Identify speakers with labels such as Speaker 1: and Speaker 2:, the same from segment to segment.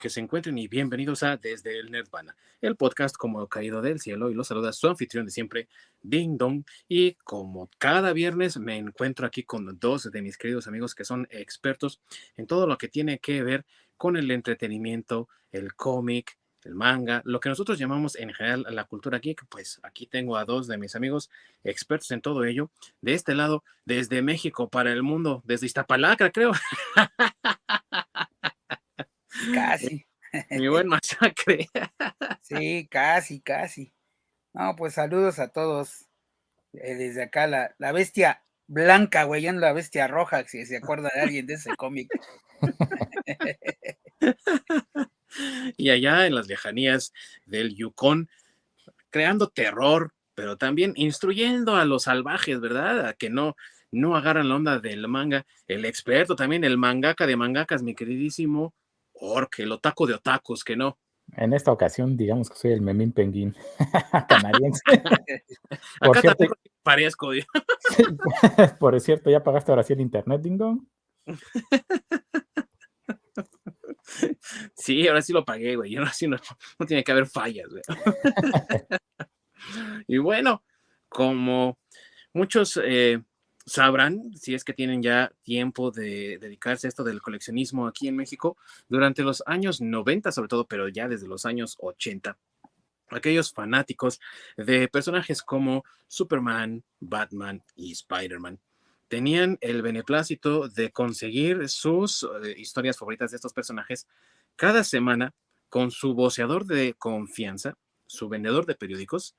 Speaker 1: que se encuentren y bienvenidos a Desde el Nerdvana, el podcast como caído del cielo y los saluda su anfitrión de siempre, Ding Dong. Y como cada viernes me encuentro aquí con dos de mis queridos amigos que son expertos en todo lo que tiene que ver con el entretenimiento, el cómic, el manga, lo que nosotros llamamos en general la cultura geek, pues aquí tengo a dos de mis amigos expertos en todo ello. De este lado, desde México para el mundo, desde Iztapalacra, creo.
Speaker 2: Casi.
Speaker 1: Mi buen masacre.
Speaker 2: Sí, casi, casi. No, pues saludos a todos. Eh, desde acá la, la bestia blanca, güey, ya no la bestia roja, si se acuerda de alguien de ese cómic.
Speaker 1: y allá en las lejanías del Yukon, creando terror, pero también instruyendo a los salvajes, ¿verdad? A que no, no agarran la onda del manga. El experto también, el mangaka de mangakas, mi queridísimo Ork, el otaku de otakus, que no.
Speaker 3: En esta ocasión, digamos que soy el memín penguín canadiense.
Speaker 1: por Acá cierto, parezco.
Speaker 3: por cierto, ¿ya pagaste ahora sí el internet, Ding Dong?
Speaker 1: Sí, ahora sí lo pagué, güey. Ahora sí no, no tiene que haber fallas, güey. y bueno, como muchos eh, sabrán, si es que tienen ya tiempo de dedicarse a esto del coleccionismo aquí en México, durante los años 90 sobre todo, pero ya desde los años 80, aquellos fanáticos de personajes como Superman, Batman y Spider-Man tenían el beneplácito de conseguir sus eh, historias favoritas de estos personajes cada semana con su voceador de confianza, su vendedor de periódicos,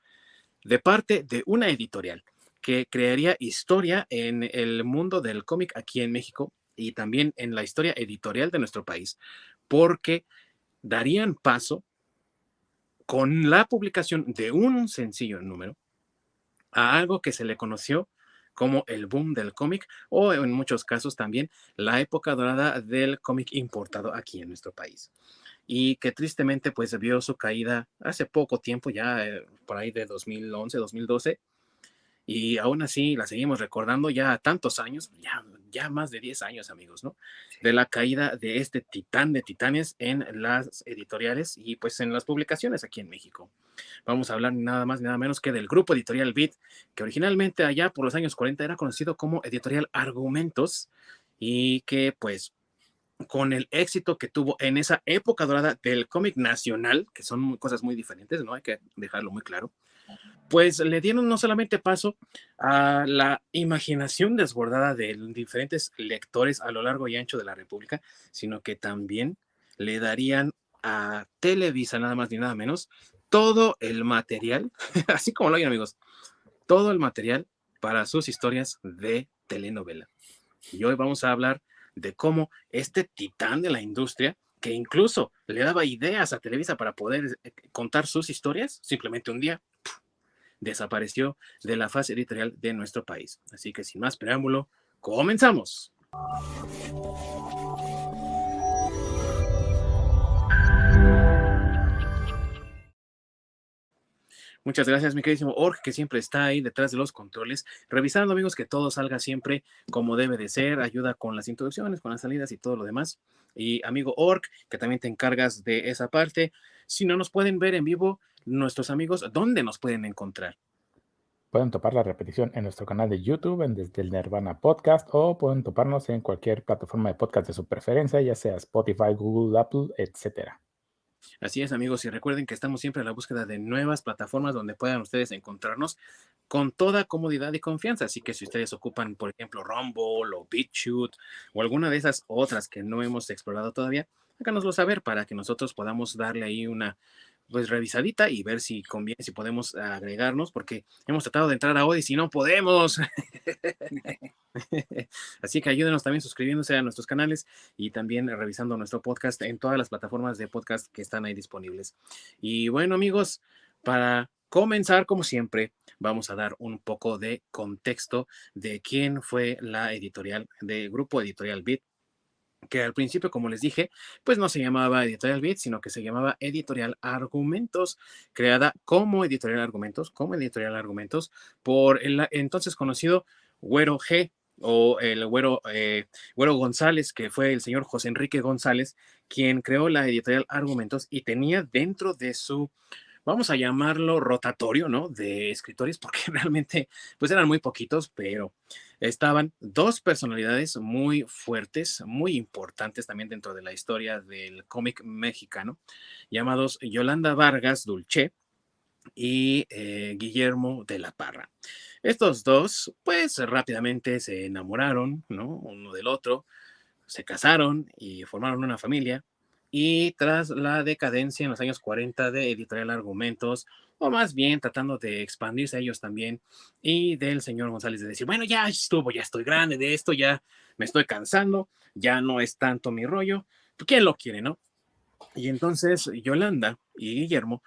Speaker 1: de parte de una editorial que crearía historia en el mundo del cómic aquí en México y también en la historia editorial de nuestro país, porque darían paso con la publicación de un sencillo número a algo que se le conoció como el boom del cómic o en muchos casos también la época dorada del cómic importado aquí en nuestro país. Y que tristemente pues vio su caída hace poco tiempo, ya eh, por ahí de 2011, 2012, y aún así la seguimos recordando ya tantos años, ya, ya más de 10 años, amigos, ¿no? De la caída de este titán de titanes en las editoriales y pues en las publicaciones aquí en México. Vamos a hablar nada más, nada menos que del grupo editorial Beat, que originalmente allá por los años 40 era conocido como editorial Argumentos y que pues con el éxito que tuvo en esa época dorada del cómic nacional, que son cosas muy diferentes, ¿no? Hay que dejarlo muy claro pues le dieron no solamente paso a la imaginación desbordada de diferentes lectores a lo largo y ancho de la República, sino que también le darían a Televisa, nada más ni nada menos, todo el material, así como lo oyen amigos, todo el material para sus historias de telenovela. Y hoy vamos a hablar de cómo este titán de la industria, que incluso le daba ideas a Televisa para poder eh, contar sus historias, simplemente un día desapareció de la fase editorial de nuestro país. Así que sin más preámbulo, comenzamos. Muchas gracias, mi queridísimo Org, que siempre está ahí detrás de los controles, revisando, amigos, que todo salga siempre como debe de ser, ayuda con las introducciones, con las salidas y todo lo demás. Y amigo Org, que también te encargas de esa parte. Si no nos pueden ver en vivo, nuestros amigos, ¿dónde nos pueden encontrar?
Speaker 3: Pueden topar la repetición en nuestro canal de YouTube, en Desde el Nirvana Podcast, o pueden toparnos en cualquier plataforma de podcast de su preferencia, ya sea Spotify, Google, Apple, etcétera.
Speaker 1: Así es, amigos, y recuerden que estamos siempre a la búsqueda de nuevas plataformas donde puedan ustedes encontrarnos con toda comodidad y confianza. Así que si ustedes ocupan, por ejemplo, Rumble o BitChute o alguna de esas otras que no hemos explorado todavía, háganoslo saber para que nosotros podamos darle ahí una pues revisadita y ver si conviene, si podemos agregarnos, porque hemos tratado de entrar a Odyssey y no podemos. Así que ayúdenos también suscribiéndose a nuestros canales y también revisando nuestro podcast en todas las plataformas de podcast que están ahí disponibles. Y bueno, amigos, para comenzar, como siempre, vamos a dar un poco de contexto de quién fue la editorial del grupo editorial Bit que al principio, como les dije, pues no se llamaba Editorial Beat, sino que se llamaba Editorial Argumentos, creada como Editorial Argumentos, como Editorial Argumentos, por el entonces conocido Güero G, o el güero, eh, güero González, que fue el señor José Enrique González, quien creó la editorial Argumentos y tenía dentro de su vamos a llamarlo rotatorio, ¿no? De escritores, porque realmente, pues eran muy poquitos, pero estaban dos personalidades muy fuertes, muy importantes también dentro de la historia del cómic mexicano, llamados Yolanda Vargas Dulce y eh, Guillermo de la Parra. Estos dos, pues rápidamente se enamoraron, ¿no? Uno del otro, se casaron y formaron una familia y tras la decadencia en los años 40 de Editorial Argumentos, o más bien tratando de expandirse a ellos también, y del señor González de decir, bueno, ya estuvo, ya estoy grande de esto, ya me estoy cansando, ya no es tanto mi rollo, ¿quién lo quiere, no? Y entonces Yolanda y Guillermo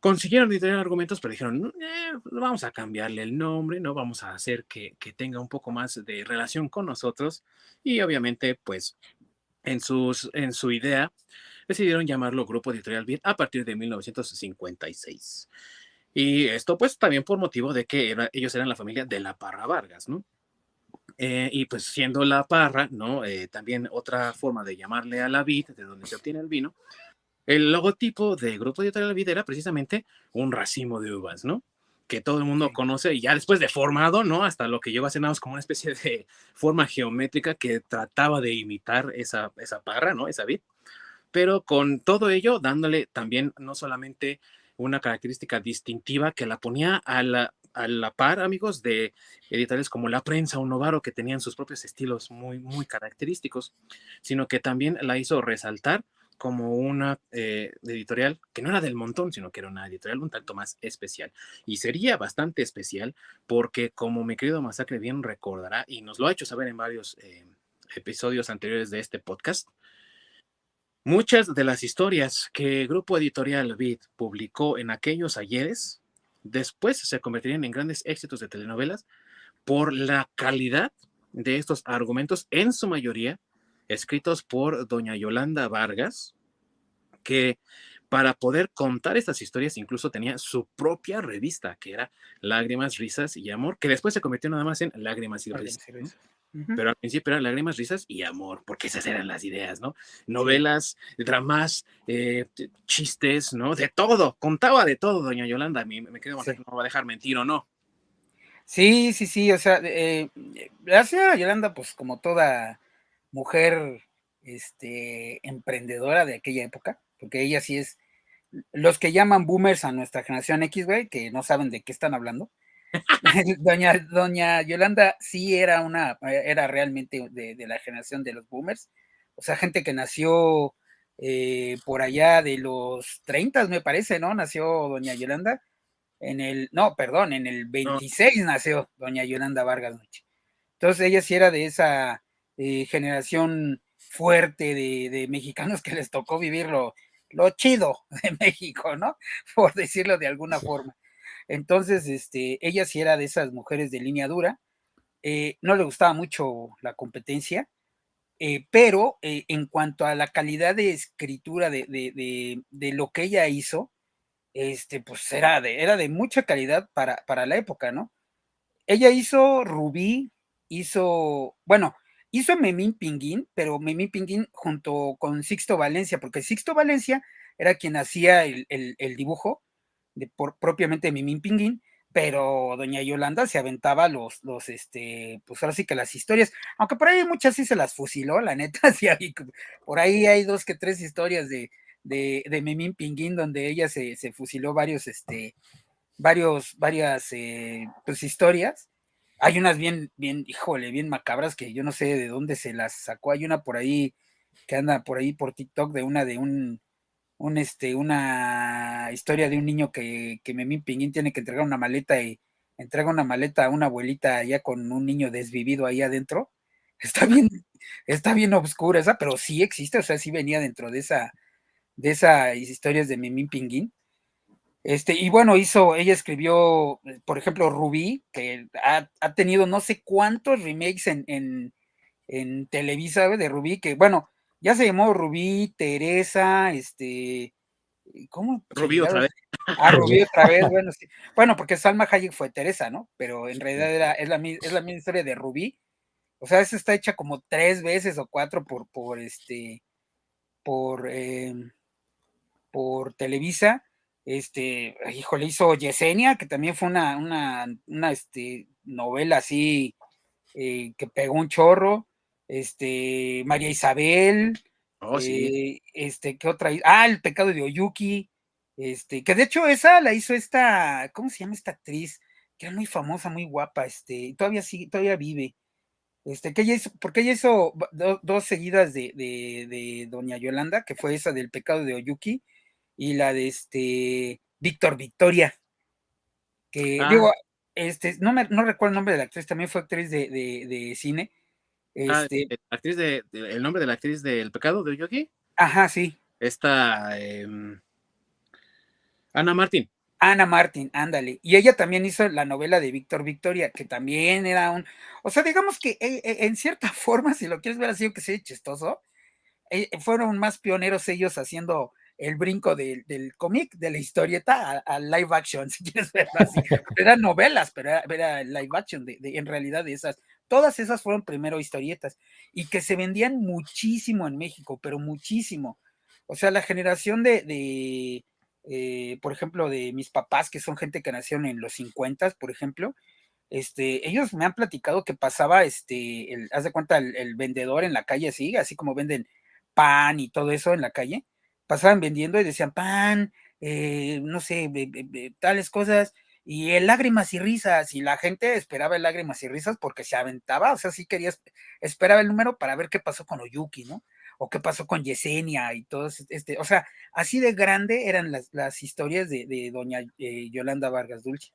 Speaker 1: consiguieron editorial argumentos, pero dijeron, eh, vamos a cambiarle el nombre, no vamos a hacer que, que tenga un poco más de relación con nosotros. Y obviamente, pues en, sus, en su idea, decidieron llamarlo Grupo Editorial Vid a partir de 1956. Y esto pues también por motivo de que ellos eran la familia de la Parra Vargas, ¿no? Eh, y pues siendo la Parra, ¿no? Eh, también otra forma de llamarle a la vid, de donde se obtiene el vino, el logotipo de Grupo Editorial Vid era precisamente un racimo de uvas, ¿no? Que todo el mundo conoce y ya después deformado, ¿no? Hasta lo que llegó a ser como una especie de forma geométrica que trataba de imitar esa, esa parra, ¿no? Esa vid, pero con todo ello dándole también no solamente una característica distintiva que la ponía a la, a la par, amigos, de editoriales como La Prensa o Novaro, que tenían sus propios estilos muy, muy característicos, sino que también la hizo resaltar como una eh, editorial que no era del montón, sino que era una editorial un tanto más especial. Y sería bastante especial porque, como mi querido Masacre bien recordará, y nos lo ha hecho saber en varios eh, episodios anteriores de este podcast, muchas de las historias que Grupo Editorial Vid publicó en aquellos ayeres, después se convertirían en grandes éxitos de telenovelas por la calidad de estos argumentos, en su mayoría escritos por doña Yolanda Vargas, que para poder contar estas historias incluso tenía su propia revista, que era Lágrimas, Risas y Amor, que después se convirtió nada más en Lágrimas y Risas. Pero al principio era Lágrimas, Risas y Amor, porque esas eran las ideas, ¿no? Novelas, dramas, eh, chistes, ¿no? De todo, contaba de todo, doña Yolanda. A mí me quedo sí. no va a dejar mentir o no.
Speaker 2: Sí, sí, sí, o sea, eh, la señora Yolanda, pues como toda mujer este, emprendedora de aquella época, porque ella sí es, los que llaman boomers a nuestra generación X, güey, que no saben de qué están hablando. doña, doña Yolanda sí era una, era realmente de, de, la generación de los boomers, o sea, gente que nació eh, por allá de los 30, me parece, ¿no? Nació doña Yolanda en el, no, perdón, en el 26 no. nació doña Yolanda Vargas Noche. Entonces ella sí era de esa eh, generación fuerte de, de, mexicanos que les tocó vivir lo, lo, chido de México, ¿no? Por decirlo de alguna forma. Entonces, este, ella sí era de esas mujeres de línea dura. Eh, no le gustaba mucho la competencia, eh, pero eh, en cuanto a la calidad de escritura de, de, de, de, lo que ella hizo, este, pues era de, era de mucha calidad para, para la época, ¿no? Ella hizo Rubí, hizo, bueno, hizo Memín Pinguín, pero Memín Pinguín junto con Sixto Valencia, porque Sixto Valencia era quien hacía el, dibujo de, propiamente de Memín Pinguín, pero doña Yolanda se aventaba los, los, este, pues ahora sí que las historias, aunque por ahí muchas sí se las fusiló, la neta, sí, hay, por ahí hay dos que tres historias de, de, de Memín Pinguín donde ella se, se fusiló varios, este, varios, varias, eh, pues historias, hay unas bien, bien, híjole, bien macabras que yo no sé de dónde se las sacó. Hay una por ahí que anda por ahí por TikTok de una de un, un este, una historia de un niño que, que Memín Pinguín tiene que entregar una maleta y entrega una maleta a una abuelita allá con un niño desvivido ahí adentro. Está bien, está bien oscura esa, pero sí existe, o sea, sí venía dentro de esa, de esas historias de Memín Pinguín. Este, y bueno, hizo, ella escribió, por ejemplo, Rubí, que ha, ha tenido no sé cuántos remakes en, en, en Televisa de Rubí, que bueno, ya se llamó Rubí, Teresa, este, ¿cómo?
Speaker 1: Rubí otra vez.
Speaker 2: Ah, Rubí otra vez, bueno, sí. Bueno, porque Salma Hayek fue Teresa, ¿no? Pero en realidad era, es, la, es la misma historia de Rubí, O sea, esa está hecha como tres veces o cuatro por, por este, por, em, por Televisa. Este, híjole, hizo Yesenia, que también fue una, una, una este, novela así eh, que pegó un chorro. Este, María Isabel.
Speaker 1: Oh, sí.
Speaker 2: eh, este, ¿qué otra? Ah, El pecado de Oyuki. Este, que de hecho esa la hizo esta, ¿cómo se llama esta actriz? Que era muy famosa, muy guapa, este, todavía sí, todavía vive. Este, que ella hizo, porque ella hizo do- dos seguidas de, de, de Doña Yolanda, que fue esa del pecado de Oyuki, y la de este Víctor Victoria, que
Speaker 1: Ah.
Speaker 2: digo, este, no me, no recuerdo el nombre de la actriz, también fue actriz de, de, de cine.
Speaker 1: Ah,
Speaker 2: Este,
Speaker 1: eh, actriz de, de- el nombre de la actriz del pecado de Yogi,
Speaker 2: ajá, sí.
Speaker 1: esta em, Ana Martín.
Speaker 2: Ana Martín, ándale. Y ella también hizo la novela de Víctor Victoria, que también era un. O sea, digamos que eh, eh, en cierta forma, si lo quieres ver así, que sea chistoso, fueron más pioneros ellos haciendo el brinco del, del cómic, de la historieta, a, a live action, si quieres verlo así. Eran novelas, pero era, era live action, de, de- en realidad de esas. Todas esas fueron primero historietas y que se vendían muchísimo en México, pero muchísimo. O sea, la generación de, de eh, por ejemplo, de mis papás, que son gente que nacieron en los 50, por ejemplo, este, ellos me han platicado que pasaba, este, el, haz de cuenta, el, el vendedor en la calle, así, así como venden pan y todo eso en la calle, pasaban vendiendo y decían pan, eh, no sé, tales cosas, y el lágrimas y risas, y la gente esperaba el lágrimas y risas porque se aventaba, o sea, sí quería, esp- esperaba el número para ver qué pasó con Oyuki, ¿no? O qué pasó con Yesenia y todo este, o sea, así de grande eran las, las historias de, de doña eh, Yolanda Vargas Dulce.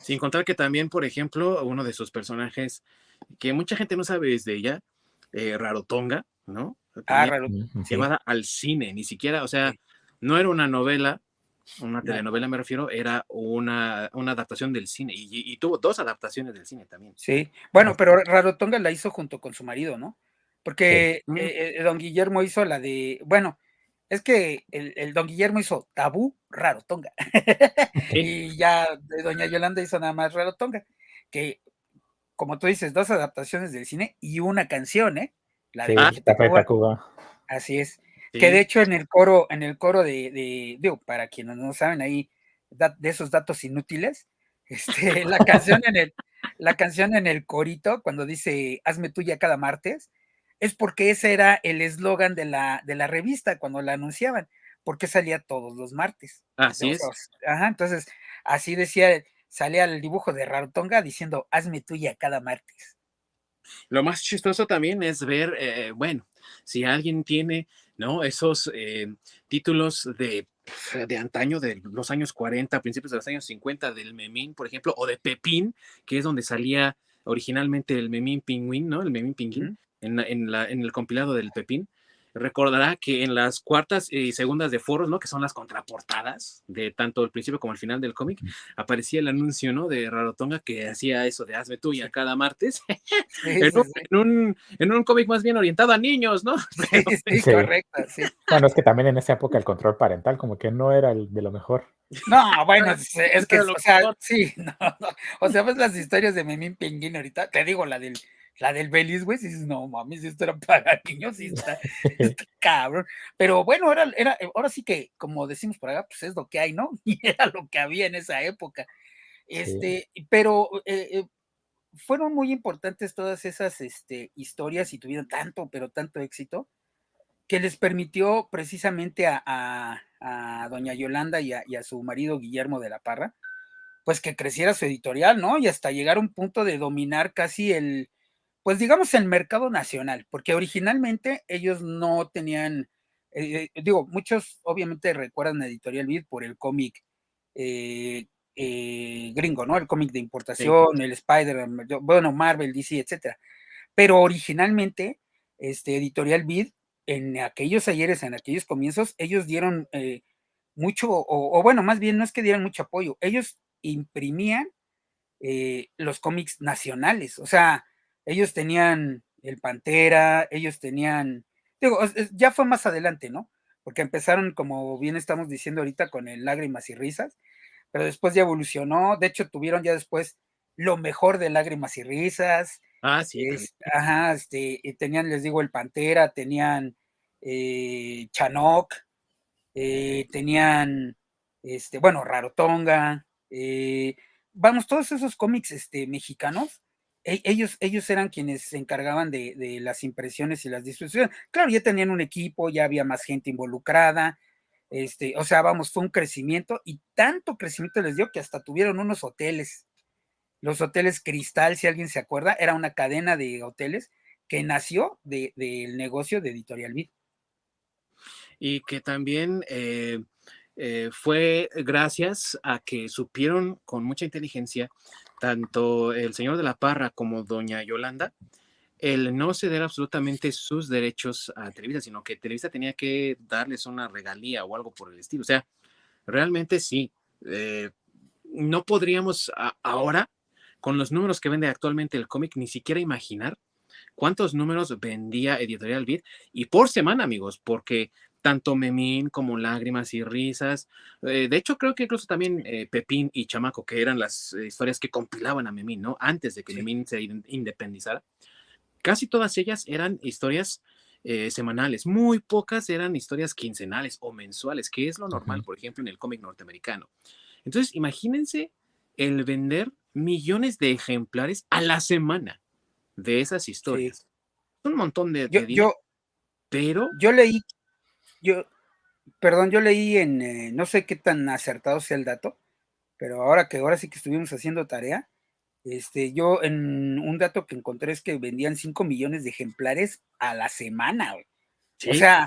Speaker 1: Sin contar que también, por ejemplo, uno de sus personajes que mucha gente no sabe es de ella, eh, Rarotonga, ¿no?
Speaker 3: Mm, sí.
Speaker 1: al cine, ni siquiera, o sea, no era una novela, una telenovela me refiero, era una, una adaptación del cine y, y tuvo dos adaptaciones del cine también.
Speaker 2: Sí, bueno, pero Rarotonga la hizo junto con su marido, ¿no? Porque
Speaker 1: Sí.
Speaker 2: eh, eh, don Guillermo hizo la de, bueno, es que el, el don Guillermo hizo Tabú Rarotonga.
Speaker 1: Sí.
Speaker 2: y ya doña Yolanda hizo nada más Rarotonga, que como tú dices, dos adaptaciones del cine y una canción, ¿eh? La de
Speaker 3: Sí,
Speaker 2: Paquita
Speaker 3: Café
Speaker 2: Cuba,
Speaker 3: Tacuba.
Speaker 2: así es.
Speaker 1: Sí.
Speaker 2: Que de hecho en el coro, en el coro de, de digo, para quienes no saben ahí, da- de esos datos inútiles, este, la canción en el, la canción en el corito, cuando dice hazme tuya cada martes, es porque ese era el eslogan de la, de la revista cuando la anunciaban, porque salía todos los martes.
Speaker 1: Así es.
Speaker 2: Ajá, entonces, así decía, salía el dibujo de Rarotonga diciendo hazme tuya cada martes.
Speaker 1: Lo más chistoso también es ver, eh, bueno, si alguien tiene, ¿no? Esos eh, títulos de, de antaño, de los años 40, principios de los años 50, del Memín, por ejemplo, o de Pepín, que es donde salía originalmente el Memín Pingüín, ¿no? El Memín Pingüín, en, la- en, la- en el compilado del Pepín. Recordará que en las cuartas y segundas de foros, ¿no? Que son las contraportadas de tanto el principio como el final del cómic, aparecía el anuncio, ¿no? De Rarotonga que hacía eso de hazme tuya cada martes
Speaker 2: Sí,
Speaker 1: en un,
Speaker 2: sí.
Speaker 1: en un, en un cómic más bien orientado a niños, ¿no?
Speaker 2: Sí, sí,
Speaker 3: Sí.
Speaker 2: correcto, sí.
Speaker 3: Bueno, es que también en esa época el control parental como que no era el de lo mejor.
Speaker 2: No, bueno, es, es que, o sea, sí, no, no. O sea, ves las historias de Memín Pinguín ahorita, te digo, la del, la del Belis, güey, si dices, no mames, esto era para niños, y está, está cabrón. Pero bueno, era, era, ahora sí que, como decimos por acá, pues es lo que hay, ¿no? Y era lo que había en esa época. Este, pero eh, eh, fueron muy importantes todas esas este, historias y tuvieron tanto, pero tanto éxito, que les permitió precisamente a, a- a doña Yolanda y a, y a su marido Guillermo de la Parra, pues que creciera su editorial, ¿no? Y hasta llegar a un punto de dominar casi el, pues digamos, el mercado nacional, porque originalmente ellos no tenían, eh, eh, digo, muchos obviamente recuerdan a Editorial Vid por el cómic eh, eh, gringo, ¿no? El cómic de importación, el Spider, bueno, Marvel, DC, etcétera. Pero originalmente, este Editorial Vid, en aquellos ayeres, en aquellos comienzos, ellos dieron mucho, o, o bueno, más bien no es que dieran mucho apoyo, ellos imprimían los cómics nacionales, o sea, ellos tenían el Pantera, ellos tenían, digo, es- es- ya fue más adelante, ¿no? Porque empezaron, como bien estamos diciendo ahorita, con el Lágrimas y Risas, pero después ya evolucionó, de hecho tuvieron ya después lo mejor de Lágrimas y Risas,
Speaker 1: Ah, sí.
Speaker 2: ajá, este, tenían, les digo, el Pantera, tenían eh, Chanok, eh, tenían, este, bueno, Rarotonga, eh, vamos, todos esos cómics este, mexicanos, ellos, ellos eran quienes se encargaban de, de, las impresiones y las distribuciones. Claro, ya tenían un equipo, ya había más gente involucrada, este, o sea, vamos, fue un crecimiento y tanto crecimiento les dio que hasta tuvieron unos hoteles. Los hoteles Cristal, si alguien se acuerda, era una cadena de hoteles que nació del de, negocio de Editorial Vid.
Speaker 1: Y que también eh, eh, fue gracias a que supieron con mucha inteligencia, tanto el señor de la Parra como doña Yolanda, el no ceder absolutamente sus derechos a Televisa, sino que Televisa tenía que darles una regalía o algo por el estilo. O sea, realmente sí. Eh, no podríamos ahora, con los números que vende actualmente el cómic, ni siquiera imaginar cuántos números vendía Editorial Beat y por semana, amigos, porque tanto Memín como Lágrimas y Risas, eh, de hecho creo que incluso también eh, Pepín y Chamaco, que eran las historias que compilaban a Memín, ¿no? Antes de que Memín se independizara. Casi todas ellas eran historias eh, semanales, muy pocas eran historias quincenales o mensuales, que es lo normal, por ejemplo, en el cómic norteamericano. Entonces, imagínense el vender millones de ejemplares a la semana de esas historias. Un montón de,
Speaker 2: yo,
Speaker 1: pero
Speaker 2: yo leí, yo, perdón, yo leí en, eh, no sé qué tan acertado sea el dato, pero ahora que ahora sí que estuvimos haciendo tarea, este, yo en un dato que encontré es que vendían 5 millones de ejemplares a la semana, güey. O sea,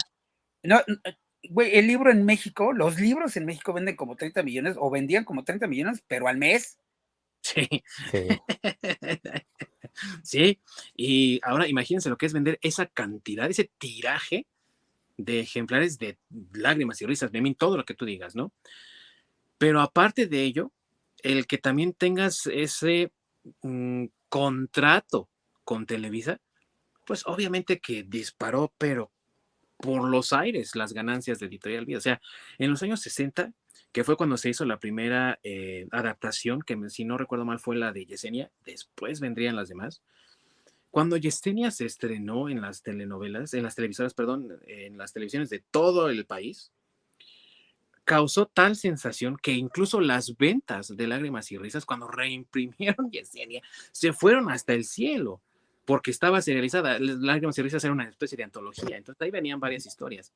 Speaker 2: no, güey, el libro en México, los libros en México venden como 30 millones o vendían como 30 millones, pero al mes.
Speaker 1: Sí. Sí. sí. Y ahora imagínense lo que es vender esa cantidad, ese tiraje de ejemplares de lágrimas y risas, de mí, todo lo que tú digas, ¿no? Pero aparte de ello, el que también tengas ese un contrato con Televisa, pues obviamente que disparó, pero por los aires las ganancias de Editorial Vida. O sea, en los años 60, que fue cuando se hizo la primera eh, adaptación, que si no recuerdo mal fue la de Yesenia, después vendrían las demás. Cuando Yesenia se estrenó en las telenovelas, en las televisoras, perdón, en las televisiones de todo el país, causó tal sensación que incluso las ventas de Lágrimas y Risas, cuando reimprimieron Yesenia, se fueron hasta el cielo, porque estaba serializada. Lágrimas y Risas era una especie de antología, entonces ahí venían varias historias.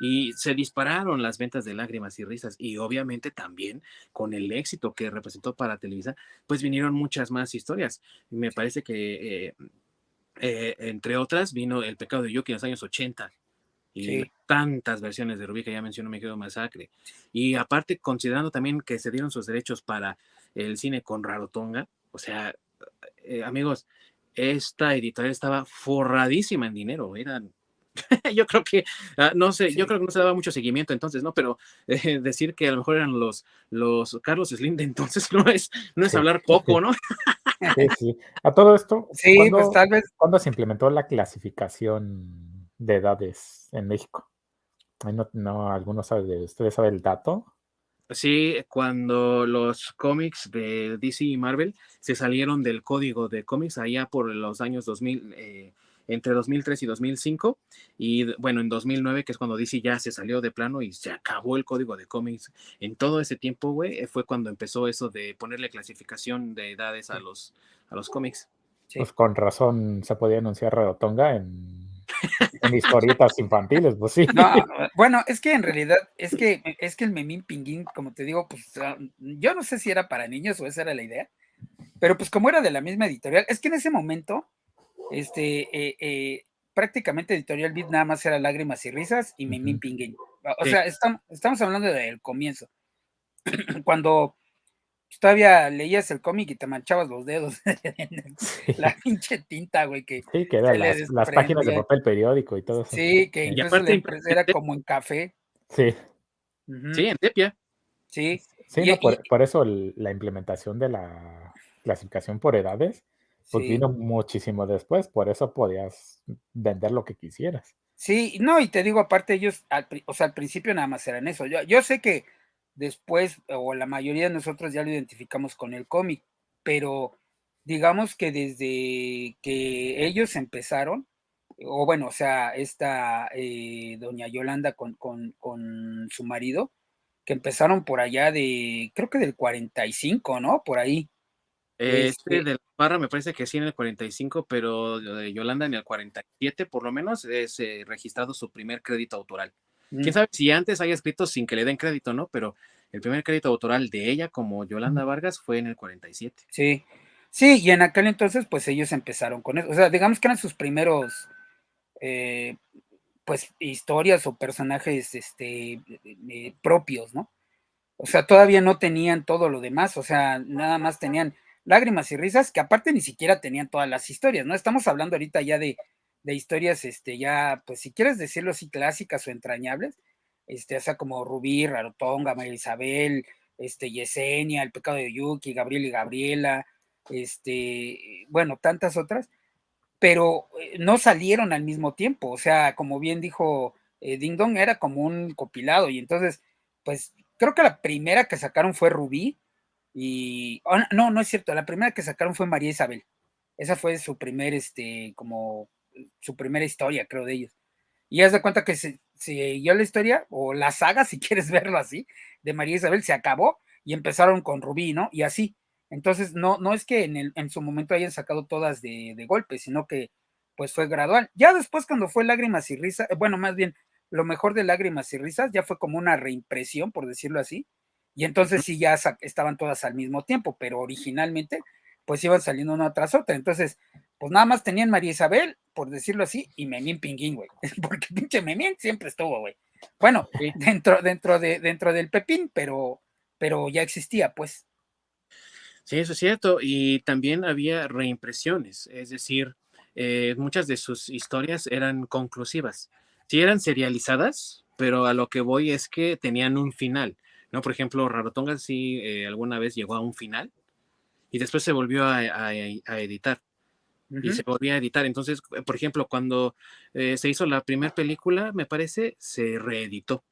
Speaker 1: Y se dispararon las ventas de Lágrimas y Risas, y obviamente también con el éxito que representó para Televisa, pues vinieron muchas más historias. Me parece que, eh, eh, entre otras, vino El pecado de Yuki en los años 80, y tantas versiones de Rubí que ya mencionó Me Quedo Masacre. Y aparte, considerando también que se dieron sus derechos para el cine con Rarotonga, o sea, eh, amigos, esta editorial estaba forradísima en dinero, eran yo creo que, ah, no sé, yo creo que no se daba mucho seguimiento entonces, ¿no? Pero eh, decir que a lo mejor eran los, los Carlos Slim de entonces no es, no es hablar poco, ¿no?
Speaker 3: sí, sí. A todo esto,
Speaker 2: sí, pues tal vez.
Speaker 3: ¿cuándo se implementó la clasificación de edades en México. No, no, ¿Alguno sabe de ustedes sabe el dato?
Speaker 1: Sí, cuando los cómics de DC y Marvel se salieron del código de cómics allá por los años 2000, eh, entre 2003 y 2005, y bueno, en 2009, que es cuando DC ya se salió de plano y se acabó el código de cómics, en todo ese tiempo, güey, fue cuando empezó eso de ponerle clasificación de edades a los, a los cómics.
Speaker 3: Pues con razón se podía anunciar Rarotonga en en historietas infantiles, pues sí.
Speaker 2: bueno, es que en realidad, es que, es que el Memín Pinguín, como te digo, pues ah, yo no sé si era para niños o esa era la idea, pero pues como era de la misma editorial, es que en ese momento, este, eh, eh, prácticamente Editorial Beat nada más era Lágrimas y Risas y Memín Pinguín. O sea, estamos, estamos hablando del comienzo. Cuando todavía leías el cómic y te manchabas los dedos. La pinche tinta, güey. Que
Speaker 3: sí, que eran las, páginas de papel periódico y todo eso.
Speaker 2: Sí, que incluso la impresa era como en café.
Speaker 3: Sí.
Speaker 1: Sí, en tepia.
Speaker 2: Sí.
Speaker 3: Sí, no, por, eso la implementación de la clasificación por edades, pues vino muchísimo después, por eso podías vender lo que quisieras.
Speaker 2: Sí, no, y te digo, aparte ellos, o sea, al principio nada más eran eso. Yo, yo sé que después, o la mayoría de nosotros ya lo identificamos con el cómic, pero digamos que desde que ellos empezaron, o bueno, o sea, esta eh, doña Yolanda con, con, su marido, que empezaron por allá de, creo que del 45, ¿no? Por ahí.
Speaker 1: Este, este de la Parra me parece que sí en el 45, pero de Yolanda en el 47 por lo menos es eh, registrado su primer crédito autoral. Quién mm. sabe si antes haya escrito sin que le den crédito, ¿no? Pero el primer crédito autoral de ella como Yolanda Vargas fue en el 47.
Speaker 2: Sí, sí, y en aquel entonces pues ellos empezaron con eso. O sea, digamos que eran sus primeros, eh, pues, historias o personajes este, eh, propios, ¿no? O sea, todavía no tenían todo lo demás, o sea, nada más tenían lágrimas y risas, que aparte ni siquiera tenían todas las historias, ¿no? Estamos hablando ahorita ya de, de historias, este, ya, pues si quieres decirlo así, clásicas o entrañables, este, o sea, como Rubí, Rarotonga, María Isabel, este, Yesenia, El pecado de Yuki, Gabriel y Gabriela, este, bueno, tantas otras, pero eh, no salieron al mismo tiempo, o sea, como bien dijo eh, Ding Dong, era como un copilado, y entonces, pues, creo que la primera que sacaron fue Rubí, y, oh, no, no es cierto, la primera que sacaron fue María Isabel, esa fue su primer, este, como, su primera historia, creo, de ellos. Y haz de cuenta que se, siguió la historia, o la saga, si quieres verlo así, de María Isabel, se acabó y empezaron con Rubí, ¿no? Y así. Entonces, no, no es que en, el, en su momento hayan sacado todas de, de golpe, sino que pues fue gradual. Ya después, cuando fue Lágrimas y Risas, eh, bueno, más bien, lo mejor de Lágrimas y Risas ya fue como una reimpresión, por decirlo así, y entonces sí ya estaban todas al mismo tiempo, pero originalmente pues iban saliendo una tras otra. Entonces, pues nada más tenían María Isabel, por decirlo así, y Memín Pinguín, güey. Porque pinche Memín siempre estuvo, güey. Bueno, dentro, dentro, de, dentro del Pepín, pero, pero ya existía, pues.
Speaker 1: Sí, eso es cierto. Y también había reimpresiones, es decir, eh, muchas de sus historias eran conclusivas. Sí eran serializadas, pero a lo que voy es que tenían un final. ¿No? Por ejemplo, Rarotonga sí eh, alguna vez llegó a un final y después se volvió a editar y se volvía a editar. Entonces, eh, por ejemplo, cuando eh, se hizo la primera película, me parece, se reeditó.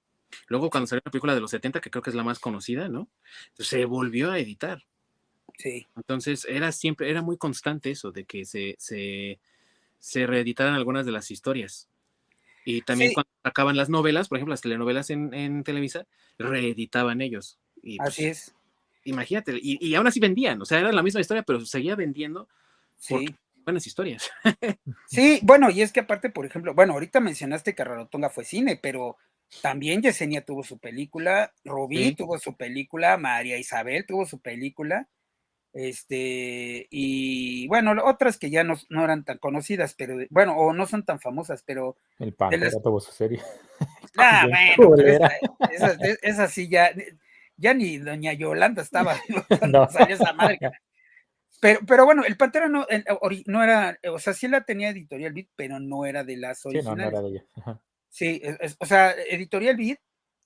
Speaker 1: Luego, cuando salió la película de los 70, que creo que es la más conocida, ¿no? Se volvió a editar.
Speaker 2: Sí.
Speaker 1: Entonces, era siempre, era muy constante eso, de que se, se, se reeditaran algunas de las historias. Y también cuando acaban las novelas, por ejemplo, las telenovelas en, en Televisa, reeditaban ellos. Y,
Speaker 2: pues, Así es.
Speaker 1: Imagínate, y, y, aún así vendían, o sea, era la misma historia, pero seguía vendiendo. Sí buenas historias.
Speaker 2: sí, bueno, y es que aparte, por ejemplo, bueno, ahorita mencionaste que Rarotonga fue cine, pero también Yesenia tuvo su película, Rubí tuvo su película, María Isabel tuvo su película, este, y bueno, otras que ya no, eran tan conocidas, pero bueno, o no son tan famosas, pero...
Speaker 3: El Pantera tuvo su serie.
Speaker 2: Ah, bueno, esa, sí ya, ya ni Doña Yolanda estaba salió esa marca. Pero, pero bueno, el Pantera no, no era, o sea, sí la tenía Editorial Beat, pero no era de las originales. Sí, no, era de ella. Sí, o sea, Editorial Beat,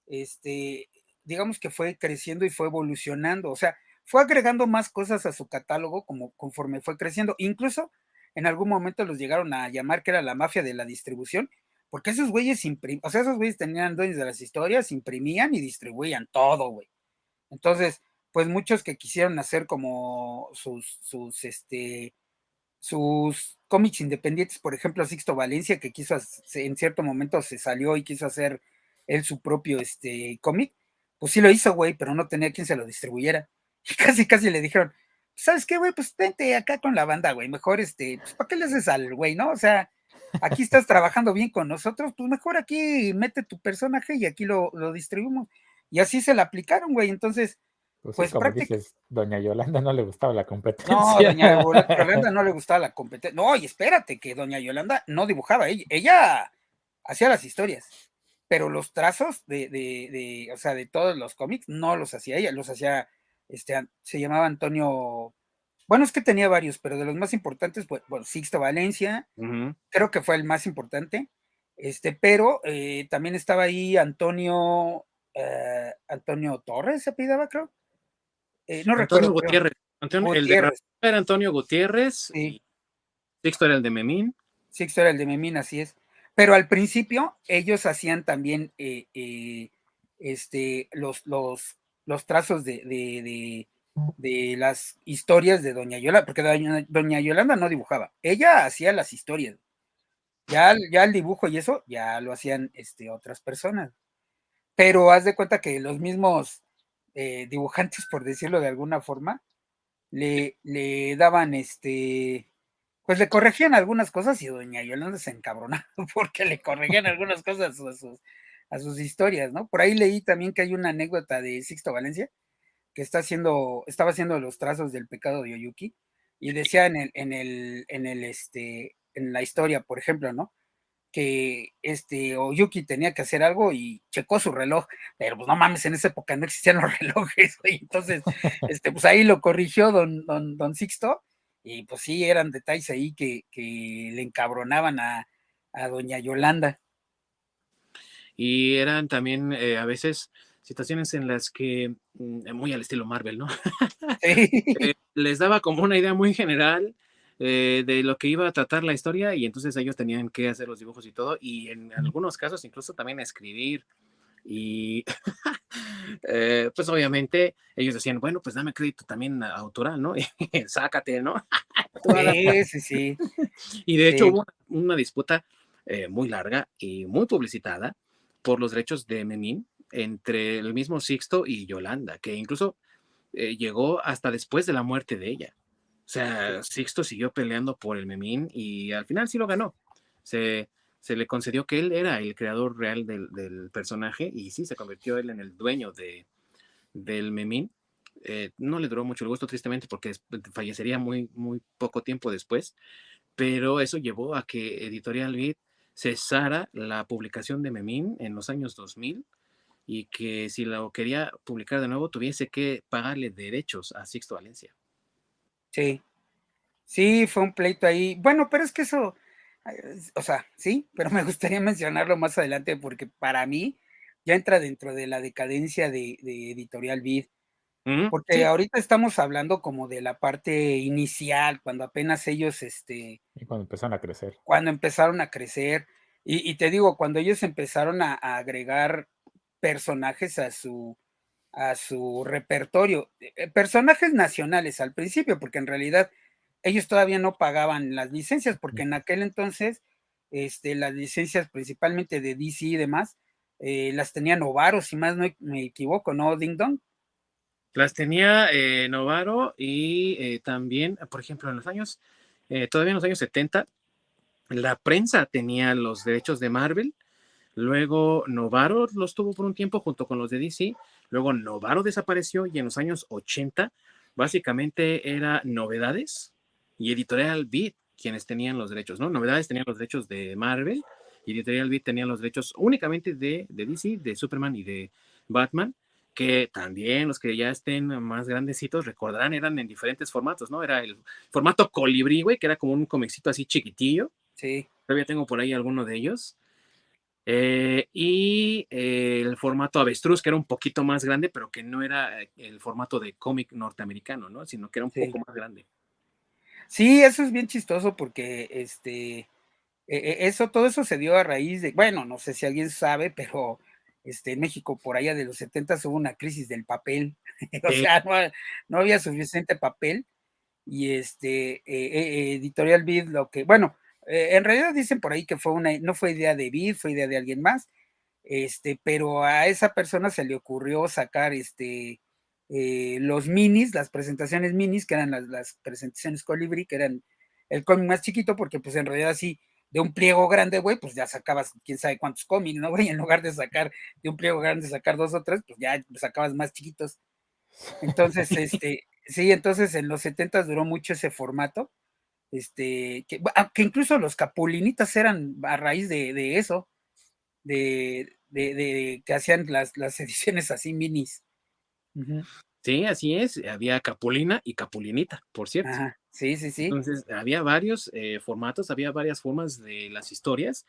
Speaker 2: este, digamos que fue creciendo y fue evolucionando, o sea, fue agregando más cosas a su catálogo como conforme fue creciendo. Incluso en algún momento los llegaron a llamar que era la mafia de la distribución, porque esos güeyes imprimían, o sea, esos güeyes tenían dueños de las historias, imprimían y distribuían todo, güey. Entonces, pues muchos que quisieron hacer como sus, sus, este, sus cómics independientes, por ejemplo, Sixto Valencia, que quiso, en cierto momento se salió y quiso hacer él su propio, este, cómic, pues sí lo hizo, güey, pero no tenía quien se lo distribuyera. Y casi, casi le dijeron, ¿sabes qué, güey? Pues vente acá con la banda, güey, mejor, este, pues, ¿para qué le haces al güey, no? O sea, aquí estás trabajando bien con nosotros, pues mejor aquí mete tu personaje y aquí lo, lo distribuimos. Y así se la aplicaron, güey, entonces
Speaker 3: pues, pues como dices, doña Yolanda no le gustaba la competencia.
Speaker 2: No, doña Yolanda no le gustaba la competencia. No, y espérate, que doña Yolanda no dibujaba, ella, ella hacía las historias, pero los trazos de, de, de, o sea, de todos los cómics no los hacía ella, los hacía, este, se llamaba Antonio, bueno, es que tenía varios, pero de los más importantes, bueno, Sixto Valencia, creo que fue el más importante, este, pero eh, también estaba ahí Antonio, eh, Antonio Torres, se pidaba, creo.
Speaker 1: Eh, no Antonio Gutiérrez. El de era Antonio Gutiérrez. Sí. Sixto era el de Memín.
Speaker 2: Sixto era el de Memín, así es. Pero al principio ellos hacían también este, los, los, los trazos de, de las historias de Doña Yolanda, porque Doña, Yolanda no dibujaba, ella hacía las historias. Ya, ya el dibujo y eso ya lo hacían este, otras personas. Pero haz de cuenta que los mismos eh, dibujantes, por decirlo de alguna forma, le, le daban este, pues le corregían algunas cosas y doña Yolanda se encabronaba porque le corregían algunas cosas a sus, a sus historias, ¿no? Por ahí leí también que hay una anécdota de Sixto Valencia que está haciendo, estaba haciendo los trazos del pecado de Oyuki y decía en el, en el, en el, este, en la historia, por ejemplo, ¿no? Que este Oyuki tenía que hacer algo y checó su reloj, pero pues no mames, en esa época no existían los relojes. Entonces, este, pues ahí lo corrigió don, don, don Sixto y pues sí, eran detalles ahí que, le encabronaban a, doña Yolanda.
Speaker 1: Y eran también eh, a veces situaciones en las que, mm, muy al estilo Marvel, ¿no? Eh, les daba como una idea muy general eh, de lo que iba a tratar la historia y entonces ellos tenían que hacer los dibujos y todo y en algunos casos incluso también escribir y eh, pues obviamente ellos decían, bueno, pues dame crédito también autoral, ¿no? Sácate, ¿no?
Speaker 2: sí, sí, sí.
Speaker 1: Y de hecho hubo una disputa eh, muy larga y muy publicitada por los derechos de Memín entre el mismo Sixto y Yolanda, que incluso eh, llegó hasta después de la muerte de ella. O sea, Sixto siguió peleando por el Memín y al final sí lo ganó. Se, se le concedió que él era el creador real del, personaje y sí, se convirtió él en el dueño de, del memín. Eh, no le duró mucho el gusto, tristemente, porque fallecería muy, muy poco tiempo después, pero eso llevó a que Editorial Beat cesara la publicación de Memín en los años 2000 y que si lo quería publicar de nuevo tuviese que pagarle derechos a Sixto Valencia.
Speaker 2: Sí, sí, fue un pleito ahí. Bueno, pero es que eso, o sea, sí, pero me gustaría mencionarlo más adelante porque para mí ya entra dentro de la decadencia de, Editorial Vid. Porque ahorita estamos hablando como de la parte inicial, cuando apenas ellos, este...
Speaker 3: Y cuando empezaron a crecer.
Speaker 2: Cuando empezaron a crecer. Y, te digo, cuando ellos empezaron a, agregar personajes a su, a su repertorio, eh, personajes nacionales al principio, porque en realidad ellos todavía no pagaban las licencias, porque en aquel entonces este, las licencias principalmente de DC y demás, eh, las tenía Novaro, si más no me equivoco, ¿no, Ding Dong?
Speaker 1: Las tenía eh, Novaro y eh, también, por ejemplo, en los años, todavía en los años 70, la prensa tenía los derechos de Marvel, luego Novaro los tuvo por un tiempo junto con los de DC, luego Novaro desapareció y en los años 80 básicamente era novedades, y Editorial Beat quienes tenían los derechos, ¿no? Novedades tenían los derechos de Marvel y Editorial Beat tenían los derechos únicamente de, de DC, de Superman y de Batman, que también los que ya estén más grandecitos recordarán eran en diferentes formatos, ¿no? Era el formato colibrí, güey, que era como un comicito así chiquitillo.
Speaker 2: Sí.
Speaker 1: Todavía tengo por ahí alguno de ellos. Eh, y el formato avestruz, que era un poquito más grande, pero que no era el formato de cómic norteamericano, ¿no? Sino que era un poco más grande.
Speaker 2: Sí, eso es bien chistoso porque este, e, e, eso, todo eso se dio a raíz de, bueno, no sé si alguien sabe, pero este, en México por allá de los 70 hubo una crisis del papel, o sea, no, había suficiente papel y este, e, Editorial Vid lo que, bueno, en realidad dicen por ahí que fue una, no fue idea de Vid, fue idea de alguien más, este, pero a esa persona se le ocurrió sacar este, eh, los minis, las presentaciones minis, que eran las, presentaciones colibrí, que eran el cómic más chiquito, porque pues en realidad sí, de un pliego grande, güey, pues ya sacabas quién sabe cuántos cómics, ¿no, güey? En lugar de sacar de un pliego grande, sacar dos o tres, pues ya sacabas más chiquitos. Entonces, este, sí, entonces en los 70 duró mucho ese formato, este, que, ah, que incluso los capulinitas eran a raíz de, eso, de, de, que hacían las, las ediciones así minis.
Speaker 1: Sí, así es. Había Capulina y Capulinita, por cierto.
Speaker 2: Sí, sí, sí.
Speaker 1: Entonces, había varios eh, formatos, había varias formas de las historias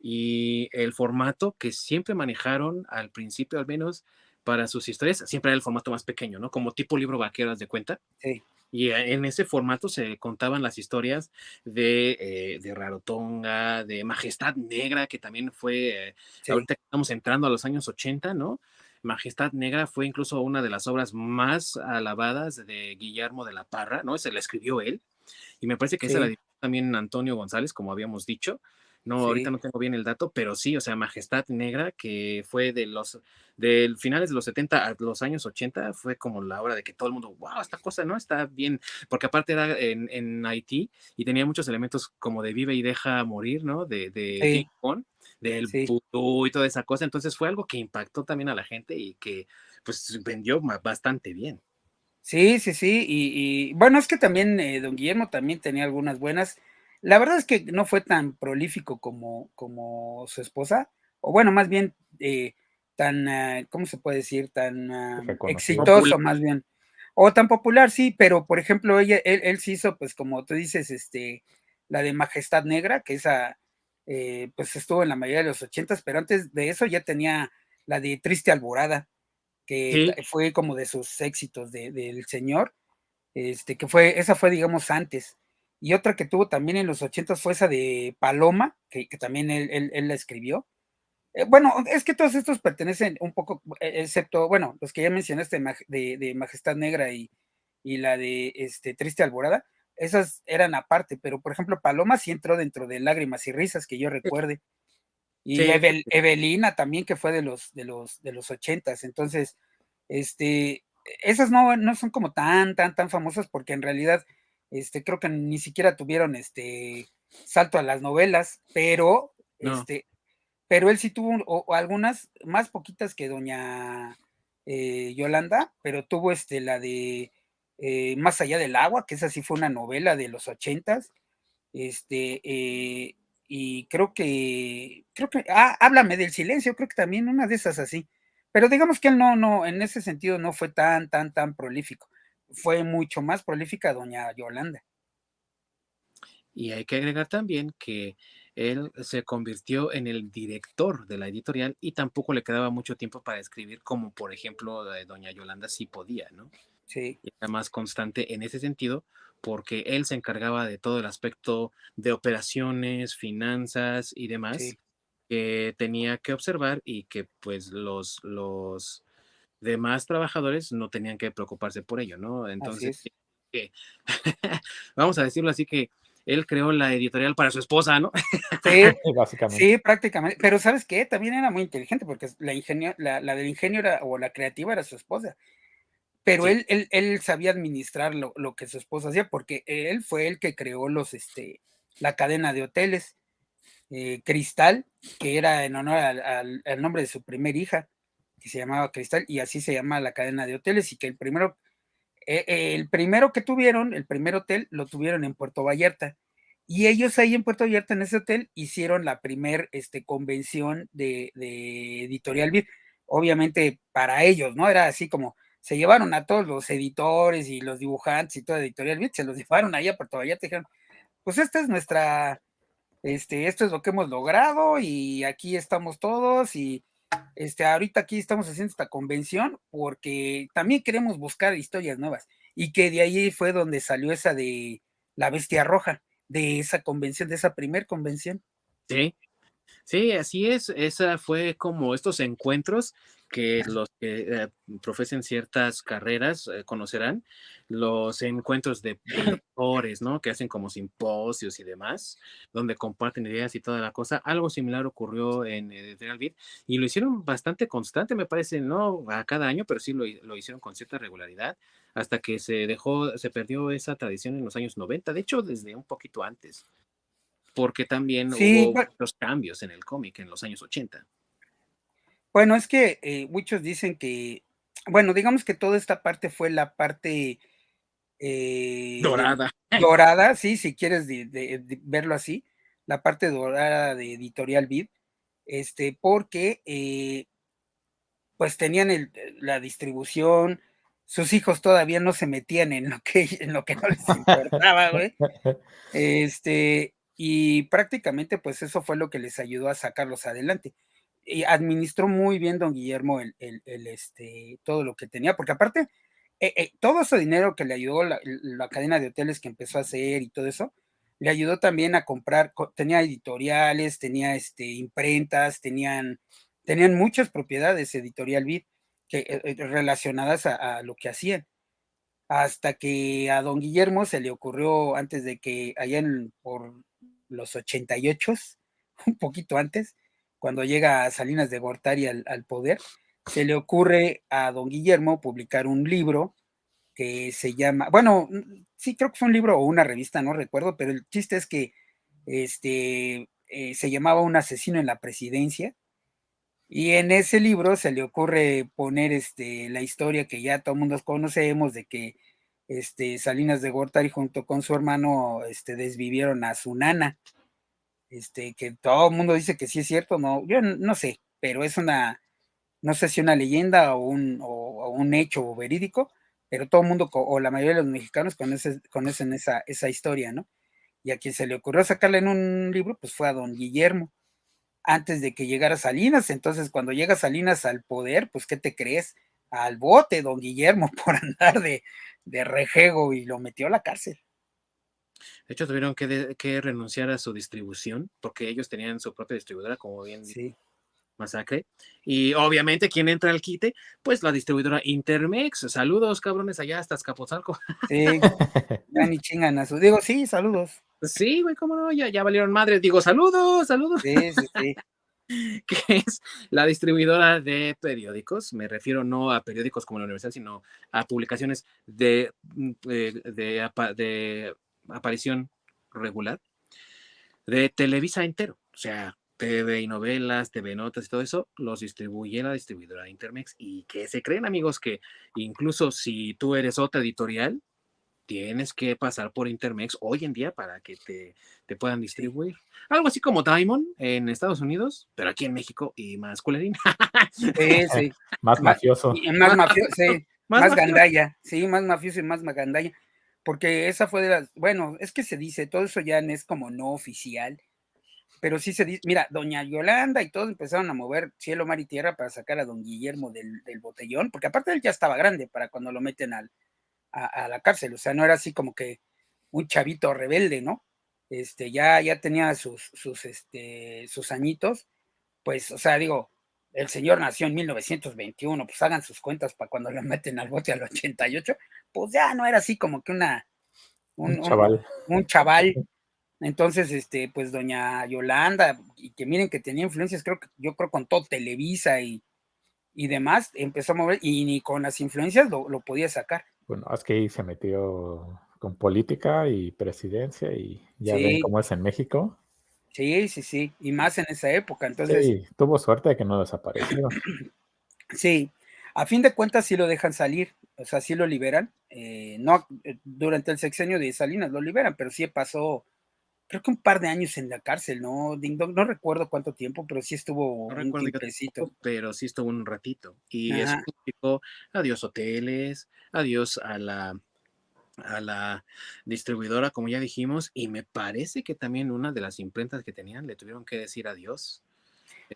Speaker 1: y el formato que siempre manejaron al principio, al menos para sus historias, siempre era el formato más pequeño, ¿no? Como tipo libro vaqueras de cuenta.
Speaker 2: Sí.
Speaker 1: Y en ese formato se contaban las historias de, eh, de Rarotonga, de Majestad Negra, que también fue, eh, ahorita estamos entrando a los años 80, ¿no? Majestad Negra fue incluso una de las obras más alabadas de Guillermo de la Parra, ¿no? Se la escribió él. Y me parece que esa la dirigió también Antonio González, como habíamos dicho. No, ahorita no tengo bien el dato, pero sí, o sea, Majestad Negra, que fue de los, del finales de los 70 a los años 80, fue como la hora de que todo el mundo, wow, esta cosa no está bien, porque aparte era en, en Haití y tenía muchos elementos como de vive y deja morir, ¿no? De, de del y toda esa cosa, entonces fue algo que impactó también a la gente y que pues vendió bastante bien.
Speaker 2: Sí, sí, sí, y, bueno, es que también eh, don Guillermo también tenía algunas buenas, la verdad es que no fue tan prolífico como, como su esposa, o bueno, más bien eh, tan, ah, ¿cómo se puede decir? Tan ah, exitoso, más bien. O tan popular, sí, pero por ejemplo, ella, él, él se hizo, pues como tú dices, este, la de Majestad Negra, que esa, eh, pues estuvo en la mayoría de los ochentas, pero antes de eso ya tenía la de Triste Alborada, que fue como de sus éxitos del señor, este, que fue, esa fue, digamos, antes. Y otra que tuvo también en los ochentas fue esa de Paloma, que, también él, la escribió. Eh, bueno, es que todos estos pertenecen un poco, eh, excepto, bueno, los que ya mencionaste de, de Majestad Negra y, la de este, Triste Alborada, esas eran aparte, pero por ejemplo, Paloma sí entró dentro de Lágrimas y Risas, que yo recuerde. Y Evelina también, que fue de los, de los, de los ochentas. Entonces, este, esas no, no son como tan, tan, tan famosas porque en realidad este, creo que ni siquiera tuvieron este salto a las novelas, pero este, pero él sí tuvo algunas más poquitas que doña eh, Yolanda, pero tuvo este la de eh, Más allá del agua, que esa sí fue una novela de los ochentas, este, eh, y creo que, creo que, ah, háblame del silencio, creo que también una de esas así, pero digamos que él no, no, en ese sentido no fue tan, tan, tan prolífico fue mucho más prolífica doña Yolanda.
Speaker 1: Y hay que agregar también que él se convirtió en el director de la editorial y tampoco le quedaba mucho tiempo para escribir, como por ejemplo doña Yolanda sí podía, ¿no?
Speaker 2: Sí.
Speaker 1: era más constante en ese sentido porque él se encargaba de todo el aspecto de operaciones, finanzas y demás que tenía que observar y que pues los, los demás trabajadores no tenían que preocuparse por ello, ¿no? Entonces, vamos a decirlo así que él creó la editorial para su esposa, ¿no?
Speaker 2: Sí, básicamente. Sí, prácticamente. Pero ¿sabes qué? También era muy inteligente porque la, ingenio, la, del ingenio era, o la creativa era su esposa. Pero él, él, él, sabía administrar lo, lo, que su esposa hacía porque él fue el que creó los, este, la cadena de hoteles. Eh, Cristal, que era en honor al, al nombre de su primer hija que se llamaba Cristal y así se llama la cadena de hoteles y que el primero, eh, el primero que tuvieron, el primer hotel, lo tuvieron en Puerto Vallarta. Y ellos ahí en Puerto Vallarta, en ese hotel, hicieron la primer este, convención de, de Editorial Vid. Obviamente para ellos, ¿no? Era así como, se llevaron a todos los editores y los dibujantes y todo Editorial se los llevaron ahí a Puerto Vallarta y dijeron, pues esta es nuestra, este, esto es lo que hemos logrado y aquí estamos todos y este, ahorita aquí estamos haciendo esta convención porque también queremos buscar historias nuevas y que de ahí fue donde salió esa de la bestia roja, de esa convención, de esa primer convención.
Speaker 1: Sí, sí, así es, esa fue como estos encuentros que los que eh, profesen ciertas carreras eh, conocerán, los encuentros de doctores, ¿no? Que hacen como simposios y demás, donde comparten ideas y toda la cosa. Algo similar ocurrió en Editorial Vid y lo hicieron bastante constante, me parece, no a cada año, pero sí lo, lo, hicieron con cierta regularidad, hasta que se dejó, se perdió esa tradición en los años 90, de hecho, desde un poquito antes, porque también hubo muchos cambios en el cómic en los años 80.
Speaker 2: Bueno, es que eh, muchos dicen que, bueno, digamos que toda esta parte fue la parte
Speaker 1: eh, dorada.
Speaker 2: Dorada, sí, si quieres verlo así, la parte dorada de Editorial Vid, este, porque eh, pues tenían la distribución, sus hijos todavía no se metían en lo que, en lo que no les importaba, güey. Este, y prácticamente pues eso fue lo que les ayudó a sacarlos adelante y administró muy bien don Guillermo el, este, todo lo que tenía, porque aparte, eh, eh, todo ese dinero que le ayudó la, cadena de hoteles que empezó a hacer y todo eso, le ayudó también a comprar, tenía editoriales, tenía este, imprentas, tenían, tenían muchas propiedades editorial Vid, que, relacionadas a, lo que hacían. Hasta que a don Guillermo se le ocurrió, antes de que allá en, por los 88, un poquito antes, cuando llega Salinas de Gortari al, poder, se le ocurre a don Guillermo publicar un libro que se llama, bueno, sí creo que fue un libro o una revista, no recuerdo, pero el chiste es que este, eh, se llamaba Un asesino en la presidencia. Y en ese libro se le ocurre poner este, la historia que ya todo conocemos de que este, Salinas de Gortari junto con su hermano este, desvivieron a su nana. Este, que todo el mundo dice que sí es cierto, no, yo no sé, pero es una, no sé si una leyenda o un, o un hecho verídico, pero todo el mundo, o la mayoría de los mexicanos conocen, conocen esa, esa historia, ¿no? Y a quien se le ocurrió sacarla en un libro, pues fue a don Guillermo, antes de que llegara Salinas. Entonces, cuando llega Salinas al poder, pues, ¿qué te crees? Al bote, don Guillermo, por andar de, de rejego y lo metió a la cárcel.
Speaker 1: De hecho, tuvieron que, que, renunciar a su distribución porque ellos tenían su propia distribuidora, como bien sí. Masacre. Y obviamente, ¿quién entra al quite? Pues la distribuidora Intermex. Saludos, cabrones, allá hasta Escapozalco.
Speaker 2: Sí, ya ni chingan a su. Digo, sí, saludos.
Speaker 1: Sí, güey, cómo no, ya, ya valieron madres. Digo, saludos, saludos.
Speaker 2: Sí, sí, sí.
Speaker 1: que es la distribuidora de periódicos. Me refiero no a periódicos como la universidad, sino a publicaciones de, mm, de, de, de aparición regular de Televisa entero. O sea, TV y novelas, TV notas y todo eso, los distribuye la distribuidora Intermex. Y que se creen, amigos, que incluso si tú eres otra editorial, tienes que pasar por Intermex hoy en día para que te, te puedan distribuir. Algo así como Diamond en Estados Unidos, pero aquí en México y más culerín.
Speaker 2: Sí, sí.
Speaker 3: más mafioso.
Speaker 2: más mafioso, sí. Más, gandalla, sí, más mafioso y más gandalla. Porque esa fue de las, bueno, es que se dice, todo eso ya es como no oficial, pero sí se dice, mira, doña Yolanda y todos empezaron a mover cielo, mar y tierra para sacar a don Guillermo del, botellón, porque aparte él ya estaba grande para cuando lo meten al, a, la cárcel, o sea, no era así como que un chavito rebelde, ¿no? Este, ya, ya tenía sus, sus, este, sus añitos, pues, o sea, digo, el señor nació en 1921, pues hagan sus cuentas para cuando lo meten al bote al 88, pues ya no era así como que una...
Speaker 3: Un, chaval.
Speaker 2: un chaval entonces, este, pues doña Yolanda, y que miren que tenía influencias, creo que yo creo con todo Televisa y, y demás, empezó a mover y ni con las influencias lo, podía sacar.
Speaker 3: Bueno, es que ahí se metió con política y presidencia y ya ven cómo es en México.
Speaker 2: Sí, sí, sí, y más en esa época. Entonces,
Speaker 3: sí, tuvo suerte de que no desapareció.
Speaker 2: sí, a fin de cuentas sí lo dejan salir, o sea, sí lo liberan. Eh, no eh, durante el sexenio de Salinas lo liberan, pero sí pasó creo que un par de años en la cárcel, ¿no? no recuerdo cuánto tiempo, pero sí estuvo
Speaker 1: no un tiempecito. Pero sí estuvo un ratito. Y eso significó adiós hoteles, adiós a la a la distribuidora, como ya dijimos, y me parece que también una de las imprentas que tenían le tuvieron que decir adiós.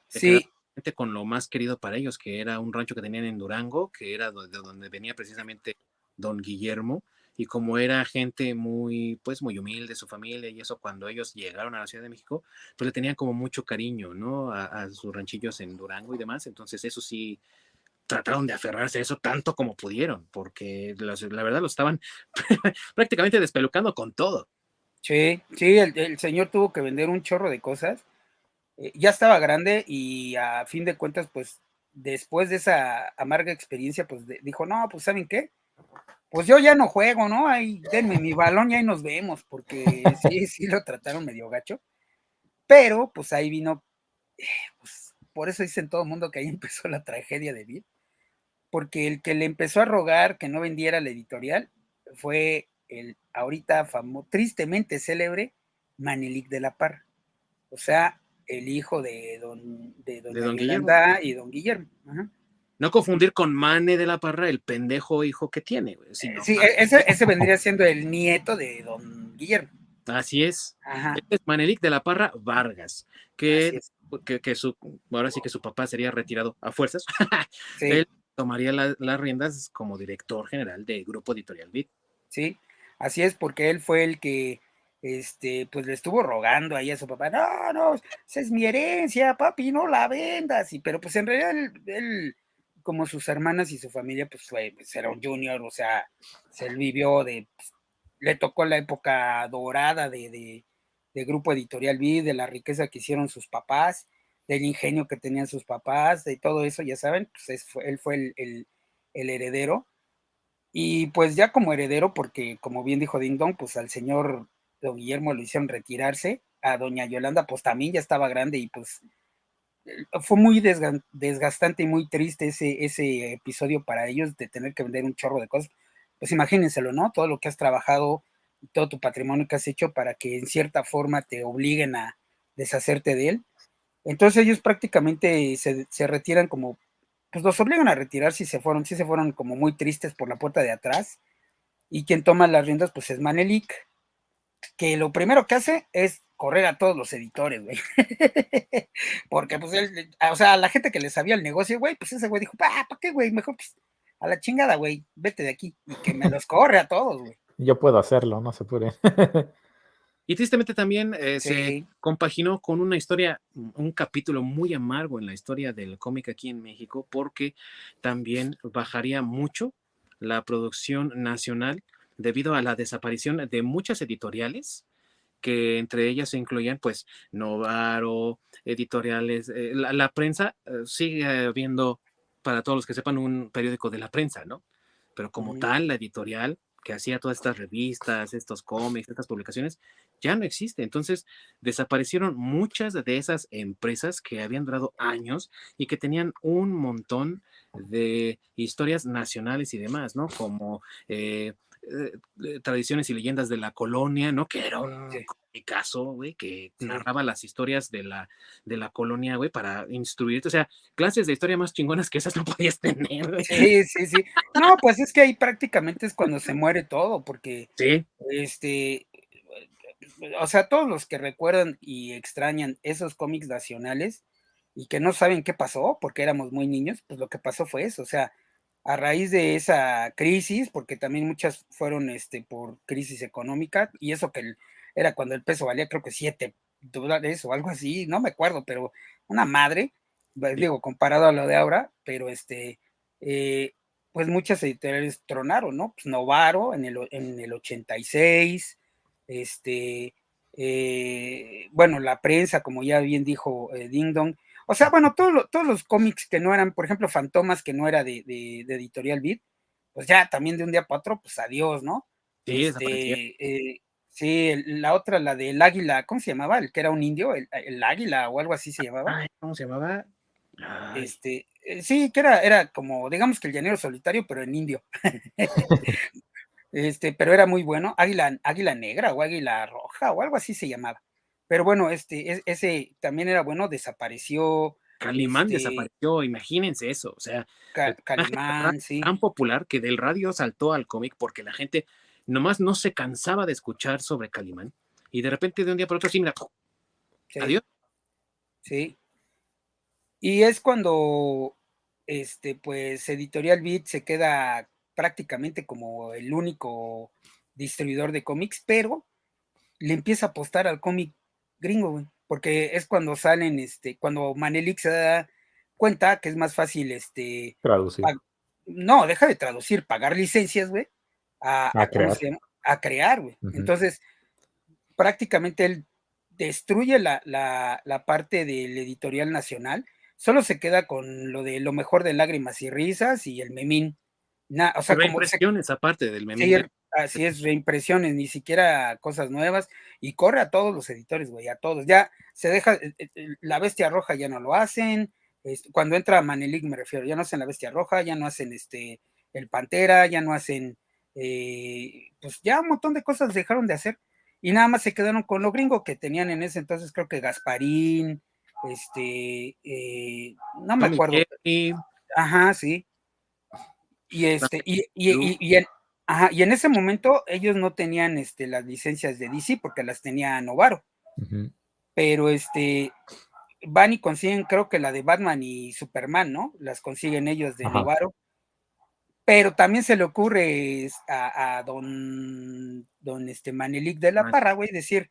Speaker 2: Sí.
Speaker 1: Con lo más querido para ellos, que era un rancho que tenían en Durango, que era de donde venía precisamente don Guillermo, y como era gente muy, pues muy humilde, su familia y eso, cuando ellos llegaron a la Ciudad de México, pues le tenían como mucho cariño, ¿no? A, sus ranchillos en Durango y demás, entonces eso sí, trataron de aferrarse a eso tanto como pudieron, porque la, verdad lo estaban prácticamente despelucando con todo.
Speaker 2: Sí, sí, el, señor tuvo que vender un chorro de cosas. Eh, ya estaba grande y a fin de cuentas, pues después de esa amarga experiencia, pues dijo, no, pues ¿saben qué? pues yo ya no juego, ¿no? Ahí denme mi balón y ahí nos vemos, porque sí, sí lo trataron medio gacho. Pero, pues ahí vino, eh, pues, por eso dicen todo el mundo que ahí empezó la tragedia de Bill, porque el que le empezó a rogar que no vendiera la editorial fue el ahorita famoso, tristemente célebre Manelik de la Parra, o sea, el hijo de don, de don, Guillermo. y don Guillermo. Ajá.
Speaker 1: No confundir con Mane de la Parra, el pendejo hijo que tiene.
Speaker 2: sí, e-, ese, vendría siendo el nieto de don Guillermo.
Speaker 1: Así es. Este es Manelik de la Parra Vargas, que, que, su, ahora sí que su papá sería retirado a fuerzas. Él tomaría las riendas como director general del grupo editorial BIT.
Speaker 2: Sí, así es, porque él fue el que este, pues le estuvo rogando ahí a su papá, no, no, esa es mi herencia, papi, no la vendas, y, pero pues en realidad él como sus hermanas y su familia, pues fue, pues, era un junior, o sea, se vivió de, pues, le tocó la época dorada de, de, Grupo Editorial B, de la riqueza que hicieron sus papás, del ingenio que tenían sus papás, de todo eso, ya saben, pues él fue el, heredero. Y pues ya como heredero, porque como bien dijo Ding Dong, pues al señor don Guillermo lo hicieron retirarse, a doña Yolanda pues también ya estaba grande y pues eh, fue muy desgastante y muy triste ese, ese episodio para ellos de tener que vender un chorro de cosas. Pues imagínenselo, ¿no? Todo lo que has trabajado, todo tu patrimonio que has hecho para que en cierta forma te obliguen a deshacerte de él. Entonces ellos prácticamente se, se retiran como, pues los obligan a retirarse y se fueron, sí se fueron como muy tristes por la puerta de atrás. Y quien toma las riendas, pues es Manelik, que lo primero que hace es correr a todos los editores, güey. Porque, pues, él, o sea, la gente que le sabía el negocio, güey, pues ese güey dijo, ¿para qué, güey? Mejor, pues, a la chingada, güey, vete de aquí. Y que me los corre a todos, güey.
Speaker 3: Yo puedo hacerlo, no se puede.
Speaker 1: y tristemente también eh, se compaginó con una historia, un capítulo muy amargo en la historia del cómic aquí en México, porque también bajaría mucho la producción nacional debido a la desaparición de muchas editoriales que entre ellas se incluían pues Novaro, editoriales, eh, la, prensa eh, sigue habiendo, para todos los que sepan, un periódico de la prensa, ¿no? Pero como tal, la editorial que hacía todas estas revistas, estos cómics, estas publicaciones, ya no existe. Entonces, desaparecieron muchas de esas empresas que habían durado años y que tenían un montón de historias nacionales y demás, ¿no? Como eh, eh, tradiciones y leyendas de la colonia, ¿no? Que era un caso, güey, que narraba las historias de la, de la colonia, güey, para instruirte. O sea, clases de historia más chingonas que esas no podías tener,
Speaker 2: Sí, sí, sí. No, pues es que ahí prácticamente es cuando se muere todo, porque,
Speaker 1: sí.
Speaker 2: este, o sea, todos los que recuerdan y extrañan esos cómics nacionales y que no saben qué pasó, porque éramos muy niños, pues lo que pasó fue eso, o sea, a raíz de esa crisis, porque también muchas fueron este, por crisis económica, y eso que era cuando el peso valía creo que 7 dólares o algo así, no me acuerdo, pero una madre, digo, comparado a lo de ahora, pero este, eh, pues muchas editoriales tronaron, ¿no? Pues Novaro en el, en el 86, este, eh, bueno, la prensa, como ya bien dijo eh, Ding Dong, o sea, bueno, todos los cómics que no eran, por ejemplo, Fantomas, que no era de, Editorial Beat, pues ya también de un día para otro, pues adiós, ¿no?
Speaker 1: Sí, este,
Speaker 2: eh, sí, la otra, la del águila, ¿cómo se llamaba? El que era un indio, el, águila o algo así se llamaba.
Speaker 1: ¿Cómo se llamaba?
Speaker 2: Este, eh, sí, que era, era como, digamos que el llanero solitario, pero en indio. este, pero era muy bueno, águila, águila negra o águila roja o algo así se llamaba. Pero bueno, este, ese también era bueno, desapareció.
Speaker 1: Calimán este desapareció, imagínense eso, o sea,
Speaker 2: Calimán, sí.
Speaker 1: Tan popular que del radio saltó al cómic porque la gente nomás no se cansaba de escuchar sobre Calimán y de repente de un día para otro, sí, mira, adiós.
Speaker 2: Sí. Y es cuando, este, pues, Editorial Beat se queda prácticamente como el único distribuidor de cómics, pero le empieza a apostar al cómic gringo, güey, porque es cuando salen, este, cuando Manelix se da cuenta que es más fácil, este,
Speaker 3: traducir.
Speaker 2: no, deja de traducir, pagar licencias, güey, a, a, crear. güey. Entonces, prácticamente él destruye la, la, la, parte del editorial nacional, solo se queda con lo de lo mejor de lágrimas y risas y el memín. o sea, como
Speaker 1: esa parte del memín.
Speaker 2: Así es, reimpresiones, ni siquiera cosas nuevas, y corre a todos los editores, güey, a todos. Ya se deja, eh, eh, la bestia roja ya no lo hacen, cuando entra Manelik me refiero, ya no hacen la bestia roja, ya no hacen este el Pantera, ya no hacen, eh, pues ya un montón de cosas dejaron de hacer, y nada más se quedaron con lo gringo que tenían en ese entonces, creo que Gasparín, este, no me acuerdo. Ajá, sí. Y este, y, y, y, Ajá, y en ese momento ellos no tenían este, las licencias de DC porque las tenía Novaro. Pero este, van y consiguen, creo que la de Batman y Superman, ¿no? Las consiguen ellos de Novaro. Pero también se le ocurre a, don, don este Manelik de la Parra, güey, decir,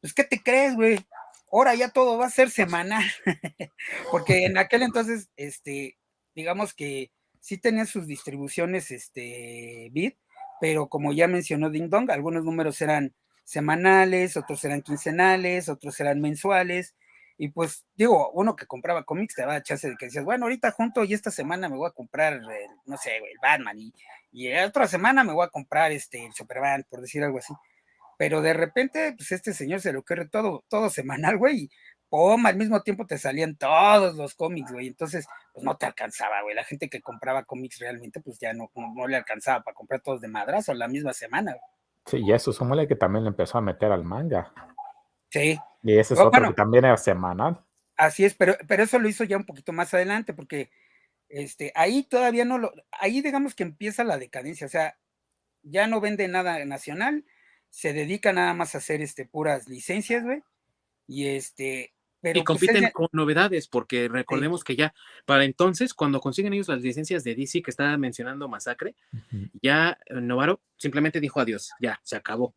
Speaker 2: pues, ¿qué te crees, güey? Ahora ya todo va a ser semanal. porque en aquel entonces, este, digamos que sí tenía sus distribuciones, este, bit, pero como ya mencionó Ding Dong, algunos números eran semanales, otros eran quincenales, otros eran mensuales, y pues digo, uno que compraba cómics te daba chance de que decías, bueno, ahorita junto y esta semana me voy a comprar, no sé, el Batman, y, y otra semana me voy a comprar este, el Superman, por decir algo así. Pero de repente, pues este señor se lo ocurre todo, todo semanal, güey, pum, al mismo tiempo te salían todos los cómics, güey. Entonces, pues no te alcanzaba, güey. La gente que compraba cómics realmente, pues ya no, no, le alcanzaba para comprar todos de madrazo la misma semana.
Speaker 3: Sí, y eso, súmale que también le empezó a meter al manga.
Speaker 2: Sí.
Speaker 3: Y ese es otro que también era semanal.
Speaker 2: Así es, pero, pero eso lo hizo ya un poquito más adelante, porque este, ahí todavía no lo, ahí digamos que empieza la decadencia, o sea, ya no vende nada nacional, se dedica nada más a hacer este, puras licencias, güey, y este,
Speaker 1: y pues, compiten con novedades, porque recordemos que ya para entonces, cuando consiguen ellos las licencias de DC que estaba mencionando Masacre, ya eh, Novaro simplemente dijo adiós, ya, se acabó.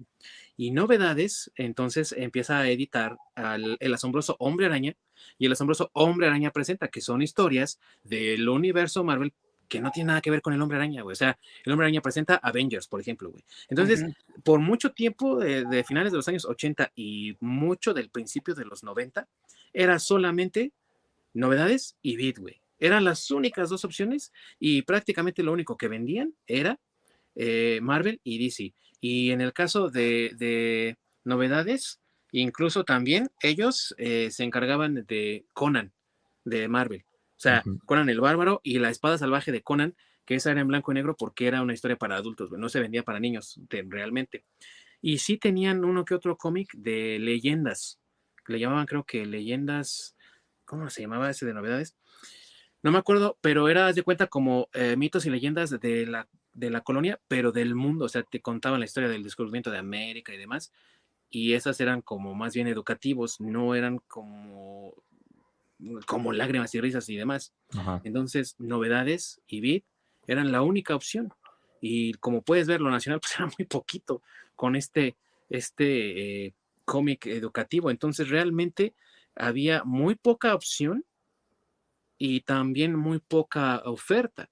Speaker 1: Y novedades, entonces empieza a editar al, El Asombroso Hombre Araña, y El Asombroso Hombre Araña presenta que son historias del universo Marvel que no tiene nada que ver con el hombre araña, güey. O sea, el hombre araña presenta Avengers, por ejemplo, güey. Entonces, por mucho tiempo, de, finales de los años 80 y mucho del principio de los 90, era solamente novedades y beat, güey. Eran las únicas dos opciones y prácticamente lo único que vendían era eh, Marvel y DC. Y en el caso de, novedades, incluso también ellos eh, se encargaban de Conan, de Marvel. O sea, Conan el Bárbaro y la espada salvaje de Conan, que esa era en blanco y negro porque era una historia para adultos, no se vendía para niños realmente. Y sí tenían uno que otro cómic de leyendas, le llamaban creo que leyendas, ¿cómo se llamaba ese de novedades? No me acuerdo, pero era, de cuenta, como eh, mitos y leyendas de la, de la colonia, pero del mundo, o sea, te contaban la historia del descubrimiento de América y demás, y esas eran como más bien educativos, no eran como como lágrimas y risas y demás. Entonces, novedades y beat eran la única opción. Y como puedes ver, lo nacional pues era muy poquito con este, este eh, cómic educativo. Entonces, realmente había muy poca opción y también muy poca oferta.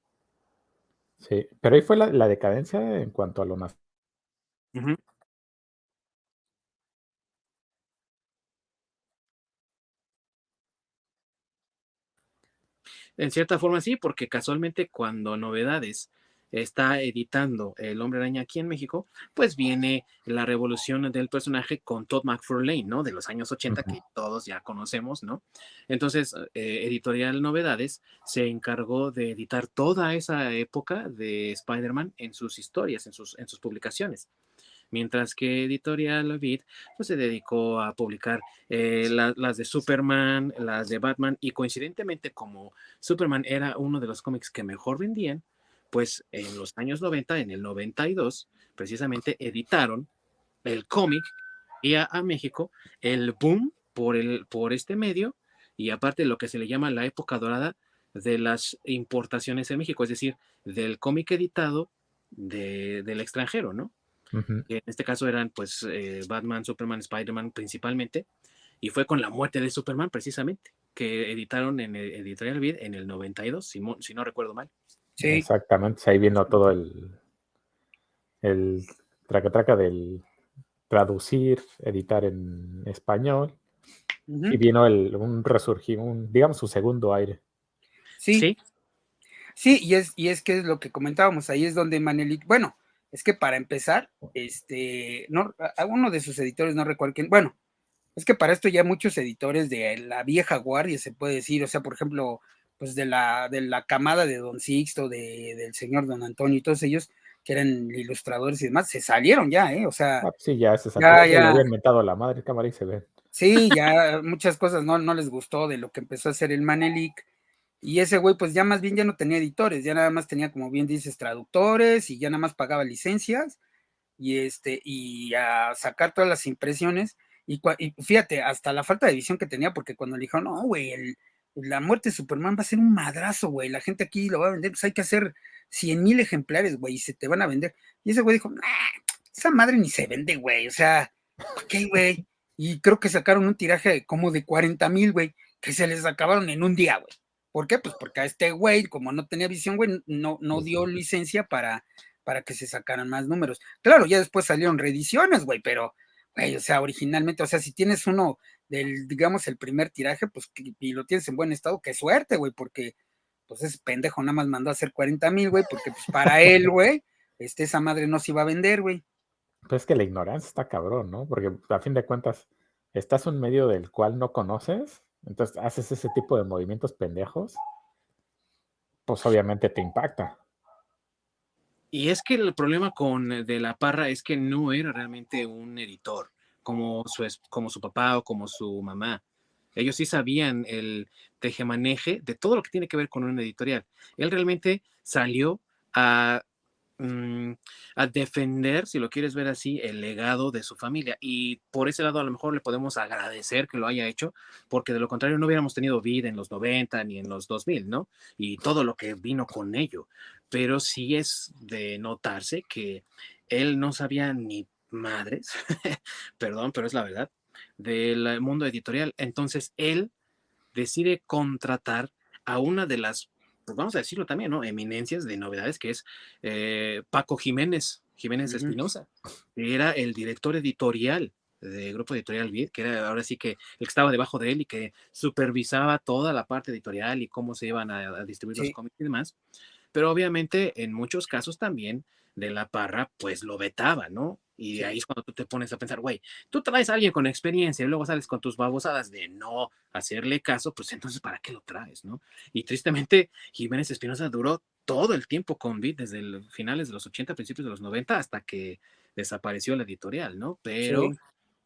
Speaker 3: Sí, pero ahí fue la, decadencia en cuanto a lo nacional.
Speaker 1: En cierta forma sí, porque casualmente cuando Novedades está editando El Hombre Araña aquí en México, pues viene la revolución del personaje con Todd McFarlane, ¿no? De los años 80 que todos ya conocemos, ¿no? Entonces, eh, Editorial Novedades se encargó de editar toda esa época de Spider-Man en sus historias, en sus, en sus publicaciones mientras que Editorial Beat pues, se dedicó a publicar eh, las de Superman, las de Batman, y coincidentemente como Superman era uno de los cómics que mejor vendían, pues en los años 90, en el 92, precisamente editaron el cómic y a, México el boom por, el, por este medio y aparte lo que se le llama la época dorada de las importaciones en México, es decir, del cómic editado del extranjero, ¿no? En este caso eran pues eh, Batman, Superman, Spider-Man principalmente, y fue con la muerte de Superman precisamente, que editaron en Editorial Vid en el 92, si, si no recuerdo mal.
Speaker 3: Sí. Exactamente, ahí vino todo el, el traca traca del traducir, editar en español, y vino el, un resurgir, un, digamos, su segundo aire.
Speaker 2: Sí. Sí, sí y, es, y es que es lo que comentábamos, ahí es donde Manelik, bueno, es que para empezar, este, no, a uno de sus editores, no recuerdo quién, bueno, es que para esto ya muchos editores de la vieja guardia, se puede decir, o sea, por ejemplo, pues de la, de la camada de Don Sixto, de, del señor Don Antonio y todos ellos, que eran ilustradores y demás, se salieron ya, ¿eh? O sea.
Speaker 3: Ah, sí, ya se salieron. Ya, ya. habían inventado la madre cámara y se ve.
Speaker 2: Sí, ya muchas cosas no, no les gustó de lo que empezó a hacer el Manelik y ese güey, pues ya más bien ya no tenía editores, ya nada más tenía, como bien dices, traductores y ya nada más pagaba licencias y este, y a sacar todas las impresiones. Y, fíjate, hasta la falta de visión que tenía, porque cuando le dijo, no, güey, la muerte de Superman va a ser un madrazo, güey, la gente aquí lo va a vender, pues hay que hacer 100 mil ejemplares, güey, y se te van a vender. Y ese güey dijo, esa madre ni se vende, güey, o sea, ¿qué, güey? Y creo que sacaron un tiraje como de 40 mil, güey, que se les acabaron en un día, güey ¿Por qué? Pues porque a este güey, como no tenía visión, güey, no, no dio licencia para, para que se sacaran más números. Claro, ya después salieron reediciones, güey, pero, güey, o sea, originalmente, o sea, si tienes uno del, digamos, el primer tiraje, pues, y lo tienes en buen estado, qué suerte, güey, porque, pues, ese pendejo nada más mandó a hacer 40 mil, güey, porque, pues, para él, güey, este, esa madre no se iba a vender, güey.
Speaker 3: Pues es que la ignorancia está cabrón, ¿no? Porque a fin de cuentas, estás en un medio del cual no conoces, entonces haces ese tipo de movimientos pendejos, pues obviamente te impacta.
Speaker 1: Y es que el problema con eh, De la Parra es que no era realmente un editor como su, como su papá o como su mamá. Ellos sí sabían el tejemaneje de todo lo que tiene que ver con una editorial. Él realmente salió a Mm, a defender, si lo quieres ver así, el legado de su familia. Y por ese lado a lo mejor le podemos agradecer que lo haya hecho, porque de lo contrario no hubiéramos tenido vida en los 90 ni en los 2000, ¿no? Y todo lo que vino con ello. Pero sí es de notarse que él no sabía ni madres, perdón, pero es la verdad, del mundo editorial. Entonces él decide contratar a una de las pues vamos a decirlo también, ¿no? Eminencias de novedades, que es eh, Paco Jiménez, Jiménez Espinosa, que era el director editorial del Grupo Editorial Vid, que era ahora sí que el que estaba debajo de él y que supervisaba toda la parte editorial y cómo se iban a, distribuir los cómics y demás. Pero obviamente en muchos casos también de la parra, pues lo vetaba, ¿no? Y ahí es cuando tú te pones a pensar, güey, tú traes a alguien con experiencia y luego sales con tus babosadas de no hacerle caso, pues entonces, ¿para qué lo traes, no? Y tristemente, Jiménez Espinosa duró todo el tiempo con Vid, desde el finales de los 80, principios de los 90, hasta que desapareció la editorial, ¿no? Pero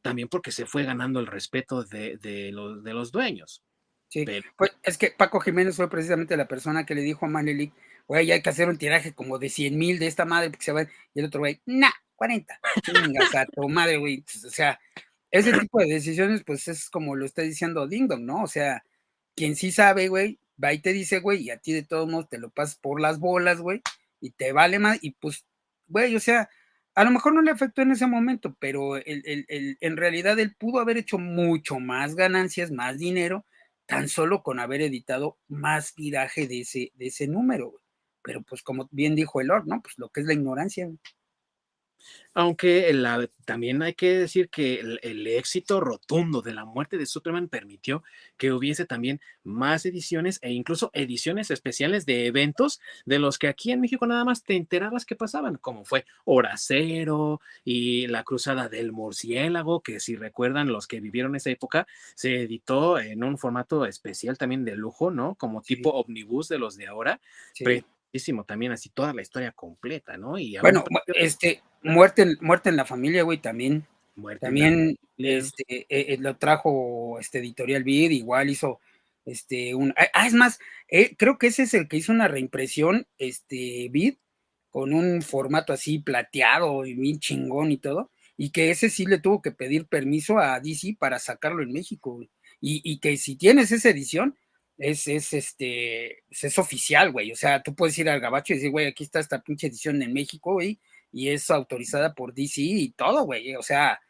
Speaker 1: también porque se fue ganando el respeto de, de, los, de los dueños.
Speaker 2: Sí, pues es que Paco Jiménez fue precisamente la persona que le dijo a Manelik, güey, hay que hacer un tiraje como de 100 mil de esta madre, porque se va, y el otro güey, nah, 40. Chingas a tu madre, güey. O sea, ese tipo de decisiones, pues es como lo está diciendo Dingdong, ¿no? O sea, quien sí sabe, güey, va y te dice, güey, y a ti de todos modos te lo pasas por las bolas, güey, y te vale más, y pues, güey, o sea, a lo mejor no le afectó en ese momento, pero en realidad él pudo haber hecho mucho más ganancias, más dinero, tan solo con haber editado más tiraje de ese, de ese número, güey. Pero pues como bien dijo el Lord, ¿no? Pues lo que es la ignorancia. Güey.
Speaker 1: Aunque también hay que decir que el, éxito rotundo de la muerte de Superman permitió que hubiese también más ediciones e incluso ediciones especiales de eventos de los que aquí en México nada más te enterabas que pasaban, como fue Hora Cero y la Cruzada del Murciélago, que si recuerdan los que vivieron esa época, se editó en un formato especial también de lujo, ¿no? Como tipo omnibus de los de ahora. Sí también así toda la historia completa, ¿no?
Speaker 2: Y bueno, este, muerte, muerte en la familia, güey, también. Muerte también este, eh, eh, lo trajo este editorial Vid, igual hizo este un ah, ah es más, eh, creo que ese es el que hizo una reimpresión, este Vid, con un formato así plateado y bien chingón y todo, y que ese sí le tuvo que pedir permiso a DC para sacarlo en México, Y, y que si tienes esa edición, es, es este, pues, es oficial, güey. O sea, tú puedes ir al gabacho y decir, güey, aquí está esta pinche edición en México, güey, y es autorizada por DC y todo, güey. O sea,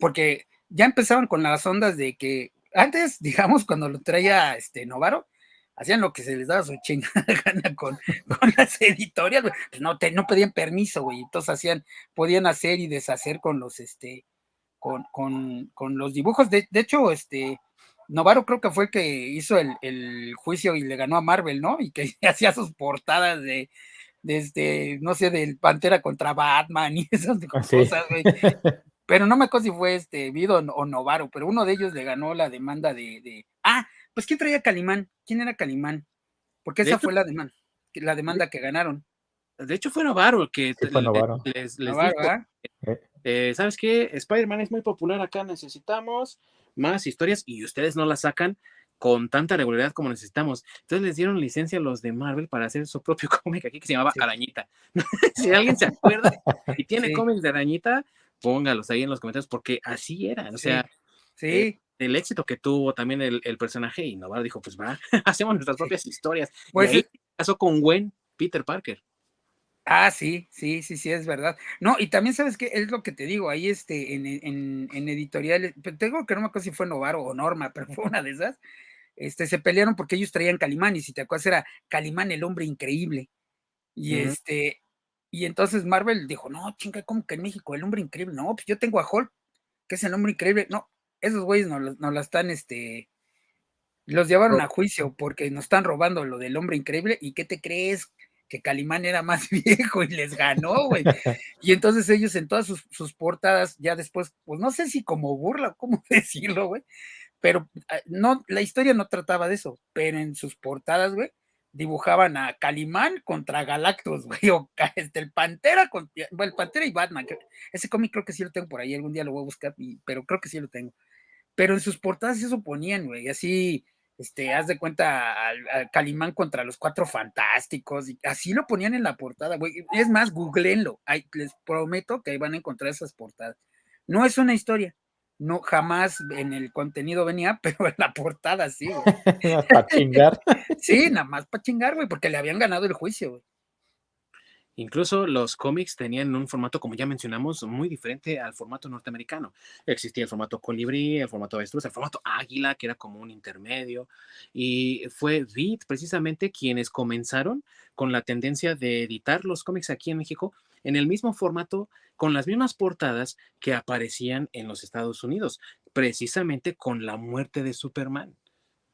Speaker 2: porque ya empezaron con las ondas de que antes, digamos, cuando lo traía este Novaro, hacían lo que se les daba su chingada gana con, con las editoriales, pues no, te, no pedían permiso, güey. Entonces hacían, podían hacer y deshacer con los, este, con, con, con los dibujos. De, de hecho, este, Novaro creo que fue el que hizo el, juicio y le ganó a Marvel, ¿no? Y que hacía sus portadas de, desde, no sé, del Pantera contra Batman y esas ah, cosas, güey. Pero no me acuerdo si fue este Vido o Novaro, pero uno de ellos le ganó la demanda de, Ah, pues ¿quién traía Calimán? ¿Quién era Calimán? Porque esa fue la demanda, la demanda que ganaron.
Speaker 1: De hecho fue Novaro el que les, dijo, eh. Eh, ¿sabes qué? Spider-Man es muy popular acá, necesitamos más historias y ustedes no las sacan con tanta regularidad como necesitamos. Entonces les dieron licencia a los de Marvel para hacer su propio cómic aquí que se llamaba Arañita. si alguien se acuerda y tiene cómics de Arañita, póngalos ahí en los comentarios porque así era. O sea, sí. Eh, el éxito que tuvo también el, personaje y dijo, pues va, hacemos nuestras propias historias. Pues, y ahí pasó con Gwen Peter Parker.
Speaker 2: Ah, sí, sí, sí, sí, es verdad. No, y también sabes que es lo que te digo, ahí este, en, en, en editoriales, tengo que no me acuerdo si fue Novaro o Norma, pero fue una de esas, este, se pelearon porque ellos traían Calimán, y si te acuerdas era Calimán el hombre increíble. Y este, y entonces Marvel dijo, no, chinga, ¿cómo que en México el hombre increíble? No, pues yo tengo a Hulk, que es el hombre increíble. No, esos güeyes no, no la están, este, los llevaron a juicio porque nos están robando lo del hombre increíble. ¿Y qué te crees? Que Calimán era más viejo y les ganó, güey. y entonces ellos en todas sus, sus, portadas, ya después, pues no sé si como burla, cómo decirlo, güey, pero ah, no, la historia no trataba de eso, pero en sus portadas, güey, dibujaban a Calimán contra Galactus, güey, o este, el Pantera, con, bueno, el Pantera y Batman. Ese cómic creo que sí lo tengo por ahí, algún día lo voy a buscar, pero creo que sí lo tengo. Pero en sus portadas se oponían, güey, así, este, haz de cuenta al, Calimán contra los cuatro fantásticos, y así lo ponían en la portada, güey. Es más, googleenlo, les prometo que ahí van a encontrar esas portadas. No es una historia, no jamás en el contenido venía, pero en la portada sí,
Speaker 3: güey. para chingar.
Speaker 2: sí, nada más para chingar, güey, porque le habían ganado el juicio, güey.
Speaker 1: Incluso los cómics tenían un formato, como ya mencionamos, muy diferente al formato norteamericano. Existía el formato colibrí, el formato avestruz, el formato águila, que era como un intermedio. Y fue Vid precisamente quienes comenzaron con la tendencia de editar los cómics aquí en México en el mismo formato, con las mismas portadas que aparecían en los Estados Unidos, precisamente con la muerte de Superman,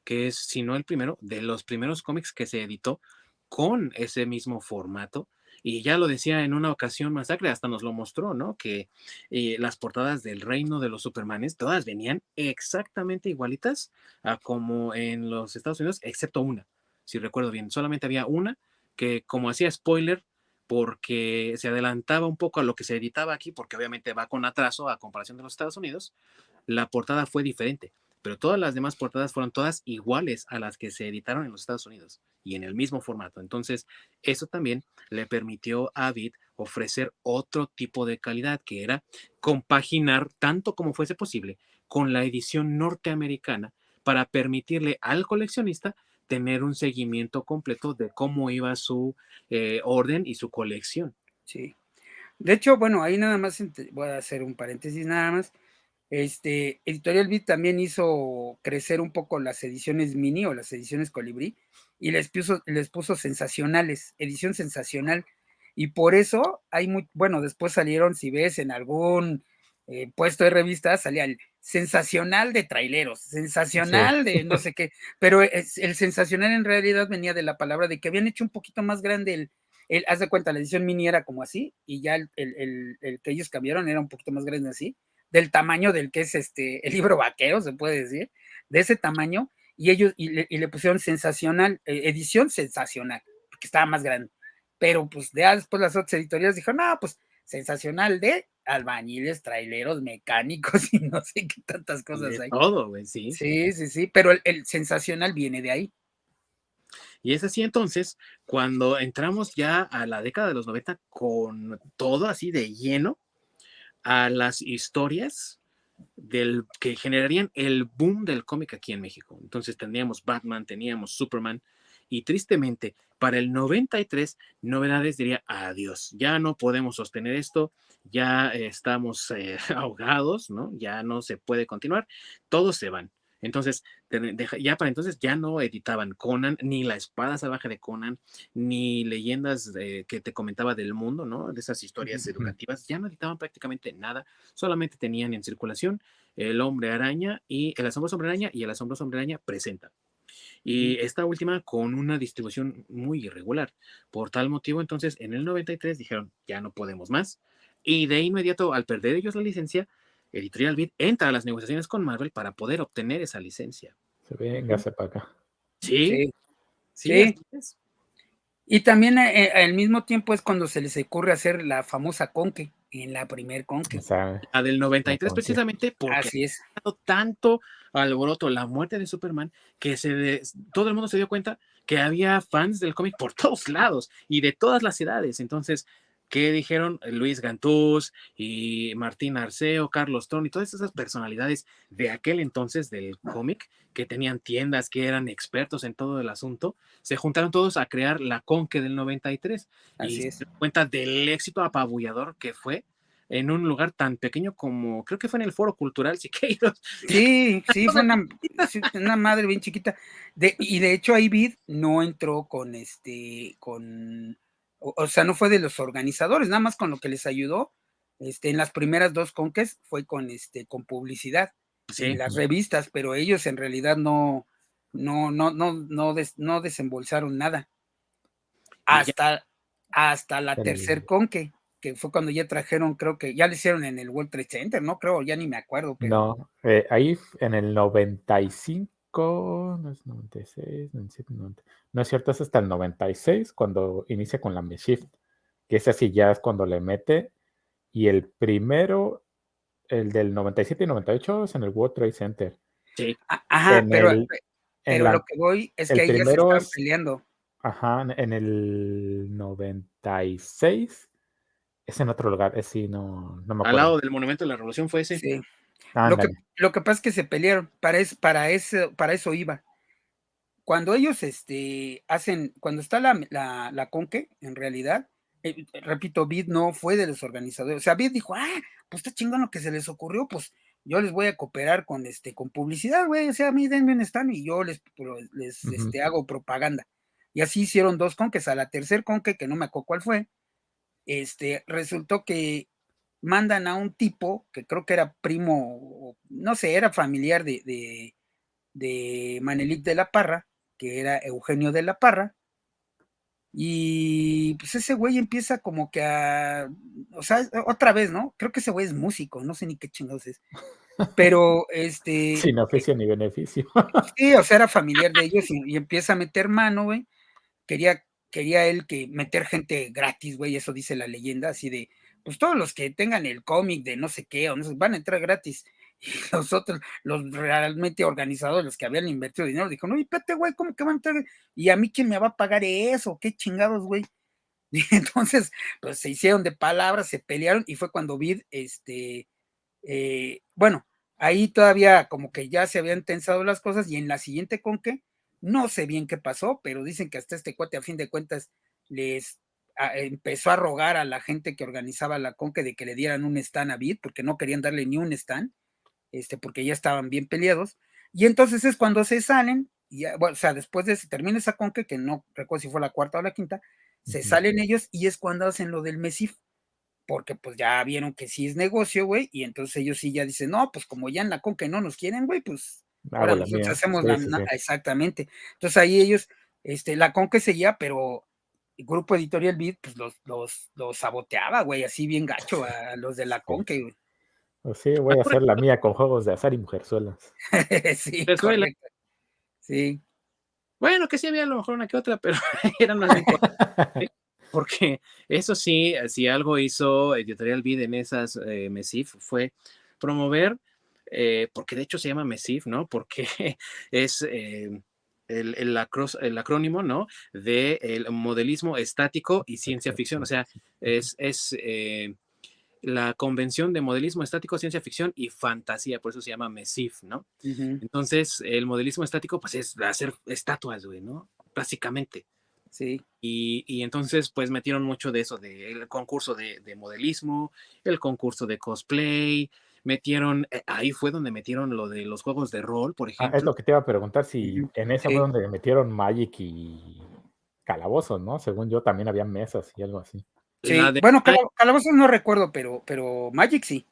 Speaker 1: que es, si no el primero, de los primeros cómics que se editó con ese mismo formato y ya lo decía en una ocasión Masacre, hasta nos lo mostró, ¿no? Que eh, las portadas del reino de los Supermanes, todas venían exactamente igualitas a como en los Estados Unidos, excepto una, si recuerdo bien. Solamente había una que como hacía spoiler, porque se adelantaba un poco a lo que se editaba aquí, porque obviamente va con atraso a comparación de los Estados Unidos, la portada fue diferente pero todas las demás portadas fueron todas iguales a las que se editaron en los Estados Unidos y en el mismo formato. Entonces, eso también le permitió a Vid ofrecer otro tipo de calidad, que era compaginar tanto como fuese posible con la edición norteamericana para permitirle al coleccionista tener un seguimiento completo de cómo iba su eh, orden y su colección.
Speaker 2: Sí. De hecho, bueno, ahí nada más voy a hacer un paréntesis nada más. Este, Editorial Beat también hizo crecer un poco las ediciones mini o las ediciones colibrí y les puso, les puso sensacionales, edición sensacional. Y por eso hay muy, bueno, después salieron, si ves en algún eh, puesto de revista, salía el sensacional de traileros, sensacional de no sé qué, pero el sensacional en realidad venía de la palabra de que habían hecho un poquito más grande el, el haz de cuenta, la edición mini era como así, y ya el, el que ellos cambiaron era un poquito más grande así, del tamaño del que es este el libro vaquero, se puede decir, de ese tamaño, y ellos y le, pusieron sensacional, eh, edición sensacional, porque estaba más grande. Pero pues de después las otras editoriales dijeron, no, pues sensacional de albañiles, traileros, mecánicos y no sé qué tantas cosas hay.
Speaker 1: Todo, güey, sí.
Speaker 2: Sí, sí, sí, pero el, sensacional viene de ahí.
Speaker 1: Y es así entonces, cuando entramos ya a la década de los 90 con todo así de lleno, a las historias del, que generarían el boom del cómic aquí en México. Entonces teníamos Batman, teníamos Superman, y tristemente, para el 93, Novedades diría adiós, ya no podemos sostener esto, ya estamos eh, ahogados, ¿no? Ya no se puede continuar, todos se van. Entonces, ya para entonces ya no editaban Conan, ni la espada salvaje de Conan, ni leyendas que te comentaba del mundo, ¿no? De esas historias educativas, ya no editaban prácticamente nada, solamente tenían en circulación el hombre araña y el asombroso hombre araña y el asombroso hombre araña presenta. Y esta última con una distribución muy irregular. Por tal motivo, entonces, en el 93 dijeron, ya no podemos más. Y de inmediato, al perder ellos la licencia, Editorial Beat entra a las negociaciones con Marvel para poder obtener esa licencia.
Speaker 3: Se venga, se para acá.
Speaker 1: Sí.
Speaker 2: Sí. Y también eh, eh, al mismo tiempo es cuando se les ocurre hacer la famosa Conque, en la primer Conque.
Speaker 1: La del 93 precisamente porque
Speaker 2: Así es.
Speaker 1: ha tanto alboroto la muerte de Superman que se todo el mundo se dio cuenta que había fans del cómic por todos lados y de todas las edades. Entonces ¿Qué dijeron Luis Gantús y Martín Arceo, Carlos Tron y todas esas personalidades de aquel entonces del cómic que tenían tiendas, que eran expertos en todo el asunto, se juntaron todos a crear la Conque del 93
Speaker 2: Así
Speaker 1: y
Speaker 2: es.
Speaker 1: se cuenta del éxito apabullador que fue en un lugar tan pequeño como, creo que fue en el Foro Cultural Siqueiros.
Speaker 2: Sí, sí, fue una, una, madre bien chiquita. De, y de hecho ahí Vid no entró con este, con, o, sea, no fue de los organizadores, nada más con lo que les ayudó, este, en las primeras dos conques fue con este, con publicidad, en las revistas, pero ellos en realidad no, no, no, no, no, no desembolsaron nada. Hasta, hasta la tercer conque que fue cuando ya trajeron, creo que ya lo hicieron en el World Trade Center, ¿no? Creo, ya ni me acuerdo.
Speaker 3: Pero... No, eh, ahí en el 95, no es 96, 97, 90, no es cierto, es hasta el 96 cuando inicia con la Shift, que es así ya es cuando le mete, y el primero, el del 97 y 98 es en el World Trade Center.
Speaker 2: Sí. Ajá, pero, pero lo que voy es que ahí ya se están peleando.
Speaker 3: Ajá, en el 96 es en otro lugar, es sí, no, no me acuerdo.
Speaker 1: Al lado del Monumento de la Revolución fue ese.
Speaker 2: Sí. Lo que, lo que, pasa es que se pelearon, para, para, eso, para eso iba. Cuando ellos este, hacen, cuando está la, la, la conque, en realidad, eh, repito, Bid no fue de los organizadores. O sea, Bid dijo, ah, pues está chingón lo que se les ocurrió, pues yo les voy a cooperar con este, con publicidad, güey. O sea, a mí denme un stand y yo les, les este, hago propaganda. Y así hicieron dos conques. A la tercer conque, que no me acuerdo cuál fue, este, resultó que mandan a un tipo que creo que era primo, no sé, era familiar de, de, de Manelik de la Parra, que era Eugenio de la Parra, y pues ese güey empieza como que a, o sea, otra vez, ¿no? Creo que ese güey es músico, no sé ni qué chingados es. Pero este.
Speaker 3: Sin oficio ni beneficio.
Speaker 2: Sí, o sea, era familiar de ellos y, y empieza a meter mano, güey. Quería quería él que meter gente gratis, güey, eso dice la leyenda, así de, pues todos los que tengan el cómic de no sé qué, o no sé, van a entrar gratis. Y los otros, los realmente organizadores, los que habían invertido dinero, dijo, no, espérate, güey, ¿cómo que van a entrar? Y a mí, ¿quién me va a pagar eso? ¿Qué chingados, güey? Y entonces, pues se hicieron de palabras, se pelearon, y fue cuando Vid, este, eh, bueno, ahí todavía como que ya se habían tensado las cosas, y en la siguiente con qué, no sé bien qué pasó, pero dicen que hasta este cuate a fin de cuentas les empezó a rogar a la gente que organizaba la conque de que le dieran un stand a Bid, porque no querían darle ni un stand, este, porque ya estaban bien peleados. Y entonces es cuando se salen, y bueno, o sea, después de que se termina esa conque, que no recuerdo si fue la cuarta o la quinta, se salen ellos y es cuando hacen lo del Mesif, porque pues ya vieron que sí es negocio, güey, y entonces ellos sí ya dicen, no, pues como ya en la conque no nos quieren, güey, pues Ahora nosotros hacemos la, exactamente. Entonces ahí ellos, este, la conque seguía, pero el grupo editorial Beat, pues los, los, los saboteaba, güey, así bien gacho a los de la conque, güey.
Speaker 3: Pues sí, voy a hacer la mía con juegos de azar y mujerzuelas.
Speaker 2: sí, sí.
Speaker 1: Bueno, que sí había a lo mejor una que otra, pero eran más importantes. Porque eso sí, si algo hizo Editorial Beat en esas eh, MESIF fue promover eh, porque de hecho se llama MESIF, ¿no? Porque es eh, el, el, acrónimo, ¿no? De el modelismo estático y ciencia ficción, o sea, es, es eh, la convención de modelismo estático, ciencia ficción y fantasía, por eso se llama MESIF, ¿no? Entonces, el modelismo estático, pues es hacer estatuas, güey, ¿no? Básicamente.
Speaker 2: Sí.
Speaker 1: Y, y, entonces, pues metieron mucho de eso, del concurso de, de, modelismo, el concurso de cosplay, metieron, eh, ahí fue donde metieron lo de los juegos de rol, por ejemplo.
Speaker 3: Ah, es lo que te iba a preguntar, si en esa fue donde metieron Magic y calabozos, ¿no? Según yo también había mesas y algo así.
Speaker 2: Sí, bueno, calabozos no recuerdo, pero, pero Magic sí.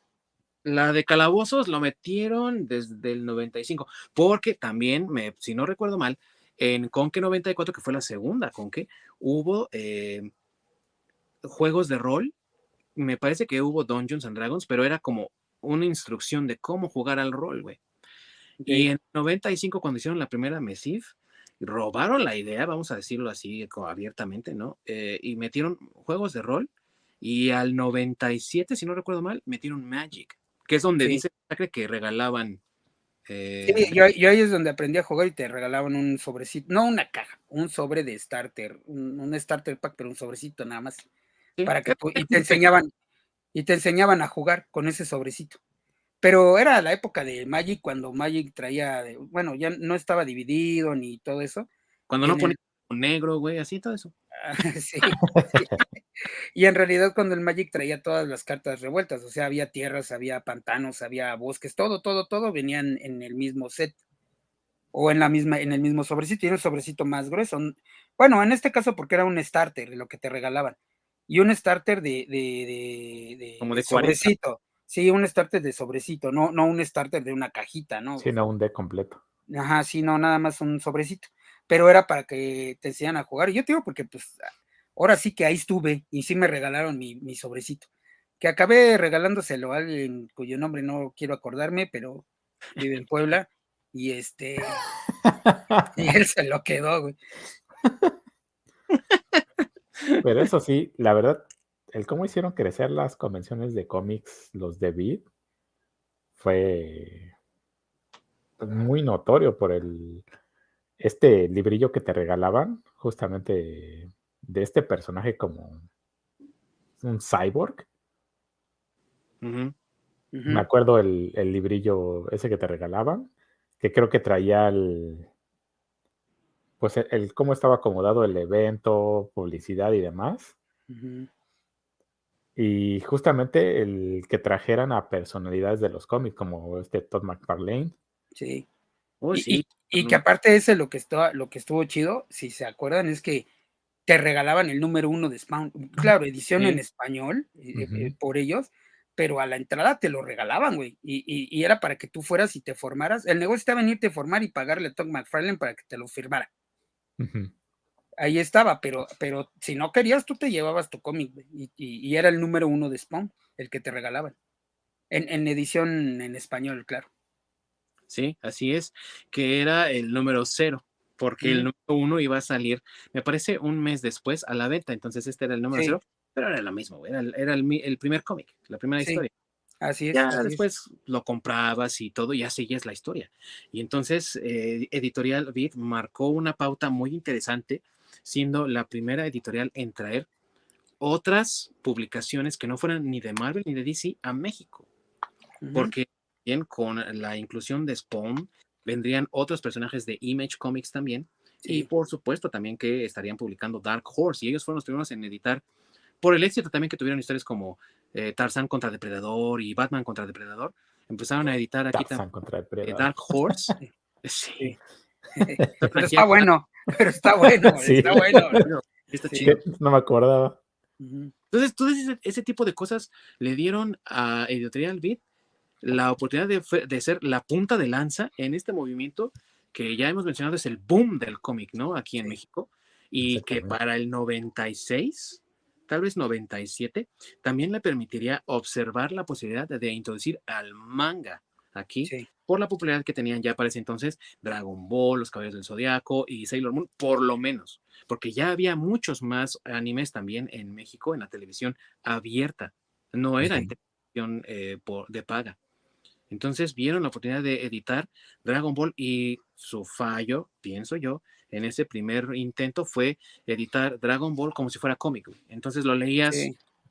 Speaker 1: La de calabozos lo metieron desde el 95, porque también, me, si no recuerdo mal, en Conque 94, que fue la segunda Conque, hubo eh, juegos de rol. Me parece que hubo Dungeons and Dragons, pero era como una instrucción de cómo jugar al rol, güey. Y en 95, cuando hicieron la primera MESIF, robaron la idea, vamos a decirlo así abiertamente, ¿no? Eh, y metieron juegos de rol. Y al 97, si no recuerdo mal, metieron Magic, que es donde dice que regalaban.
Speaker 2: Eh, sí, yo, ahí es donde aprendí a jugar y te regalaban un sobrecito, no una caja, un sobre de starter, un, starter pack, pero un sobrecito nada más. para que y te enseñaban, y te enseñaban a jugar con ese sobrecito. Pero era la época de Magic cuando Magic traía, bueno, ya no estaba dividido ni todo eso.
Speaker 1: Cuando no ponía negro, güey, así todo eso.
Speaker 2: sí, Y en realidad cuando el Magic traía todas las cartas revueltas, o sea, había tierras, había pantanos, había bosques, todo, todo, todo venían en el mismo set o en la misma, en el mismo sobrecito, y un sobrecito más grueso. Bueno, en este caso porque era un starter lo que te regalaban. Y un starter de, de, de,
Speaker 1: Como de
Speaker 2: sobrecito. Sí, un starter de sobrecito, no, no un starter de una cajita, ¿no?
Speaker 3: Sí, no un deck completo.
Speaker 2: Ajá, sí, no, nada más un sobrecito. Pero era para que te enseñaran a jugar. Y yo te digo porque, pues, ahora sí que ahí estuve y sí me regalaron mi, mi sobrecito. Que acabé regalándoselo a alguien cuyo nombre no quiero acordarme, pero vive en Puebla. Y este. y él se lo quedó, güey.
Speaker 3: Pero eso sí, la verdad, el cómo hicieron crecer las convenciones de cómics, los de Beat, fue muy notorio por el este librillo que te regalaban, justamente de este personaje como un cyborg. Me acuerdo el, el, librillo ese que te regalaban, que creo que traía el, pues el, cómo estaba acomodado el evento, publicidad y demás. Y justamente el que trajeran a personalidades de los cómics, como este Todd McFarlane.
Speaker 2: Sí. Oh, y, y, que aparte ese lo que, estuvo, lo que estuvo chido, si se acuerdan, es que te regalaban el número uno de Spawn. Claro, edición en español eh, eh, por ellos, pero a la entrada te lo regalaban, güey. Y, y, era para que tú fueras y te formaras. El negocio estaba en irte a formar y pagarle a Todd McFarlane para que te lo firmara. Ahí estaba, pero, pero si no querías, tú te llevabas tu cómic y, era el número uno de Spawn, el que te regalaban. En, edición en español, claro.
Speaker 1: Sí, así es, que era el número cero, porque el número uno iba a salir, me parece, un mes después a la venta, entonces este era el número cero, pero era lo mismo, era, era el, primer cómic, la primera historia.
Speaker 2: Así es.
Speaker 1: Ya después lo comprabas y todo, ya seguías la historia. Y entonces eh, Editorial Vid marcó una pauta muy interesante, siendo la primera editorial en traer otras publicaciones que no fueran ni de Marvel ni de DC a México. Porque bien con la inclusión de Spawn vendrían otros personajes de Image Comics también. Y por supuesto también que estarían publicando Dark Horse. Y ellos fueron los primeros en editar, por el éxito también que tuvieron historias como eh, Tarzan contra Depredador y Batman contra Depredador, empezaron a editar aquí
Speaker 3: Tarzan contra
Speaker 1: eh, Dark Horse. sí.
Speaker 2: pero está bueno, pero está bueno, está bueno.
Speaker 3: Está chido. No me acordaba.
Speaker 1: Entonces, todo ese, tipo de cosas le dieron a Editorial Beat la oportunidad de, de, ser la punta de lanza en este movimiento que ya hemos mencionado es el boom del cómic, ¿no? Aquí en México. Y que para el 96 tal vez 97, también le permitiría observar la posibilidad de, introducir al manga aquí por la popularidad que tenían ya para ese entonces Dragon Ball, Los Caballeros del Zodiaco y Sailor Moon, por lo menos, porque ya había muchos más animes también en México en la televisión abierta, no era en televisión eh, de paga. Entonces vieron la oportunidad de editar Dragon Ball y su fallo, pienso yo, en ese primer intento fue editar Dragon Ball como si fuera cómic. Entonces lo leías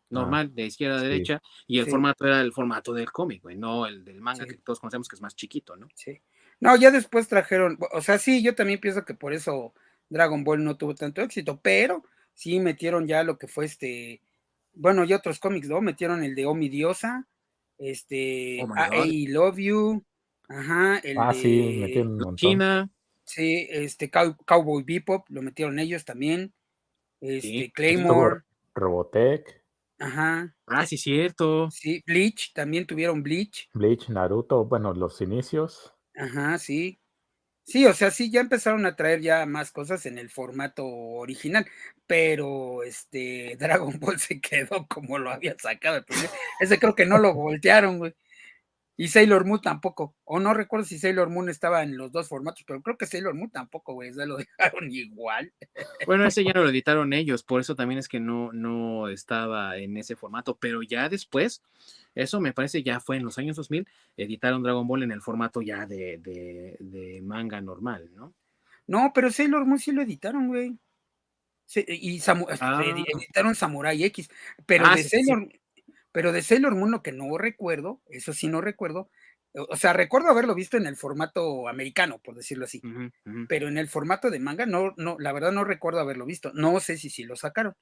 Speaker 1: normal, de izquierda a derecha, y el formato era el formato del cómic, no el del manga que todos conocemos que es más chiquito, ¿no?
Speaker 2: Sí. No, ya después trajeron, o sea, sí, yo también pienso que por eso Dragon Ball no tuvo tanto éxito, pero sí metieron ya lo que fue este, bueno, y otros cómics, ¿no? Metieron el de Omi Diosa, este, oh I Love You, ajá, el
Speaker 3: ah, de sí, metieron
Speaker 1: China,
Speaker 2: Sí, este Cowboy Bebop lo metieron ellos también. Este Claymore.
Speaker 3: Robotech.
Speaker 2: Ajá.
Speaker 1: Ah, sí, cierto.
Speaker 2: Sí, Bleach, también tuvieron Bleach.
Speaker 3: Bleach, Naruto, bueno, los inicios.
Speaker 2: Ajá, sí. Sí, o sea, sí, ya empezaron a traer ya más cosas en el formato original, pero este Dragon Ball se quedó como lo había sacado. Ese creo que no lo voltearon, güey. Y Sailor Moon tampoco. O no recuerdo si Sailor Moon estaba en los dos formatos, pero creo que Sailor Moon tampoco, güey. Ya lo dejaron igual.
Speaker 1: Bueno, ese ya no lo editaron ellos, por eso también es que no, no estaba en ese formato. Pero ya después, eso me parece ya fue en los años 2000, editaron Dragon Ball en el formato ya de, de, manga normal, ¿no?
Speaker 2: No, pero Sailor Moon sí lo editaron, güey. y ah. editaron Samurai X. Pero ah, de Sailor pero de Sailor Moon lo que no recuerdo, eso sí no recuerdo, o sea, recuerdo haberlo visto en el formato americano, por decirlo así, pero en el formato de manga, no, no, la verdad no recuerdo haberlo visto. No sé si sí lo sacaron,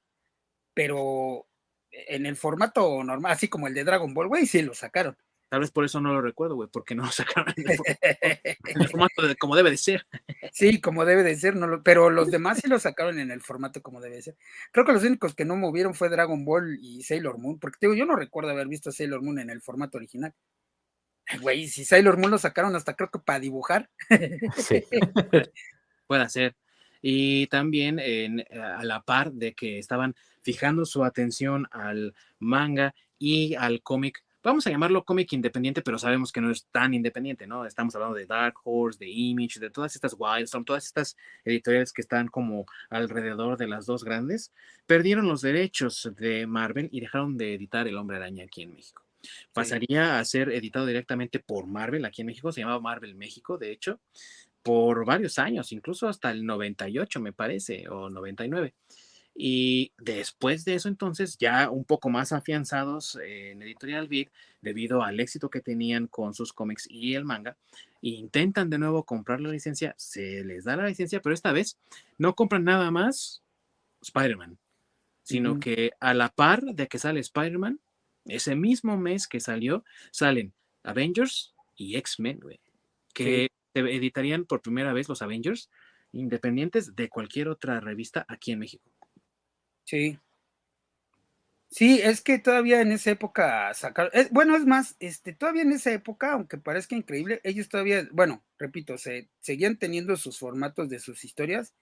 Speaker 2: pero en el formato normal, así como el de Dragon Ball, güey, sí lo sacaron.
Speaker 1: Tal vez por eso no lo recuerdo, güey, porque no lo sacaron en el formato, como debe de ser.
Speaker 2: Sí, como debe de ser, no pero los demás sí lo sacaron en el formato como debe de ser. Creo que los únicos que no movieron fue Dragon Ball y Sailor Moon, porque digo, yo no recuerdo haber visto Sailor Moon en el formato original. Güey, si Sailor Moon lo sacaron hasta creo que para dibujar. Sí.
Speaker 1: Puede ser. Y también a la par de que estaban fijando su atención al manga y al cómic, vamos a llamarlo cómic independiente, pero sabemos que no es tan independiente, ¿no? Estamos hablando de Dark Horse, de Image, de todas estas Wildstorm, todas estas editoriales que están como alrededor de las dos grandes, perdieron los derechos de Marvel y dejaron de editar El Hombre Araña aquí en México. Pasaría a ser editado directamente por Marvel aquí en México, se llamaba Marvel México, de hecho, por varios años, incluso hasta el 98 me parece, o 99. Y después de eso, entonces, ya un poco más afianzados en Editorial Big, debido al éxito que tenían con sus cómics y el manga, intentan de nuevo comprar la licencia, se les da la licencia, pero esta vez no compran nada más Spider-Man, sino que a la par de que sale Spider-Man, ese mismo mes que salió, salen Avengers y X-Men, que editarían por primera vez los Avengers independientes de cualquier otra revista aquí en México.
Speaker 2: Sí. Sí, es que todavía en esa época sacaron, bueno, es más, este, todavía en esa época, aunque parezca increíble, ellos todavía, bueno, repito, se seguían teniendo sus formatos de sus historias,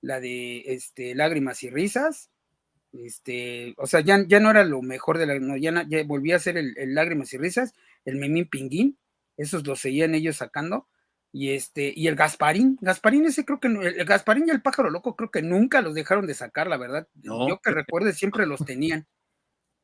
Speaker 2: la de este, lágrimas y risas, este, o sea, ya, ya no era lo mejor de la, no, ya, ya, volvía a ser el, lágrimas y risas, el memín pinguín, esos los seguían ellos sacando, y este, y el Gasparín, Gasparín ese creo que, el Gasparín y el pájaro loco creo que nunca los dejaron de sacar, la verdad. Yo que recuerde siempre los tenían.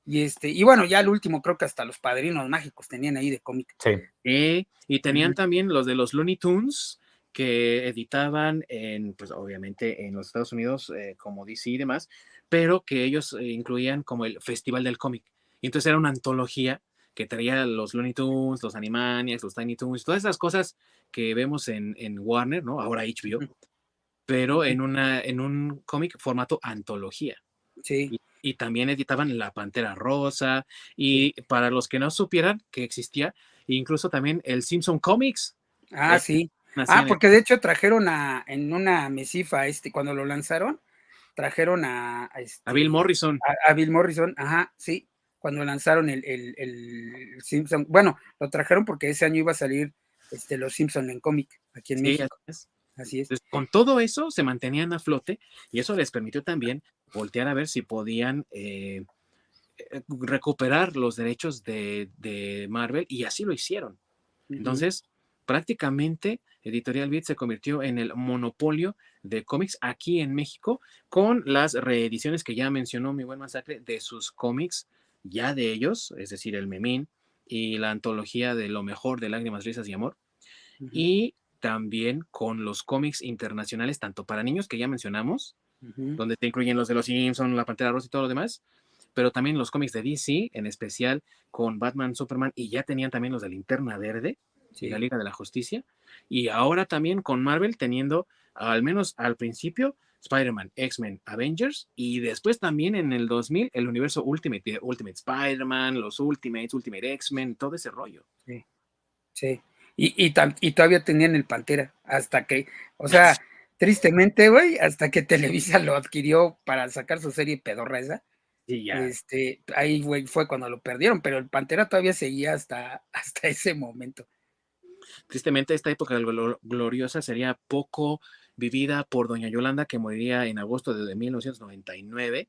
Speaker 2: Y este, y bueno, ya el último creo que hasta los padrinos mágicos tenían ahí de cómic.
Speaker 1: Sí. y tenían también los de los Looney Tunes que editaban en, pues obviamente en los Estados Unidos, eh, como DC y demás, pero que ellos eh, incluían como el Festival del Cómic. Y entonces era una antología que traía los Looney Tunes, los Animaniacs, los Tiny Toons, todas esas cosas que vemos en, Warner, ¿no? Ahora HBO, pero en, una, en un cómic formato antología.
Speaker 2: Sí.
Speaker 1: Y, también editaban La Pantera Rosa, y para los que no supieran que existía, incluso también el Simpson Comics.
Speaker 2: Ah, sí. Ah, porque de hecho trajeron a, en una mesifa, este, cuando lo lanzaron, trajeron a, a,
Speaker 1: este, Bill Morrison.
Speaker 2: a, Bill Morrison, ajá, sí cuando lanzaron el, el, Simpson. Bueno, lo trajeron porque ese año iba a salir este, los Simpson en cómic aquí en México. Así es.
Speaker 1: con todo eso se mantenían a flote y eso les permitió también voltear a ver si podían eh, eh, recuperar los derechos de, Marvel y así lo hicieron. Entonces, prácticamente Editorial Beat se convirtió en el monopolio de cómics aquí en México con las reediciones que ya mencionó mi buen masacre de sus cómics ya de ellos, es decir, el Memín y la antología de lo mejor de Lágrimas, Risas y Amor, y también con los cómics internacionales, tanto para niños que ya mencionamos, donde te incluyen los de los Simpsons, la Pantera Rosa y todo lo demás, pero también los cómics de DC, en especial con Batman, Superman, y ya tenían también los de Linterna Verde y la Liga de la Justicia, y ahora también con Marvel teniendo, al menos al principio, Spider-Man, X-Men, Avengers y después también en el 2000 el universo Ultimate, Ultimate Spider-Man, los Ultimates, Ultimate X-Men, todo ese rollo.
Speaker 2: Sí, sí. Y, y, todavía tenían el Pantera, hasta que, o sea, tristemente, güey, hasta que Televisa lo adquirió para sacar su serie pedorra esa. Sí, ya. Este, ahí, güey, fue cuando lo perdieron, pero el Pantera todavía seguía hasta, hasta ese momento.
Speaker 1: Tristemente, esta época gloriosa sería poco vivida por doña Yolanda, que moriría en agosto de 1999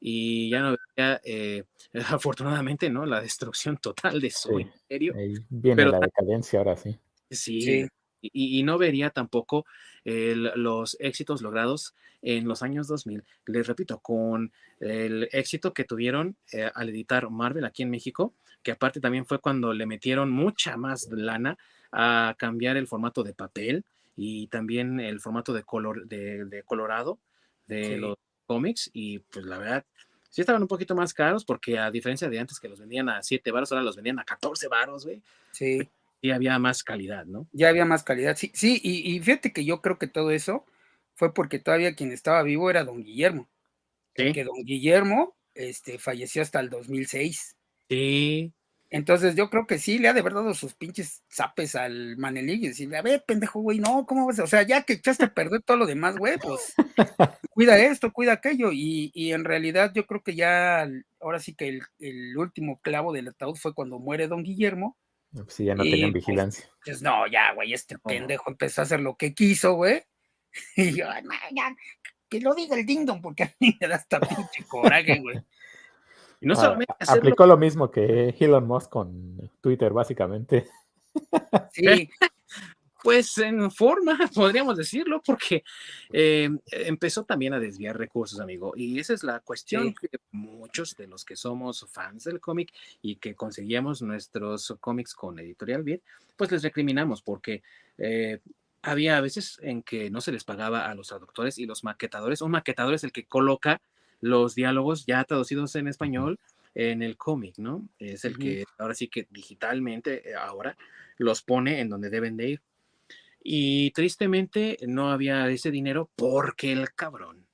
Speaker 1: y ya no veía, eh, afortunadamente, ¿no? La destrucción total de su imperio.
Speaker 3: viene la decadencia ahora sí.
Speaker 1: Sí, Y, no vería tampoco los éxitos logrados en los años 2000. Les repito, con el éxito que tuvieron eh, al editar Marvel aquí en México, que aparte también fue cuando le metieron mucha más lana a cambiar el formato de papel, y también el formato de, color, de, colorado de los cómics y pues la verdad sí estaban un poquito más caros porque a diferencia de antes que los vendían a 7 baros, ahora los vendían a 14 baros, güey.
Speaker 2: Sí.
Speaker 1: Sí, había más calidad, ¿no?
Speaker 2: Ya había más calidad, sí, sí, y, fíjate que yo creo que todo eso fue porque todavía quien estaba vivo era don Guillermo. ¿Sí? Que don Guillermo este, falleció hasta el 2006.
Speaker 1: Sí.
Speaker 2: Entonces yo creo que sí, le ha de haber dado sus pinches zapes al Manelik y decirle, a ver, pendejo, güey, no, ¿cómo vas? O sea, ya que echaste a perder todo lo demás, güey, pues cuida esto, cuida aquello. Y, y, en realidad yo creo que ya, ahora sí que el, último clavo del ataúd fue cuando muere don Guillermo.
Speaker 3: Pues sí, ya no tenían pues, vigilancia.
Speaker 2: Pues, no, ya, güey, este pendejo empezó a hacer lo que quiso, güey. Y yo, no, ya, que lo diga el ding porque a mí me da hasta pinche coraje, güey.
Speaker 3: Y no ah, aplicó lo mismo que Elon Musk con Twitter, básicamente.
Speaker 1: Sí. Pues en forma, podríamos decirlo, porque eh, empezó también a desviar recursos, amigo. Y esa es la cuestión que muchos de los que somos fans del cómic y que conseguíamos nuestros cómics con Editorial Beat, pues les recriminamos porque eh, había veces en que no se les pagaba a los traductores y los maquetadores. Un maquetador es el que coloca los diálogos ya traducidos en español en el cómic, ¿no? Es el que ahora sí que digitalmente eh, ahora los pone en donde deben de ir. Y tristemente no había ese dinero porque el cabrón,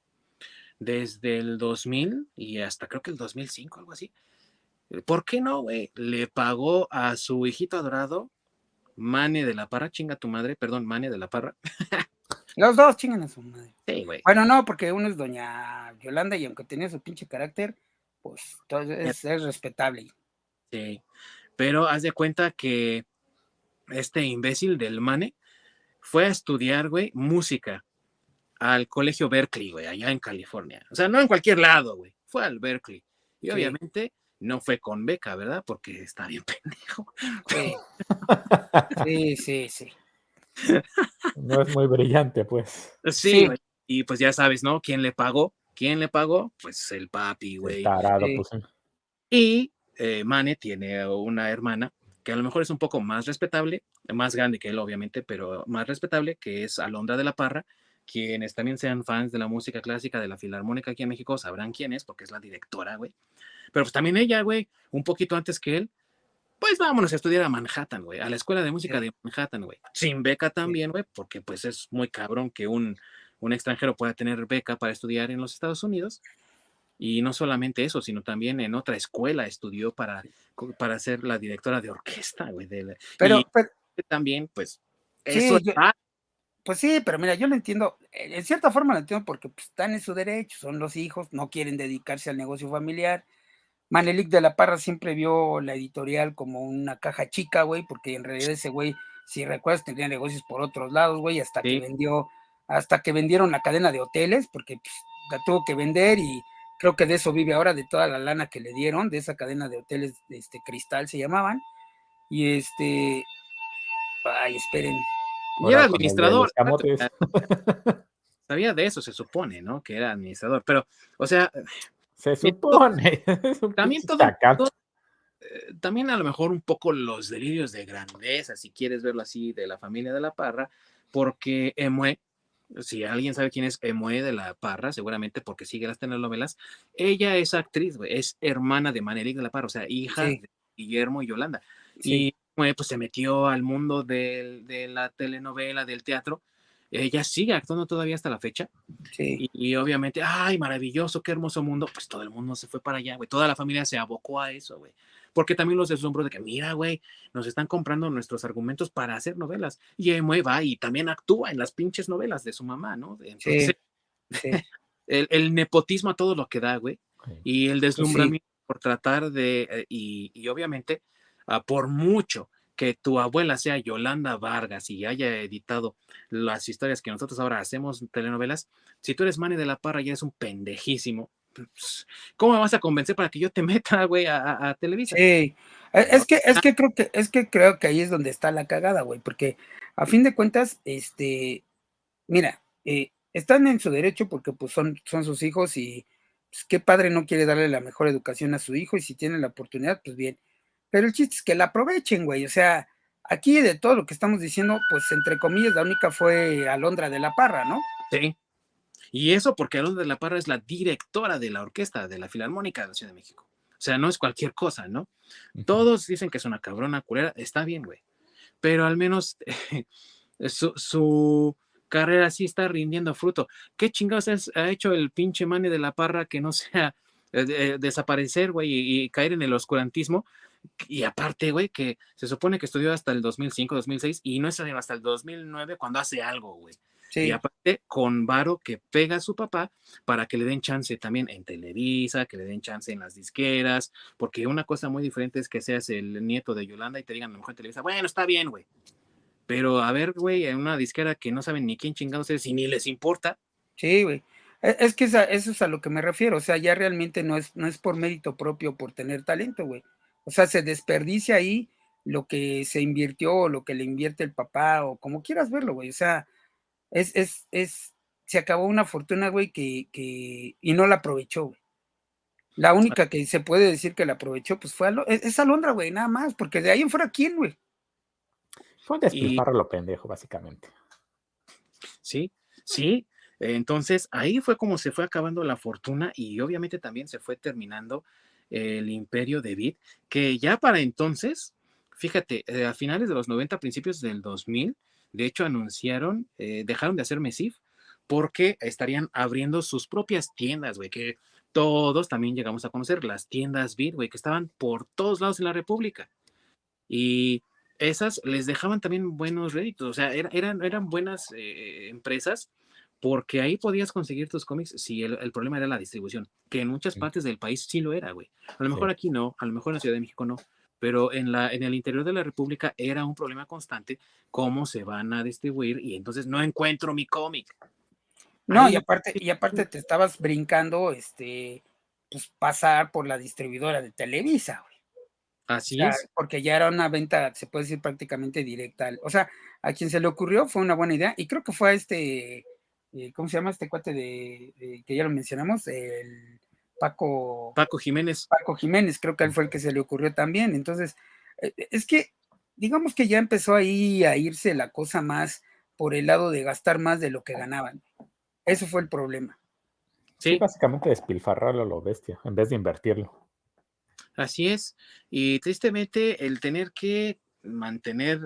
Speaker 1: desde el 2000 y hasta creo que el 2005, algo así, ¿por qué no, güey? Le pagó a su hijito adorado, Mane de la Parra, chinga tu madre, perdón, Mane de la Parra.
Speaker 2: Los dos chingan a su madre.
Speaker 1: Sí, güey.
Speaker 2: Bueno, no, porque uno es doña Yolanda y aunque tenía su pinche carácter, pues es, es respetable.
Speaker 1: Sí, pero haz de cuenta que este imbécil del Mane fue a estudiar, güey, música al colegio Berkeley, güey, allá en California. O sea, no en cualquier lado, güey, fue al Berkeley. Y obviamente no fue con beca, ¿verdad? Porque está bien pendejo.
Speaker 2: Sí, sí, sí.
Speaker 3: No es muy brillante, pues.
Speaker 1: Sí, y pues ya sabes, ¿no? ¿Quién le pagó? ¿Quién le pagó? Pues el papi, güey. Tarado, pues. Y eh, Mane tiene una hermana que a lo mejor es un poco más respetable, más grande que él, obviamente, pero más respetable, que es Alondra de la Parra. Quienes también sean fans de la música clásica de la Filarmónica aquí en México sabrán quién es, porque es la directora, güey. Pero pues también ella, güey, un poquito antes que él, pues vámonos a estudiar a Manhattan, güey, a la escuela de música de Manhattan, güey. Sin beca también, güey, porque pues es muy cabrón que un, un extranjero pueda tener beca para estudiar en los Estados Unidos. Y no solamente eso, sino también en otra escuela estudió para, para ser la directora de orquesta, güey.
Speaker 2: pero,
Speaker 1: también, pues, eso
Speaker 2: Pues sí, pero mira, yo lo entiendo, en cierta forma lo entiendo porque pues, están en su derecho, son los hijos, no quieren dedicarse al negocio familiar, Manelik de la Parra siempre vio la editorial como una caja chica, güey, porque en realidad ese güey, si recuerdas, tenía negocios por otros lados, güey, hasta que vendió, hasta que vendieron la cadena de hoteles, porque pues, la tuvo que vender y creo que de eso vive ahora, de toda la lana que le dieron, de esa cadena de hoteles, este Cristal se llamaban, y este, ay, esperen.
Speaker 1: Y era administrador. Sabía de eso, se supone, ¿no? Que era administrador, pero, o sea,
Speaker 3: se supone.
Speaker 1: también todo, eh, también a lo mejor un poco los delirios de grandeza, si quieres verlo así, de la familia de la Parra, porque Emue, si alguien sabe quién es Emue de la Parra, seguramente porque sigue las telenovelas, ella es actriz, es hermana de Manelik de la Parra, o sea, hija de Guillermo y Yolanda. Y pues se metió al mundo de la telenovela, del teatro, ella sigue actuando todavía hasta la fecha.
Speaker 2: Sí.
Speaker 1: Y, obviamente, ay, maravilloso, qué hermoso mundo. Pues todo el mundo se fue para allá, güey. Toda la familia se abocó a eso, güey. Porque también los deslumbró de que, mira, güey, nos están comprando nuestros argumentos para hacer novelas. Y Emue va y también actúa en las pinches novelas de su mamá, ¿no? Entonces, sí. el, nepotismo a todo lo que da, güey. Y el pues deslumbramiento por tratar de, eh, y, y obviamente, uh, por mucho que tu abuela sea Yolanda Vargas y haya editado las historias que nosotros ahora hacemos telenovelas, si tú eres Manny de la Parra y eres un pendejísimo, pues, ¿cómo me vas a convencer para que yo te meta, güey, a, a, Televisa?
Speaker 2: Sí, e, es que, es que creo que, es que creo que ahí es donde está la cagada, güey, porque a fin de cuentas, este, mira, eh, están en su derecho porque pues son, son sus hijos y pues, qué padre no quiere darle la mejor educación a su hijo y si tiene la oportunidad, pues bien pero el chiste es que la aprovechen, güey. O sea, aquí de todo lo que estamos diciendo, pues entre comillas, la única fue Alondra de la Parra, ¿no?
Speaker 1: Sí. Y eso porque Alondra de la Parra es la directora de la orquesta de la Filarmónica de la Ciudad de México. O sea, no es cualquier cosa, ¿no? Todos dicen que es una cabrona culera. Está bien, güey. pero al menos su, carrera sí está rindiendo fruto. ¿Qué chingados ha hecho el pinche Manny de la Parra que no sea eh, desaparecer, güey, y, caer en el oscurantismo? Y aparte, güey, que se supone que estudió hasta el 2005, 2006 y no es hasta el 2009 cuando hace algo, güey. Y aparte, con Varo que pega a su papá para que le den chance también en Televisa, que le den chance en las disqueras, porque una cosa muy diferente es que seas el nieto de Yolanda y te digan a lo mejor en Televisa, bueno, está bien, güey. Pero a ver, güey, en una disquera que no saben ni quién chingados es y ni les importa.
Speaker 2: Sí, güey. E, es que eso es a lo que me refiero. O sea, ya realmente no es, no es por mérito propio, por tener talento, güey. O sea, se desperdicia ahí lo que se invirtió, o lo que le invierte el papá, o como quieras verlo, güey. O sea, es, es, es, se acabó una fortuna, güey, que, que, y no la aprovechó, güey. La única que se puede decir que la aprovechó, pues fue a, es, Alondra, güey, nada más, porque de ahí en fuera, ¿quién, güey?
Speaker 3: Fue un despilfarro lo pendejo, básicamente.
Speaker 1: Sí, sí. Entonces, ahí fue como se fue acabando la fortuna y obviamente también se fue terminando el imperio de Bit, que ya para entonces, fíjate, eh, a finales de los 90, principios del 2000, de hecho anunciaron, eh, dejaron de hacer Mesif porque estarían abriendo sus propias tiendas, güey, que todos también llegamos a conocer, las tiendas Bit, güey, que estaban por todos lados en la República. Y esas les dejaban también buenos réditos, o sea, eran, eran buenas eh, empresas porque ahí podías conseguir tus cómics si el, problema era la distribución, que en muchas partes del país sí lo era, güey. A lo mejor aquí no, a lo mejor en la Ciudad de México no, pero en, la, en el interior de la República era un problema constante cómo se van a distribuir y entonces no encuentro mi cómic.
Speaker 2: No, y aparte, y aparte te estabas brincando, este, pues pasar por la distribuidora de Televisa, güey.
Speaker 1: Así es.
Speaker 2: Porque ya era una venta, se puede decir prácticamente directa. O sea, a quien se le ocurrió fue una buena idea y creo que fue a este eh, ¿cómo se llama este cuate de, que ya lo mencionamos? El Paco.
Speaker 1: Paco Jiménez.
Speaker 2: Paco Jiménez, creo que él fue el que se le ocurrió también. Entonces, eh, eh, es que, digamos que ya empezó ahí a irse la cosa más por el lado de gastar más de lo que ganaban. Eso fue el problema.
Speaker 3: Sí, básicamente despilfarrarlo a lo bestia, en vez de invertirlo.
Speaker 1: Así es. Y tristemente el tener que mantener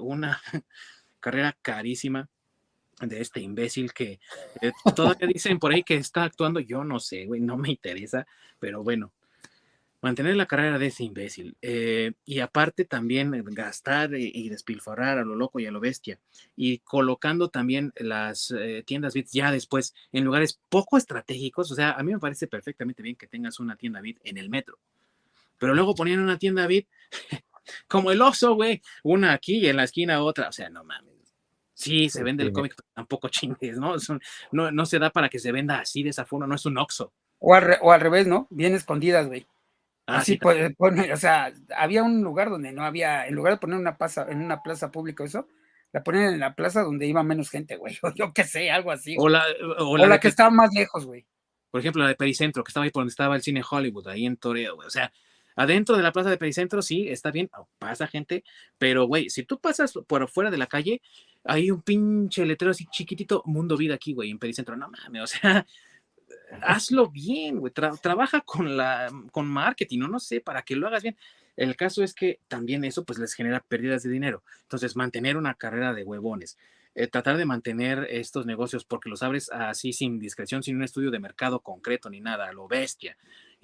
Speaker 1: una carrera carísima de este imbécil que eh, todavía dicen por ahí que está actuando, yo no sé, güey, no me interesa, pero bueno, mantener la carrera de ese imbécil. Eh, y aparte también gastar y, despilfarrar a lo loco y a lo bestia. Y colocando también las eh, tiendas Bit ya después en lugares poco estratégicos. O sea, a mí me parece perfectamente bien que tengas una tienda Bit en el metro. Pero luego ponían una tienda Bit como el oso, güey. Una aquí y en la esquina otra. O sea, no mames. Sí, se vende el cómic, tampoco chingues, ¿no? no, no se da para que se venda así de esa forma, no es un oxo.
Speaker 2: O al, o al revés, ¿no? Bien escondidas, güey. Ah, así, pues, o sea, había un lugar donde no había, en lugar de poner una plaza, en una plaza pública eso, la ponían en la plaza donde iba menos gente, güey. O yo qué sé, algo así.
Speaker 1: O la,
Speaker 2: o la, que, estaba más lejos, güey.
Speaker 1: Por ejemplo, la de Pericentro, que estaba ahí por donde estaba el cine Hollywood, ahí en Toreo, güey. O sea, Adentro de la plaza de Pericentro, sí, está bien, pasa gente, pero güey, si tú pasas por afuera de la calle, hay un pinche letrero así chiquitito, Mundo Vida aquí, güey, en Pericentro, no mames, o sea, hazlo bien, güey, trabaja con la, con marketing, no, no sé, para que lo hagas bien. El caso es que también eso pues les genera pérdidas de dinero. Entonces, mantener una carrera de huevones, eh, tratar de mantener estos negocios porque los abres así sin discreción, sin un estudio de mercado concreto ni nada, lo bestia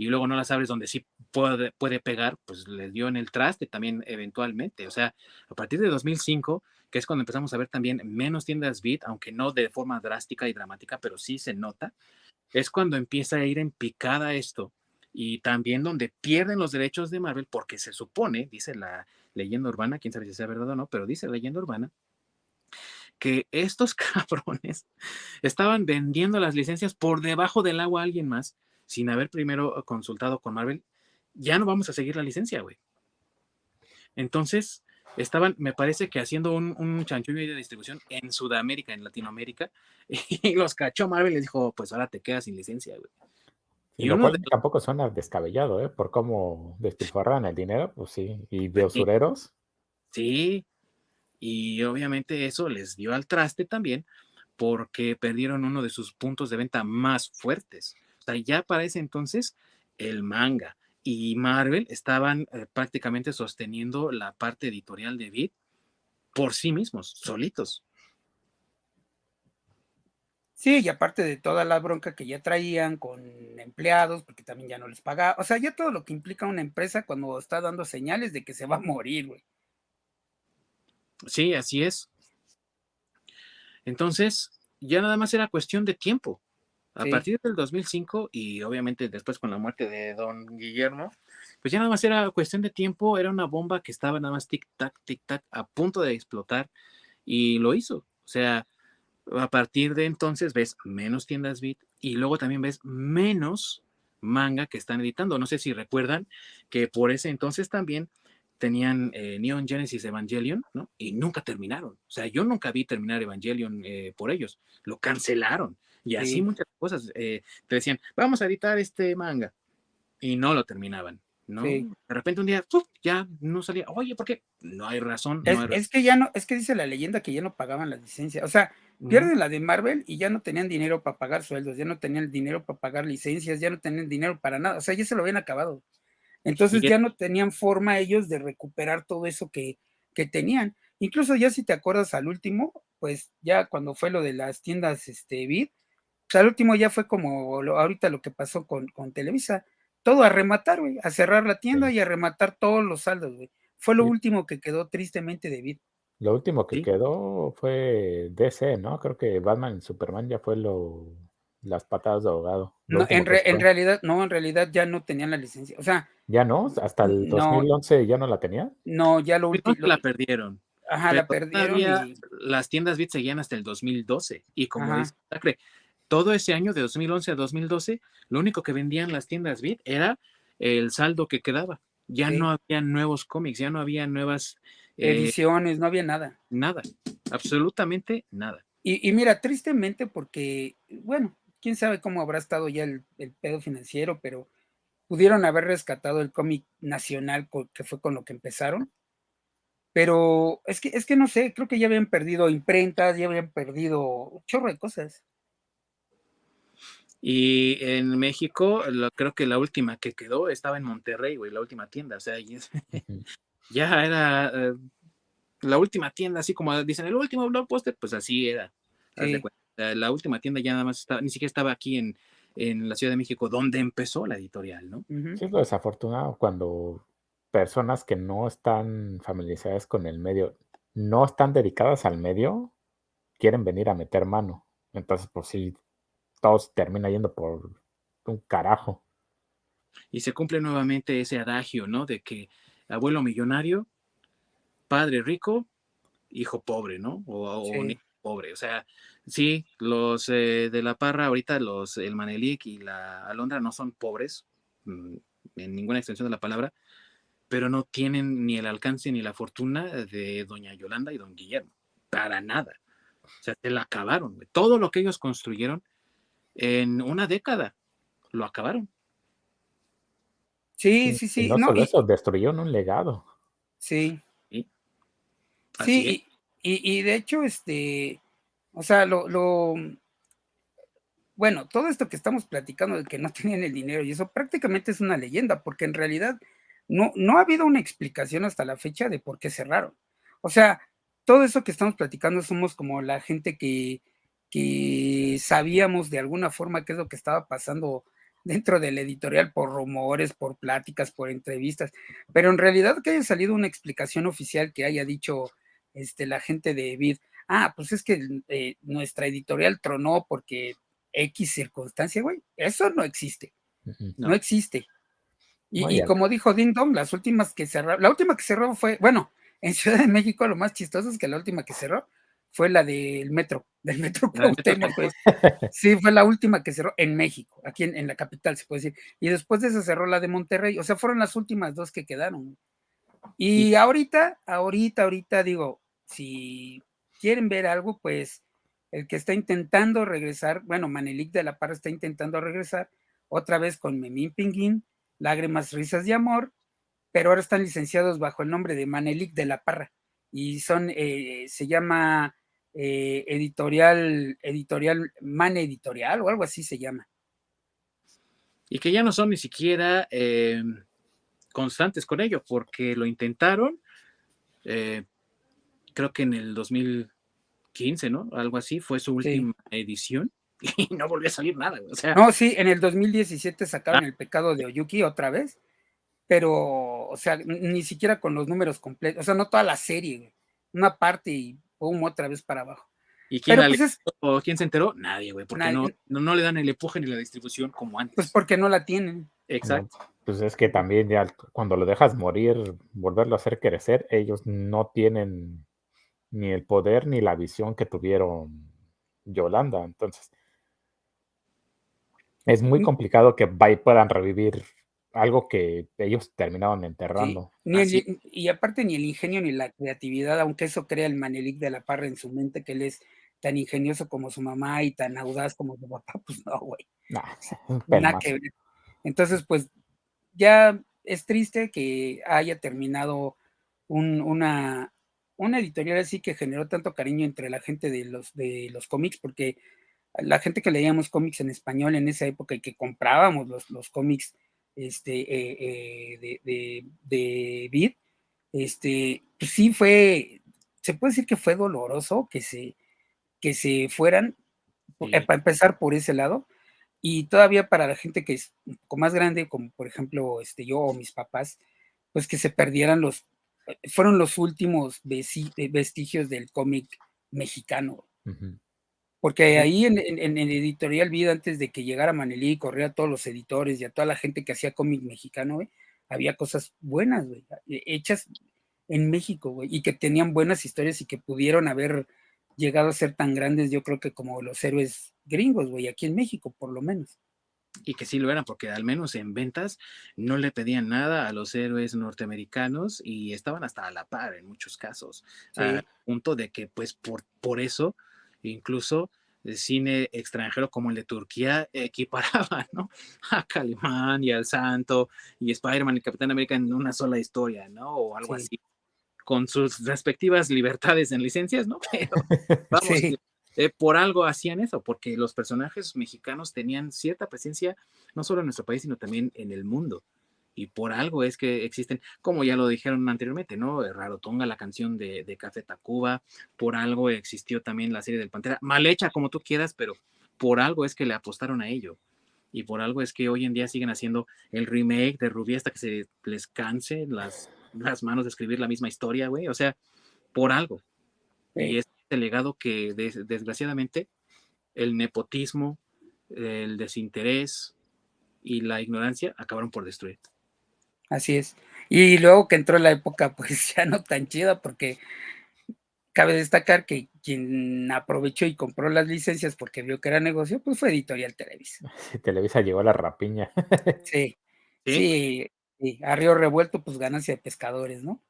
Speaker 1: y luego no las abres donde sí puede, puede pegar, pues les dio en el traste también eventualmente. O sea, a partir de 2005, que es cuando empezamos a ver también menos tiendas Beat, aunque no de forma drástica y dramática, pero sí se nota, es cuando empieza a ir en picada esto y también donde pierden los derechos de Marvel porque se supone, dice la leyenda urbana, quién sabe si sea verdad o no, pero dice la leyenda urbana, que estos cabrones estaban vendiendo las licencias por debajo del agua a alguien más sin haber primero consultado con Marvel, ya no vamos a seguir la licencia, güey. Entonces, estaban, me parece que haciendo un, un chanchullo de distribución en Sudamérica, en Latinoamérica, y los cachó Marvel y les dijo, pues ahora te quedas sin licencia, güey.
Speaker 3: Y, lo cual tampoco suena descabellado, ¿eh? Por cómo despilfarran el dinero, pues sí, y de usureros.
Speaker 1: Sí, y obviamente eso les dio al traste también, porque perdieron uno de sus puntos de venta más fuertes. O sea, ya para ese entonces el manga y Marvel estaban eh, prácticamente sosteniendo la parte editorial de Beat por sí mismos, solitos.
Speaker 2: Sí, y aparte de toda la bronca que ya traían con empleados, porque también ya no les pagaba, o sea, ya todo lo que implica una empresa cuando está dando señales de que se va a morir, güey.
Speaker 1: Sí, así es. Entonces, ya nada más era cuestión de tiempo. A partir del 2005 y obviamente después con la muerte de don Guillermo, pues ya nada más era cuestión de tiempo, era una bomba que estaba nada más tic-tac, tic-tac, a punto de explotar y lo hizo. O sea, a partir de entonces ves menos tiendas Bit y luego también ves menos manga que están editando. No sé si recuerdan que por ese entonces también tenían eh, Neon Genesis Evangelion, ¿no? Y nunca terminaron. O sea, yo nunca vi terminar Evangelion eh, por ellos. Lo cancelaron. Y así muchas cosas. Eh, te decían, vamos a editar este manga. Y no lo terminaban. ¿no? De repente un día ya no salía, oye, ¿por qué? No hay razón.
Speaker 2: es, que ya no, es que dice la leyenda que ya no pagaban la licencia. O sea, pierden la de Marvel y ya no tenían dinero para pagar sueldos, ya no tenían dinero para pagar licencias, ya no tenían dinero para nada. O sea, ya se lo habían acabado. Entonces ya no tenían forma ellos de recuperar todo eso que, que tenían. Incluso ya si te acuerdas al último, pues ya cuando fue lo de las tiendas este, Vid, pues al último ya fue como ahorita lo que pasó con, con Televisa todo a rematar, güey, a cerrar la tienda y a rematar todos los saldos, güey. Fue lo último que quedó tristemente de
Speaker 3: Lo último que quedó fue DC, ¿no? Creo que Batman y Superman ya fue lo las patadas de ahogado.
Speaker 2: No, en, realidad, no, en realidad ya no tenían la licencia. O sea.
Speaker 3: Ya no, hasta el 2011 ya no la tenía.
Speaker 2: No, ya lo último.
Speaker 1: La perdieron.
Speaker 2: Ajá, la perdieron.
Speaker 1: Las tiendas Bit seguían hasta el 2012. Y como dice todo ese año de 2011 a 2012, lo único que vendían las tiendas Bit era el saldo que quedaba. Ya no había nuevos cómics, ya no había nuevas
Speaker 2: eh, ediciones, no había nada.
Speaker 1: Nada, absolutamente nada.
Speaker 2: Y, mira, tristemente porque, bueno, quién sabe cómo habrá estado ya el, pedo financiero, pero pudieron haber rescatado el cómic nacional que fue con lo que empezaron. Pero es que, es que no sé, creo que ya habían perdido imprentas, ya habían perdido un chorro de cosas.
Speaker 1: Y en México, creo que la última que quedó estaba en Monterrey, güey, la última tienda. O sea, ya era eh, la última tienda, así como dicen, el último blockbuster, pues así era. La última tienda ya nada más estaba, ni siquiera estaba aquí en, en la Ciudad de México, donde empezó la editorial, ¿no?
Speaker 3: Sí, es lo desafortunado cuando personas que no están familiarizadas con el medio, no están dedicadas al medio, quieren venir a meter mano. Entonces, pues sí, todo termina yendo por un carajo.
Speaker 1: Y se cumple nuevamente ese adagio, ¿no? De que abuelo millonario, padre rico, hijo pobre, ¿no? O, hijo pobre. O sea, sí, los eh, de la parra, ahorita los, el Manelik y la Alondra no son pobres, mm, en ninguna extensión de la palabra, pero no tienen ni el alcance ni la fortuna de doña Yolanda y don Guillermo. Para nada. O sea, se la acabaron. Todo lo que ellos construyeron en una década. Lo acabaron.
Speaker 2: Sí, sí, sí.
Speaker 3: no, solo eso, destruyeron un legado.
Speaker 2: Sí. Sí, y, de hecho, este, o sea, lo, lo, bueno, todo esto que estamos platicando de que no tenían el dinero y eso prácticamente es una leyenda, porque en realidad no, no ha habido una explicación hasta la fecha de por qué cerraron. O sea, todo eso que estamos platicando somos como la gente que, que sabíamos de alguna forma qué es lo que estaba pasando dentro del editorial por rumores, por pláticas, por entrevistas, pero en realidad que haya salido una explicación oficial que haya dicho este, la gente de Vid, ah, pues es que eh, nuestra editorial tronó porque X circunstancia, güey, eso no existe, no. existe. Y, como dijo Ding Dong, las últimas que cerró, la última que cerró fue, bueno, en Ciudad de México lo más chistoso es que la última que cerró fue la del metro, del metro Cuauhtémoc, pues. Sí, fue la última que cerró en México, aquí en, la capital, se puede decir. Y después de esa cerró la de Monterrey, o sea, fueron las últimas dos que quedaron. Y ahorita, ahorita, ahorita digo, si quieren ver algo, pues el que está intentando regresar, bueno, Manelik de la Parra está intentando regresar, otra vez con Memín Pinguín, Lágrimas, Risas de Amor, pero ahora están licenciados bajo el nombre de Manelik de la Parra y son, eh, se llama eh, editorial, editorial, Man Editorial o algo así se llama.
Speaker 1: Y que ya no son ni siquiera eh, constantes con ello, porque lo intentaron, creo que en el 2015, ¿no? Algo así, fue su última edición y no volvió a salir nada. O sea,
Speaker 2: no, sí, en el 2017 sacaron ah. El pecado de Oyuki otra vez, pero, o sea, ni siquiera con los números completos, o sea, no toda la serie, una parte y pum, otra vez para abajo.
Speaker 1: ¿Y quién, pues quién se enteró? Nadie, güey, porque no, no, le dan el empuje ni la distribución como antes.
Speaker 2: Pues porque no la tienen.
Speaker 1: Exacto.
Speaker 3: pues es que también ya cuando lo dejas morir, volverlo a hacer crecer, ellos no tienen ni el poder ni la visión que tuvieron Yolanda. Entonces, es muy complicado que puedan revivir algo que ellos terminaron enterrando.
Speaker 2: y aparte ni el ingenio ni la creatividad, aunque eso crea el Manelik de la Parra en su mente, que él es tan ingenioso como su mamá y tan audaz como su papá, pues no, güey. Nada que ver. Entonces, pues ya es triste que haya terminado una, una editorial así que generó tanto cariño entre la gente de los, de los cómics, porque la gente que leíamos cómics en español en esa época y que comprábamos los, los cómics este, eh, eh, de, de, Vid, este, pues sí fue, se puede decir que fue doloroso que se, que se fueran, eh, para empezar por ese lado, y todavía para la gente que es más grande, como por ejemplo este, yo o mis papás, pues que se perdieran los, fueron los últimos vestigios del cómic mexicano. Porque ahí en, en, Editorial Vida, antes de que llegara Manelí, corría a todos los editores y a toda la gente que hacía cómic mexicano, había cosas buenas, hechas en México, y que tenían buenas historias y que pudieron haber llegado a ser tan grandes, yo creo que como los héroes gringos, güey, aquí en México, por lo menos.
Speaker 1: Y que sí lo eran, porque al menos en ventas no le pedían nada a los héroes norteamericanos y estaban hasta a la par en muchos casos, al punto de que, pues, por, por eso, incluso el cine extranjero como el de Turquía equiparaba, ¿no? A Calimán y al Santo y Spider-Man y Capitán América en una sola historia, ¿no? O algo así con sus respectivas libertades en licencias, ¿no? Pero vamos, eh, por algo hacían eso, porque los personajes mexicanos tenían cierta presencia no solo en nuestro país, sino también en el mundo. Y por algo es que existen, como ya lo dijeron anteriormente, ¿no? Rarotonga, la canción de, de Café Tacuba, por algo existió también la serie del Pantera, mal hecha como tú quieras, pero por algo es que le apostaron a ello y por algo es que hoy en día siguen haciendo el remake de Rubí hasta que se les canse las las manos de escribir la misma historia, güey, o sea, por algo. Y es el legado que desgraciadamente el nepotismo, el desinterés y la ignorancia acabaron por destruir.
Speaker 2: Así es. Y luego que entró la época, pues ya no tan chida, porque cabe destacar que quien aprovechó y compró las licencias porque vio que era negocio, pues fue Editorial Televisa.
Speaker 3: Televisa llevó a la rapiña.
Speaker 2: sí, sí, Sí, a Río Revuelto, pues ganancia de pescadores, ¿no?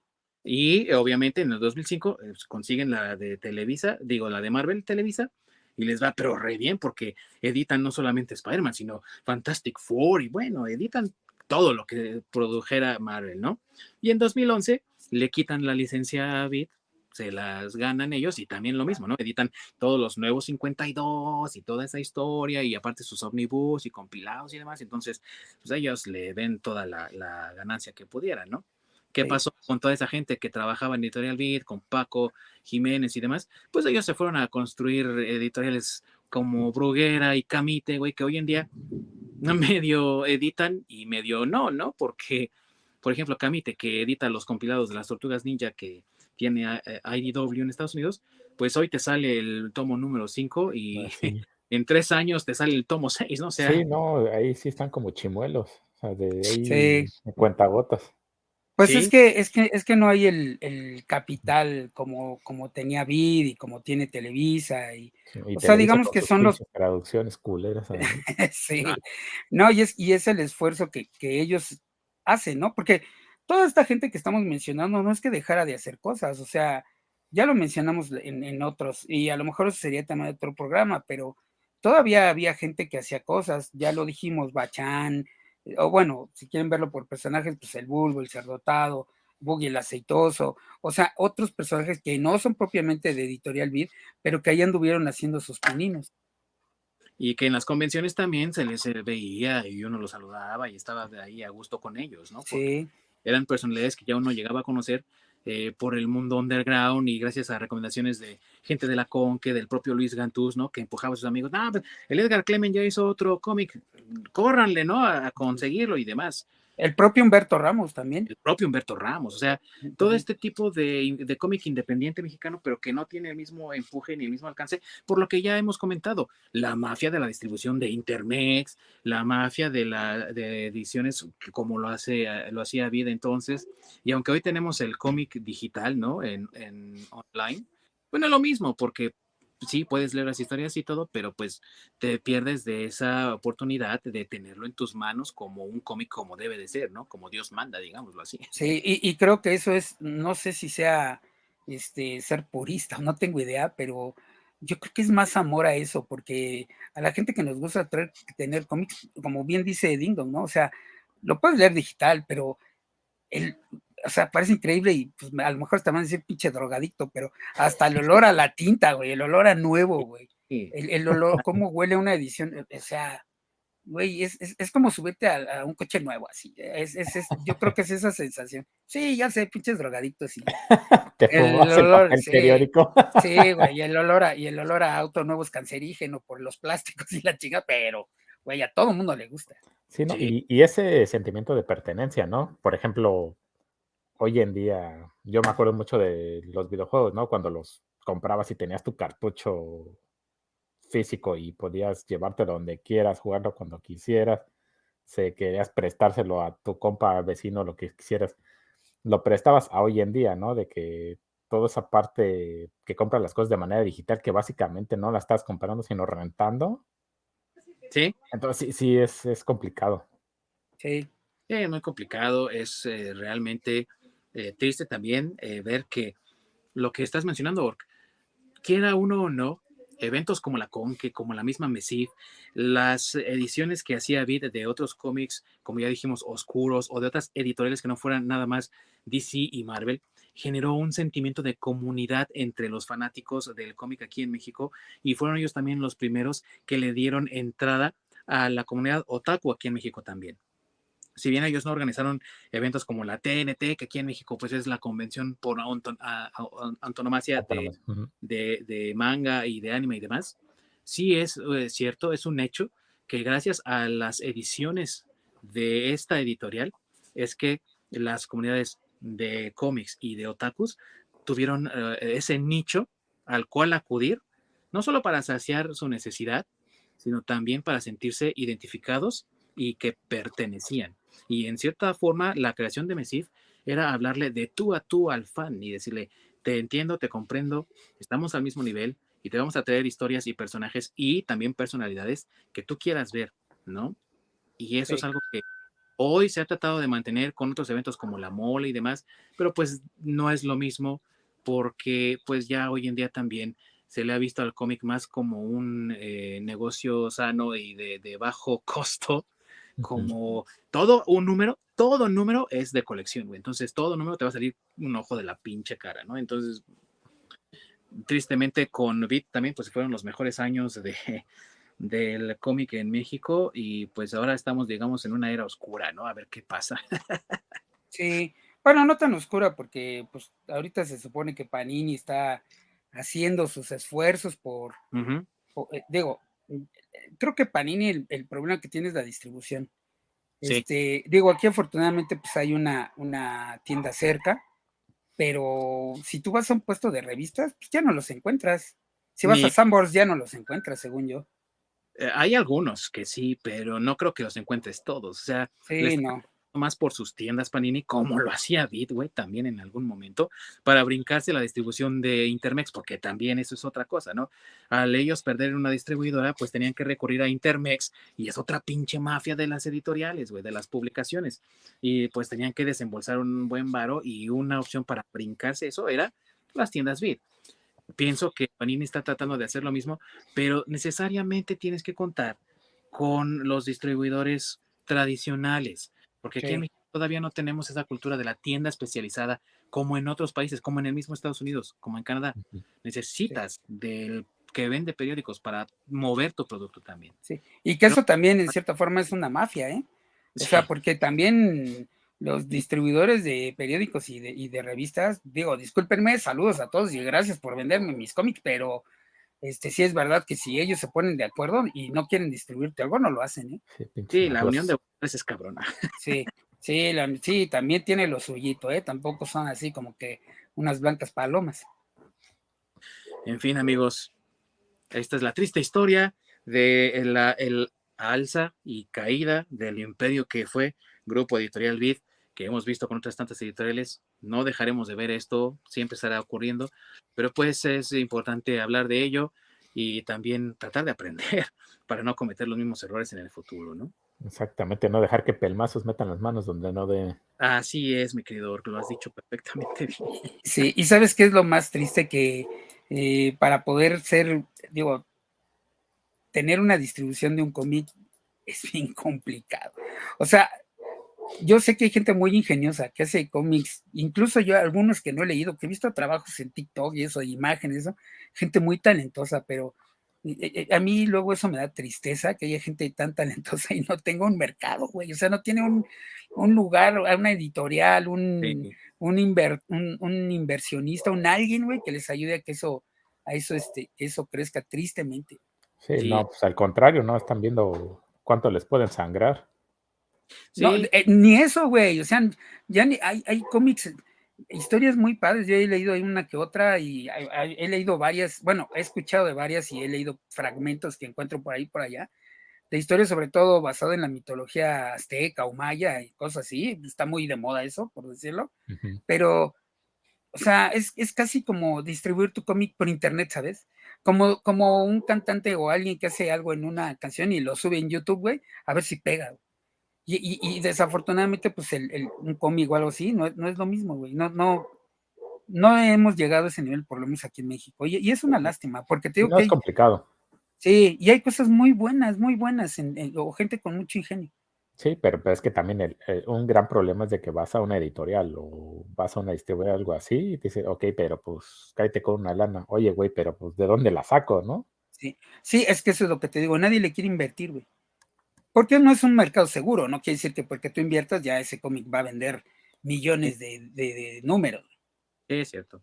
Speaker 1: Y obviamente en el 2005 eh, pues, consiguen la de Televisa, digo, la de Marvel Televisa, y les va pero re bien porque editan no solamente Spider-Man, sino Fantastic Four y bueno, editan todo lo que produjera Marvel, ¿no? Y en 2011 le quitan la licencia a Bit se las ganan ellos y también lo mismo, ¿no? Editan todos los nuevos 52 y toda esa historia y aparte sus omnibus y compilados y demás, entonces pues ellos le ven toda la, ganancia que pudieran, ¿no? ¿Qué pasó con toda esa gente que trabajaba en Editorial Beat, con Paco Jiménez y demás? Pues ellos se fueron a construir editoriales como Bruguera y Camite, güey, que hoy en día medio editan y medio no, ¿no? Porque, por ejemplo, Camite, que edita los compilados de las Tortugas Ninja, que tiene eh, IDW en Estados Unidos, pues hoy te sale el tomo número 5 y ah, en tres años te sale el tomo 6, ¿no? sea,
Speaker 3: sí, no, ahí sí están como chimuelos, o sea, de ahí sí. cuentagotas.
Speaker 2: Pues es que es que es que no hay el, capital como, como tenía Vid y como tiene Televisa y, o sea digamos que son los
Speaker 3: traducciones culeras
Speaker 2: sí no y es y es el esfuerzo que, que ellos hacen no porque toda esta gente que estamos mencionando no es que dejara de hacer cosas, o sea, ya lo mencionamos en, otros, y a lo mejor eso sería tema de otro programa, pero todavía había gente que hacía cosas, ya lo dijimos, Bachán, o bueno, si quieren verlo por personajes, pues el Bulbo, el Cerdotado, Buggy el Aceitoso, o sea, otros personajes que no son propiamente de Editorial Vid, pero que ahí anduvieron haciendo sus pininos.
Speaker 1: Y que en las convenciones también se les veía y uno los saludaba y estaba de ahí a gusto con ellos, ¿no?
Speaker 2: sí
Speaker 1: eran personalidades que ya uno llegaba a conocer eh, por el mundo underground y gracias a recomendaciones de gente de la Conque, del propio Luis Gantús, ¿no? Que empujaba a sus amigos, pues, el Edgar Clemen ya hizo otro cómic, córranle, ¿no? A, conseguirlo y demás.
Speaker 2: El propio Humberto Ramos también.
Speaker 1: El propio Humberto Ramos, o sea, todo este tipo de, de cómic independiente mexicano, pero que no tiene el mismo empuje ni el mismo alcance, por lo que ya hemos comentado, la mafia de la distribución de Intermex, la mafia de la de ediciones como lo hace lo hacía Vida entonces, y aunque hoy tenemos el cómic digital, ¿no? En, en online, bueno, lo mismo, porque sí, puedes leer las historias y todo, pero pues te pierdes de esa oportunidad de tenerlo en tus manos como un cómic como debe de ser, ¿no? Como Dios manda, digámoslo así.
Speaker 2: Sí, y, creo que eso es, no sé si sea este, ser purista, no tengo idea, pero yo creo que es más amor a eso, porque a la gente que nos gusta tener cómics, como bien dice Dingdong, ¿no? O sea, lo puedes leer digital, pero el, o sea, parece increíble y pues a lo mejor hasta van a decir pinche drogadicto, pero hasta el olor a la tinta, güey, el olor a nuevo, güey. El, olor, cómo huele una edición, o sea, güey, es, es, como subirte a, un coche nuevo, así. Es, es, yo creo que es esa sensación. Sí, ya sé, pinches drogadictos y
Speaker 3: el olor, el periódico.
Speaker 2: sí, güey, y el olor a, y el olor a auto nuevo es cancerígeno por los plásticos y la chinga, pero, güey, a todo mundo le gusta.
Speaker 3: Sí, ¿no? Y, y, ese sentimiento de pertenencia, ¿no? Por ejemplo, hoy en día, yo me acuerdo mucho de los videojuegos, ¿no? Cuando los comprabas y tenías tu cartucho físico y podías llevarte donde quieras, jugarlo cuando quisieras, se querías prestárselo a tu compa, vecino, lo que quisieras, lo prestabas a hoy en día, ¿no? De que toda esa parte que compras las cosas de manera digital, que básicamente no la estás comprando, sino rentando.
Speaker 1: Sí.
Speaker 3: Entonces sí, sí es, es complicado.
Speaker 1: Sí. Sí, es muy complicado, es eh, realmente eh, triste también eh, ver que lo que estás mencionando, quiera uno o no, eventos como la Conque, como la misma Mesif, las ediciones que hacía Vid de otros cómics, como ya dijimos, oscuros, o de otras editoriales que no fueran nada más DC y Marvel, generó un sentimiento de comunidad entre los fanáticos del cómic aquí en México y fueron ellos también los primeros que le dieron entrada a la comunidad otaku aquí en México también si bien ellos no organizaron eventos como la TNT, que aquí en México pues es la convención por antonomasia de, manga y de anime y demás, sí es eh, cierto, es un hecho que gracias a las ediciones de esta editorial es que las comunidades de cómics y de otakus tuvieron eh, ese nicho al cual acudir, no solo para saciar su necesidad, sino también para sentirse identificados y que pertenecían. Y en cierta forma, la creación de Mesif era hablarle de tú a tú al fan y decirle, te entiendo, te comprendo, estamos al mismo nivel y te vamos a traer historias y personajes y también personalidades que tú quieras ver, ¿no? Y eso es algo que hoy se ha tratado de mantener con otros eventos como la mole y demás, pero pues no es lo mismo porque pues ya hoy en día también se le ha visto al cómic más como un eh, negocio sano y de, bajo costo como todo un número, todo número es de colección, güey. Entonces, todo número te va a salir un ojo de la pinche cara, ¿no? Entonces, tristemente con Bit también, pues fueron los mejores años de, del cómic en México y pues ahora estamos, digamos, en una era oscura, ¿no? A ver qué pasa.
Speaker 2: Sí, bueno, no tan oscura porque pues ahorita se supone que Panini está haciendo sus esfuerzos por, eh, digo, creo que Panini el, problema que tiene es la distribución. Este, digo, aquí afortunadamente pues hay una, una tienda cerca, pero si tú vas a un puesto de revistas, pues ya no los encuentras. Si vas a Sambors ya no los encuentras, según yo.
Speaker 1: Eh, hay algunos que sí, pero no creo que los encuentres todos. O sea,
Speaker 2: sí, no
Speaker 1: más por sus tiendas Panini, como lo hacía Bitway también en algún momento, para brincarse la distribución de Intermex, porque también eso es otra cosa, ¿no? Al ellos perder una distribuidora, pues tenían que recurrir a Intermex y es otra pinche mafia de las editoriales, güey, de las publicaciones. Y pues tenían que desembolsar un buen varo y una opción para brincarse eso era las tiendas Bit. Pienso que Panini está tratando de hacer lo mismo, pero necesariamente tienes que contar con los distribuidores tradicionales porque aquí en México todavía no tenemos esa cultura de la tienda especializada como en otros países, como en el mismo Estados Unidos, como en Canadá. Necesitas del que vende periódicos para mover tu producto también.
Speaker 2: Sí, y que eso también en cierta forma es una mafia, ¿eh? O sea, porque también los distribuidores de periódicos y de, y de revistas, digo, discúlpenme, saludos a todos y gracias por venderme mis cómics, pero este sí es verdad que si ellos se ponen de acuerdo y no quieren distribuirte algo, no lo hacen,
Speaker 1: ¿eh? Sí, la unión de es cabrona.
Speaker 2: Sí, sí, sí, también tiene lo suyito, ¿eh? Tampoco son así como que unas blancas palomas.
Speaker 1: En fin, amigos, esta es la triste historia de la el alza y caída del imperio que fue Grupo Editorial Vid que hemos visto con otras tantas editoriales, no dejaremos de ver esto, siempre estará ocurriendo, pero pues es importante hablar de ello y también tratar de aprender para no cometer los mismos errores en el futuro, ¿no?
Speaker 3: Exactamente, no dejar que pelmazos metan las manos donde no de...
Speaker 1: Así es, mi querido, lo has dicho perfectamente bien.
Speaker 2: Sí, y sabes qué es lo más triste que eh, para poder ser, digo, tener una distribución de un cómic es bien complicado. O sea, yo sé que hay gente muy ingeniosa que hace cómics, incluso yo algunos que no he leído, que he visto trabajos en TikTok y eso, imágenes, eso, gente muy talentosa, pero eh, eh, a mí luego eso me da tristeza que haya gente tan talentosa y no tenga un mercado, güey, o sea, no tiene un, un lugar, una editorial, un, un, inversionista, un alguien, güey, que les ayude a que eso, a eso, este, que eso crezca tristemente.
Speaker 3: Sí, no, pues al contrario, ¿no? Están viendo cuánto les pueden sangrar.
Speaker 2: No, eh, ni eso, güey. O sea, ya ni, hay, hay cómics, historias muy padres. Yo he leído una que otra y he leído varias, bueno, he escuchado de varias y he leído fragmentos que encuentro por ahí por allá. De historias sobre todo basado en la mitología azteca o maya y cosas así. Está muy de moda eso, por decirlo. Pero, o sea, es, es casi como distribuir tu cómic por internet, ¿sabes? Como, como un cantante o alguien que hace algo en una canción y lo sube en YouTube, güey, a ver si pega. Y, desafortunadamente, pues el, un cómic o algo así no, no es lo mismo, güey. No, no, no hemos llegado a ese nivel, por lo menos aquí en México. Y, y es una lástima, porque te digo
Speaker 3: no es complicado.
Speaker 2: Sí, y hay cosas muy buenas, muy buenas, o gente con mucho ingenio.
Speaker 3: Sí, pero, es que también el, un gran problema es de que vas a una editorial o vas a una distribuidora algo así y te dice, ok, pero pues cállate con una lana. Oye, güey, pero pues ¿de dónde la saco, no?
Speaker 2: Sí, sí, es que eso es lo que te digo, nadie le quiere invertir, güey. Porque no es un mercado seguro, no quiere decir que porque tú inviertas ya ese cómic va a vender millones de, números.
Speaker 1: Es cierto.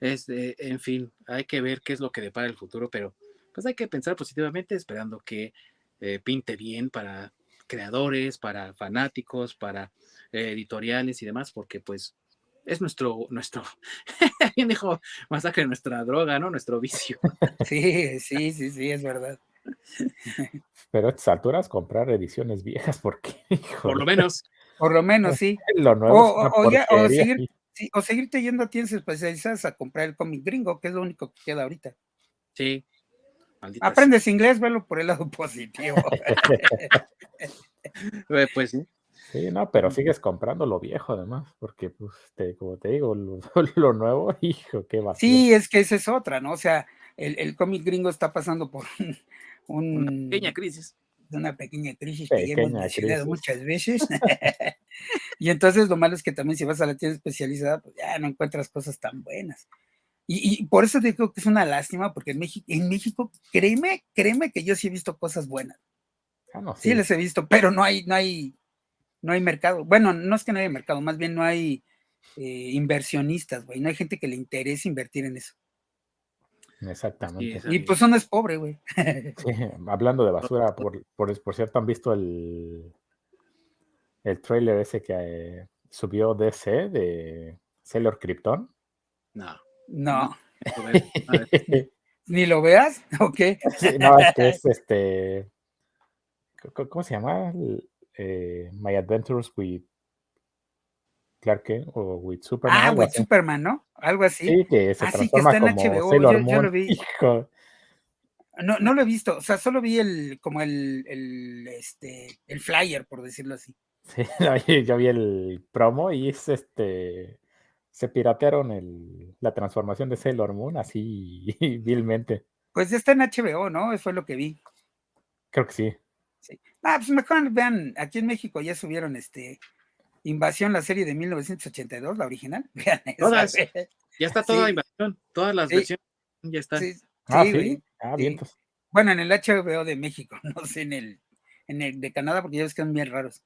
Speaker 1: Es, en fin, hay que ver qué es lo que depara el futuro, pero pues hay que pensar positivamente esperando que eh, pinte bien para creadores, para fanáticos, para eh, editoriales y demás, porque pues es nuestro, nuestro, bien dijo, masacre nuestra droga, ¿no? Nuestro vicio.
Speaker 2: Sí, sí, sí, sí, es verdad.
Speaker 3: Pero a estas alturas comprar ediciones viejas, porque
Speaker 1: por lo menos.
Speaker 2: Por lo menos, sí.
Speaker 3: Lo nuevo
Speaker 2: o, seguir, o, seguirte yendo a tiendas especializadas a comprar el cómic gringo, que es lo único que queda ahorita.
Speaker 1: Sí.
Speaker 2: Aprendes inglés, velo por el lado positivo.
Speaker 1: Pues sí.
Speaker 3: Sí, no, pero sigues comprando lo viejo además, porque pues, como te digo, lo, nuevo, hijo, qué va.
Speaker 2: Sí, es que esa es otra, ¿no? O sea, el, el cómic gringo está pasando por
Speaker 1: una pequeña crisis.
Speaker 2: Una pequeña crisis que hemos mencionado muchas veces. y entonces lo malo es que también si vas a la tienda especializada, pues ya no encuentras cosas tan buenas. Y, por eso digo que es una lástima, porque en México, en México, créeme, créeme que yo sí he visto cosas buenas. Ah, sí. les he visto, pero no hay, no hay, no hay mercado. Bueno, no es que no haya mercado, más bien no hay eh, inversionistas, güey. No hay gente que le interese invertir en eso.
Speaker 3: Exactamente.
Speaker 2: y pues uno es pobre, güey.
Speaker 3: hablando de basura, por, por, cierto, ¿han visto el, el trailer ese que eh, subió DC de Sailor Krypton?
Speaker 1: No.
Speaker 2: No. ¿Ni lo veas? Ok.
Speaker 3: no, es que es este. ¿Cómo se llama? Eh, My Adventures with Clark Kent o with Superman.
Speaker 2: Ah, with Superman, ¿no? Algo así.
Speaker 3: Sí, que se ah, transforma sí, que está en como HBO. yo, lo vi.
Speaker 2: No, no lo he visto, o sea, solo vi el, como el, el, este, el flyer, por decirlo así.
Speaker 3: Sí, yo vi el promo y es este, se piratearon el, la transformación de Sailor Moon así vilmente.
Speaker 2: Pues está en HBO, ¿no? Eso fue lo que vi.
Speaker 3: Creo que sí.
Speaker 2: sí. Ah, pues mejor vean, aquí en México ya subieron este Invasión, la serie de 1982, la original.
Speaker 1: Todas. Ya está toda Invasión, todas las versiones ya están.
Speaker 3: Sí, ah, sí. Ah, bien. Pues.
Speaker 2: Bueno, en el HBO de México, no sé en el, en el de Canadá, porque ya ves que son bien raros.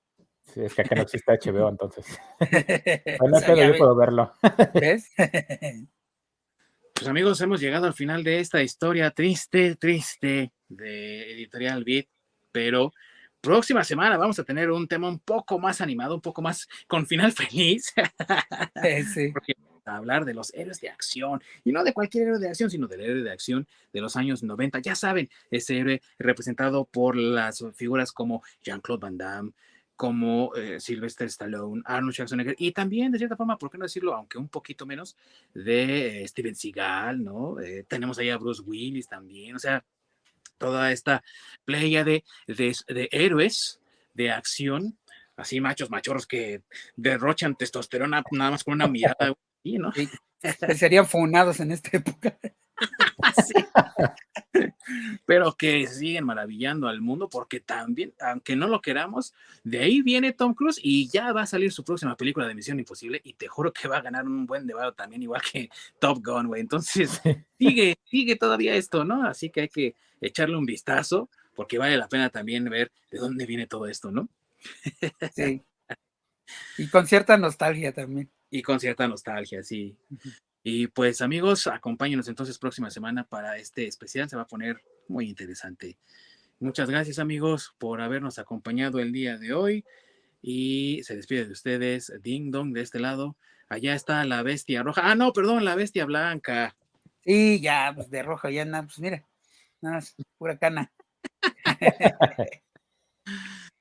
Speaker 3: Sí, es que acá no existe HBO, entonces. bueno, pero yo puedo verlo. ¿Ves?
Speaker 1: Pues amigos, hemos llegado al final de esta historia triste, triste de Editorial Beat, pero próxima semana vamos a tener un tema un poco más animado, un poco más con final feliz. Sí. Porque a hablar de los héroes de acción, y no de cualquier héroe de acción, sino del héroe de acción de los años 90. Ya saben, ese héroe representado por las figuras como Jean-Claude Van Damme, como eh, Sylvester Stallone, Arnold Schwarzenegger, y también, de cierta forma, ¿por qué no decirlo? Aunque un poquito menos, de eh, Steven Seagal, ¿no? Eh, tenemos ahí a Bruce Willis también, o sea, toda esta playa de, de, héroes de acción, así machos, machorros que derrochan testosterona nada más con una mirada, ¿no?
Speaker 2: serían funados en esta época.
Speaker 1: Pero que siguen maravillando al mundo porque también, aunque no lo queramos, de ahí viene Tom Cruise y ya va a salir su próxima película de Misión Imposible y te juro que va a ganar un buen debate también, igual que Top Gun, güey. Entonces, sigue, sigue todavía esto, ¿no? Así que hay que echarle un vistazo porque vale la pena también ver de dónde viene todo esto, ¿no?
Speaker 2: Sí. Y con cierta nostalgia también.
Speaker 1: Y con cierta nostalgia, sí. Y pues amigos, acompáñenos entonces próxima semana para este especial, se va a poner muy interesante. Muchas gracias amigos por habernos acompañado el día de hoy y se despide de ustedes Ding Dong de este lado. Allá está la bestia roja. Ah, no, perdón, la bestia blanca.
Speaker 2: Sí, ya, pues de roja ya nada, pues mira, nada más, pura cana.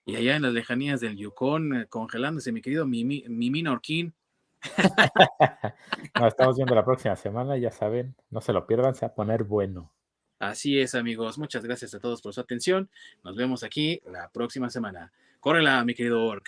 Speaker 1: y allá en las lejanías del Yukon, eh, congelándose, mi querido Mimi, Mimi Norquín.
Speaker 3: Nos estamos viendo la próxima semana, ya saben, no se lo pierdan, se va a poner bueno.
Speaker 1: Así es, amigos. Muchas gracias a todos por su atención. Nos vemos aquí la próxima semana. Córrela, mi querido Orc.